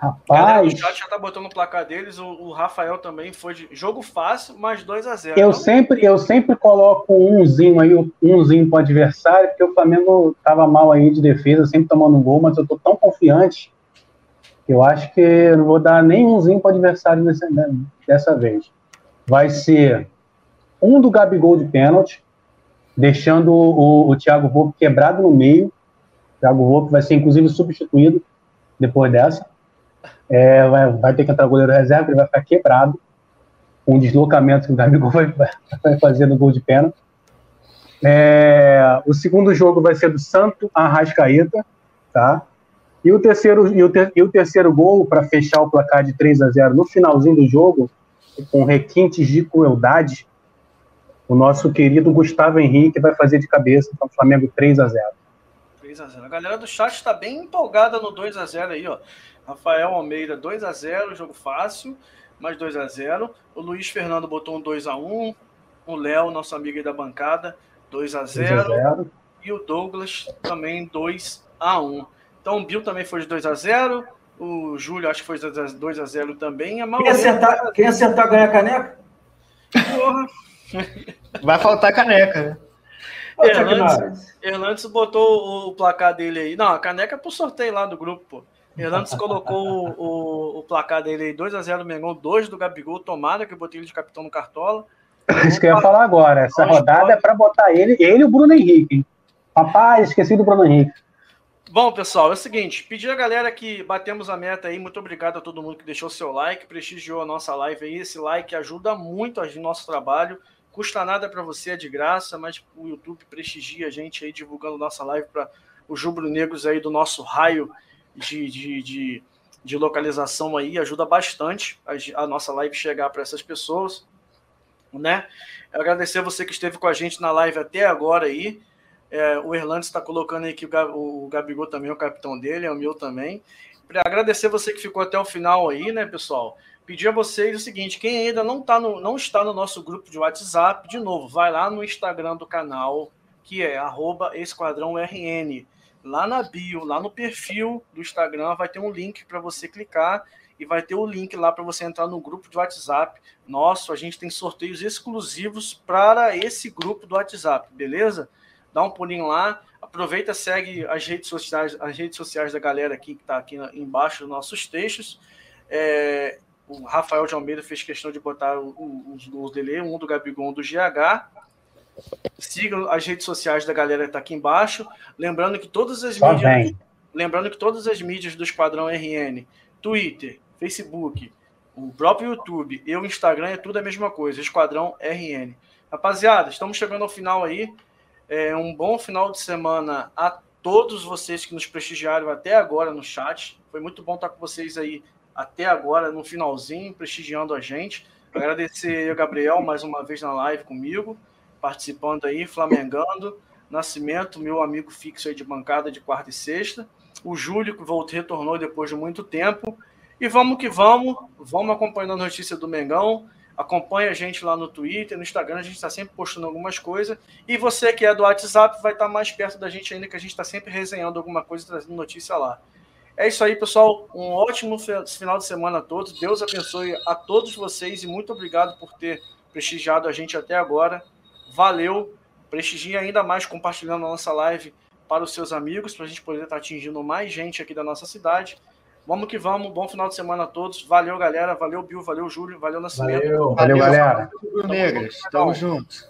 Galera do Rapaz, chat já tá botando o placar deles. O, o Rafael também foi de jogo fácil, mas 2 a 0 eu Então, sempre, eu sempre coloco umzinho aí, umzinho pro adversário, porque o Flamengo tava mal aí de defesa, sempre tomando um gol, mas eu tô tão confiante que eu acho que eu não vou dar nem umzinho pro adversário dessa, né, dessa vez. Vai ser um do Gabigol de pênalti, deixando o, o Thiago Volpe quebrado no meio. O Thiago Volpe vai ser, inclusive, substituído depois dessa. É, vai, vai ter que entrar o goleiro reserva, ele vai ficar quebrado. Com o deslocamento que o Gabigol *laughs* vai, vai fazer no gol de pênalti. É, o segundo jogo vai ser do Santo Arrascaeta, tá? E o terceiro, e o ter- e o terceiro gol, para fechar o placar de 3 a 0 no finalzinho do jogo, com requintes de crueldade, o nosso querido Gustavo Henrique vai fazer de cabeça para o Flamengo 3 a 0 3 a 0 A galera do chat está bem empolgada no 2 a 0 aí, ó. Rafael Almeida, 2 a 0 jogo fácil, mais 2 a 0 O Luiz Fernando botou um 2 a 1 O Léo, nosso amigo aí da bancada, 2 a 2 a 0 0 E o Douglas também 2 a 1 Então o Bill também foi de 2 a 0 O Júlio acho que foi de 2 a 0 também. A Quem acertar, quem acertar ganha a caneca? porra, Vai faltar caneca, né? Sacanagem. Hernandes botou o placar dele aí. Não, a caneca é pro sorteio lá do grupo, pô. Hernandes colocou o, o, placar dele aí, 2x0 Mengão, 2 do Gabigol, tomada, que eu botei ele de capitão no Cartola. Isso que eu ia falar agora. Essa rodada é para botar ele, ele e o Bruno Henrique. Rapaz, esqueci do Bruno Henrique. Bom, pessoal, é o seguinte, pedir a galera que batemos a meta aí, muito obrigado a todo mundo que deixou seu like, prestigiou a nossa live aí, esse like ajuda muito o nosso trabalho, custa nada para você, é de graça, mas o YouTube prestigia a gente aí, divulgando nossa live para os rubro-negros aí do nosso raio de, de, de, de localização aí, ajuda bastante a, a nossa live chegar para essas pessoas, né? Agradecer você que esteve com a gente na live até agora aí, é, o Erlandes está colocando aí que o, Gab- o Gabigol também é o capitão dele, é o meu também. Pra agradecer você que ficou até o final aí, né, pessoal? Pedir a vocês o seguinte: quem ainda não, tá no, não está no nosso grupo de WhatsApp, de novo, vai lá no Instagram do canal, que é arroba Esquadrão RN. Lá na bio, lá no perfil do Instagram, vai ter um link para você clicar e vai ter o link lá para você entrar no grupo de WhatsApp. Nosso, a gente tem sorteios exclusivos para esse grupo do WhatsApp, beleza? Dá um pulinho lá, aproveita, segue as redes sociais, as redes sociais da galera aqui que está aqui embaixo dos nossos textos. É, o Rafael de Almeida fez questão de botar os gols dele, um do Gabigol, um do GH. Sigam as redes sociais da galera que está aqui embaixo. Lembrando que todas as Só mídias. vem. Lembrando que todas as mídias do Esquadrão RN, Twitter, Facebook, o próprio YouTube e o Instagram é tudo a mesma coisa, Esquadrão RN. Rapaziada, estamos chegando ao final aí. É um bom final de semana a todos vocês que nos prestigiaram até agora no chat. Foi muito bom estar com vocês aí até agora, no finalzinho, prestigiando a gente. Agradecer a Gabriel mais uma vez na live comigo, participando aí, flamengando. Nascimento, meu amigo fixo aí de bancada de quarta e sexta. O Júlio, que voltou, retornou depois de muito tempo. E vamos que vamos, vamos acompanhando a notícia do Mengão. Acompanhe a gente lá no Twitter, no Instagram, a gente está sempre postando algumas coisas. E você que é do WhatsApp vai estar mais perto da gente ainda, que a gente está sempre resenhando alguma coisa, trazendo notícia lá. É isso aí, pessoal. Um ótimo final de semana a todos. Deus abençoe a todos vocês e muito obrigado por ter prestigiado a gente até agora. Valeu. Prestigie ainda mais compartilhando a nossa live para os seus amigos, para a gente poder estar atingindo mais gente aqui da nossa cidade. Vamos que vamos. Bom final de semana a todos. Valeu, galera. Valeu, Bill. Valeu, Júlio. Valeu, Nascimento. Valeu. Valeu, galera. Negras. Tamo junto.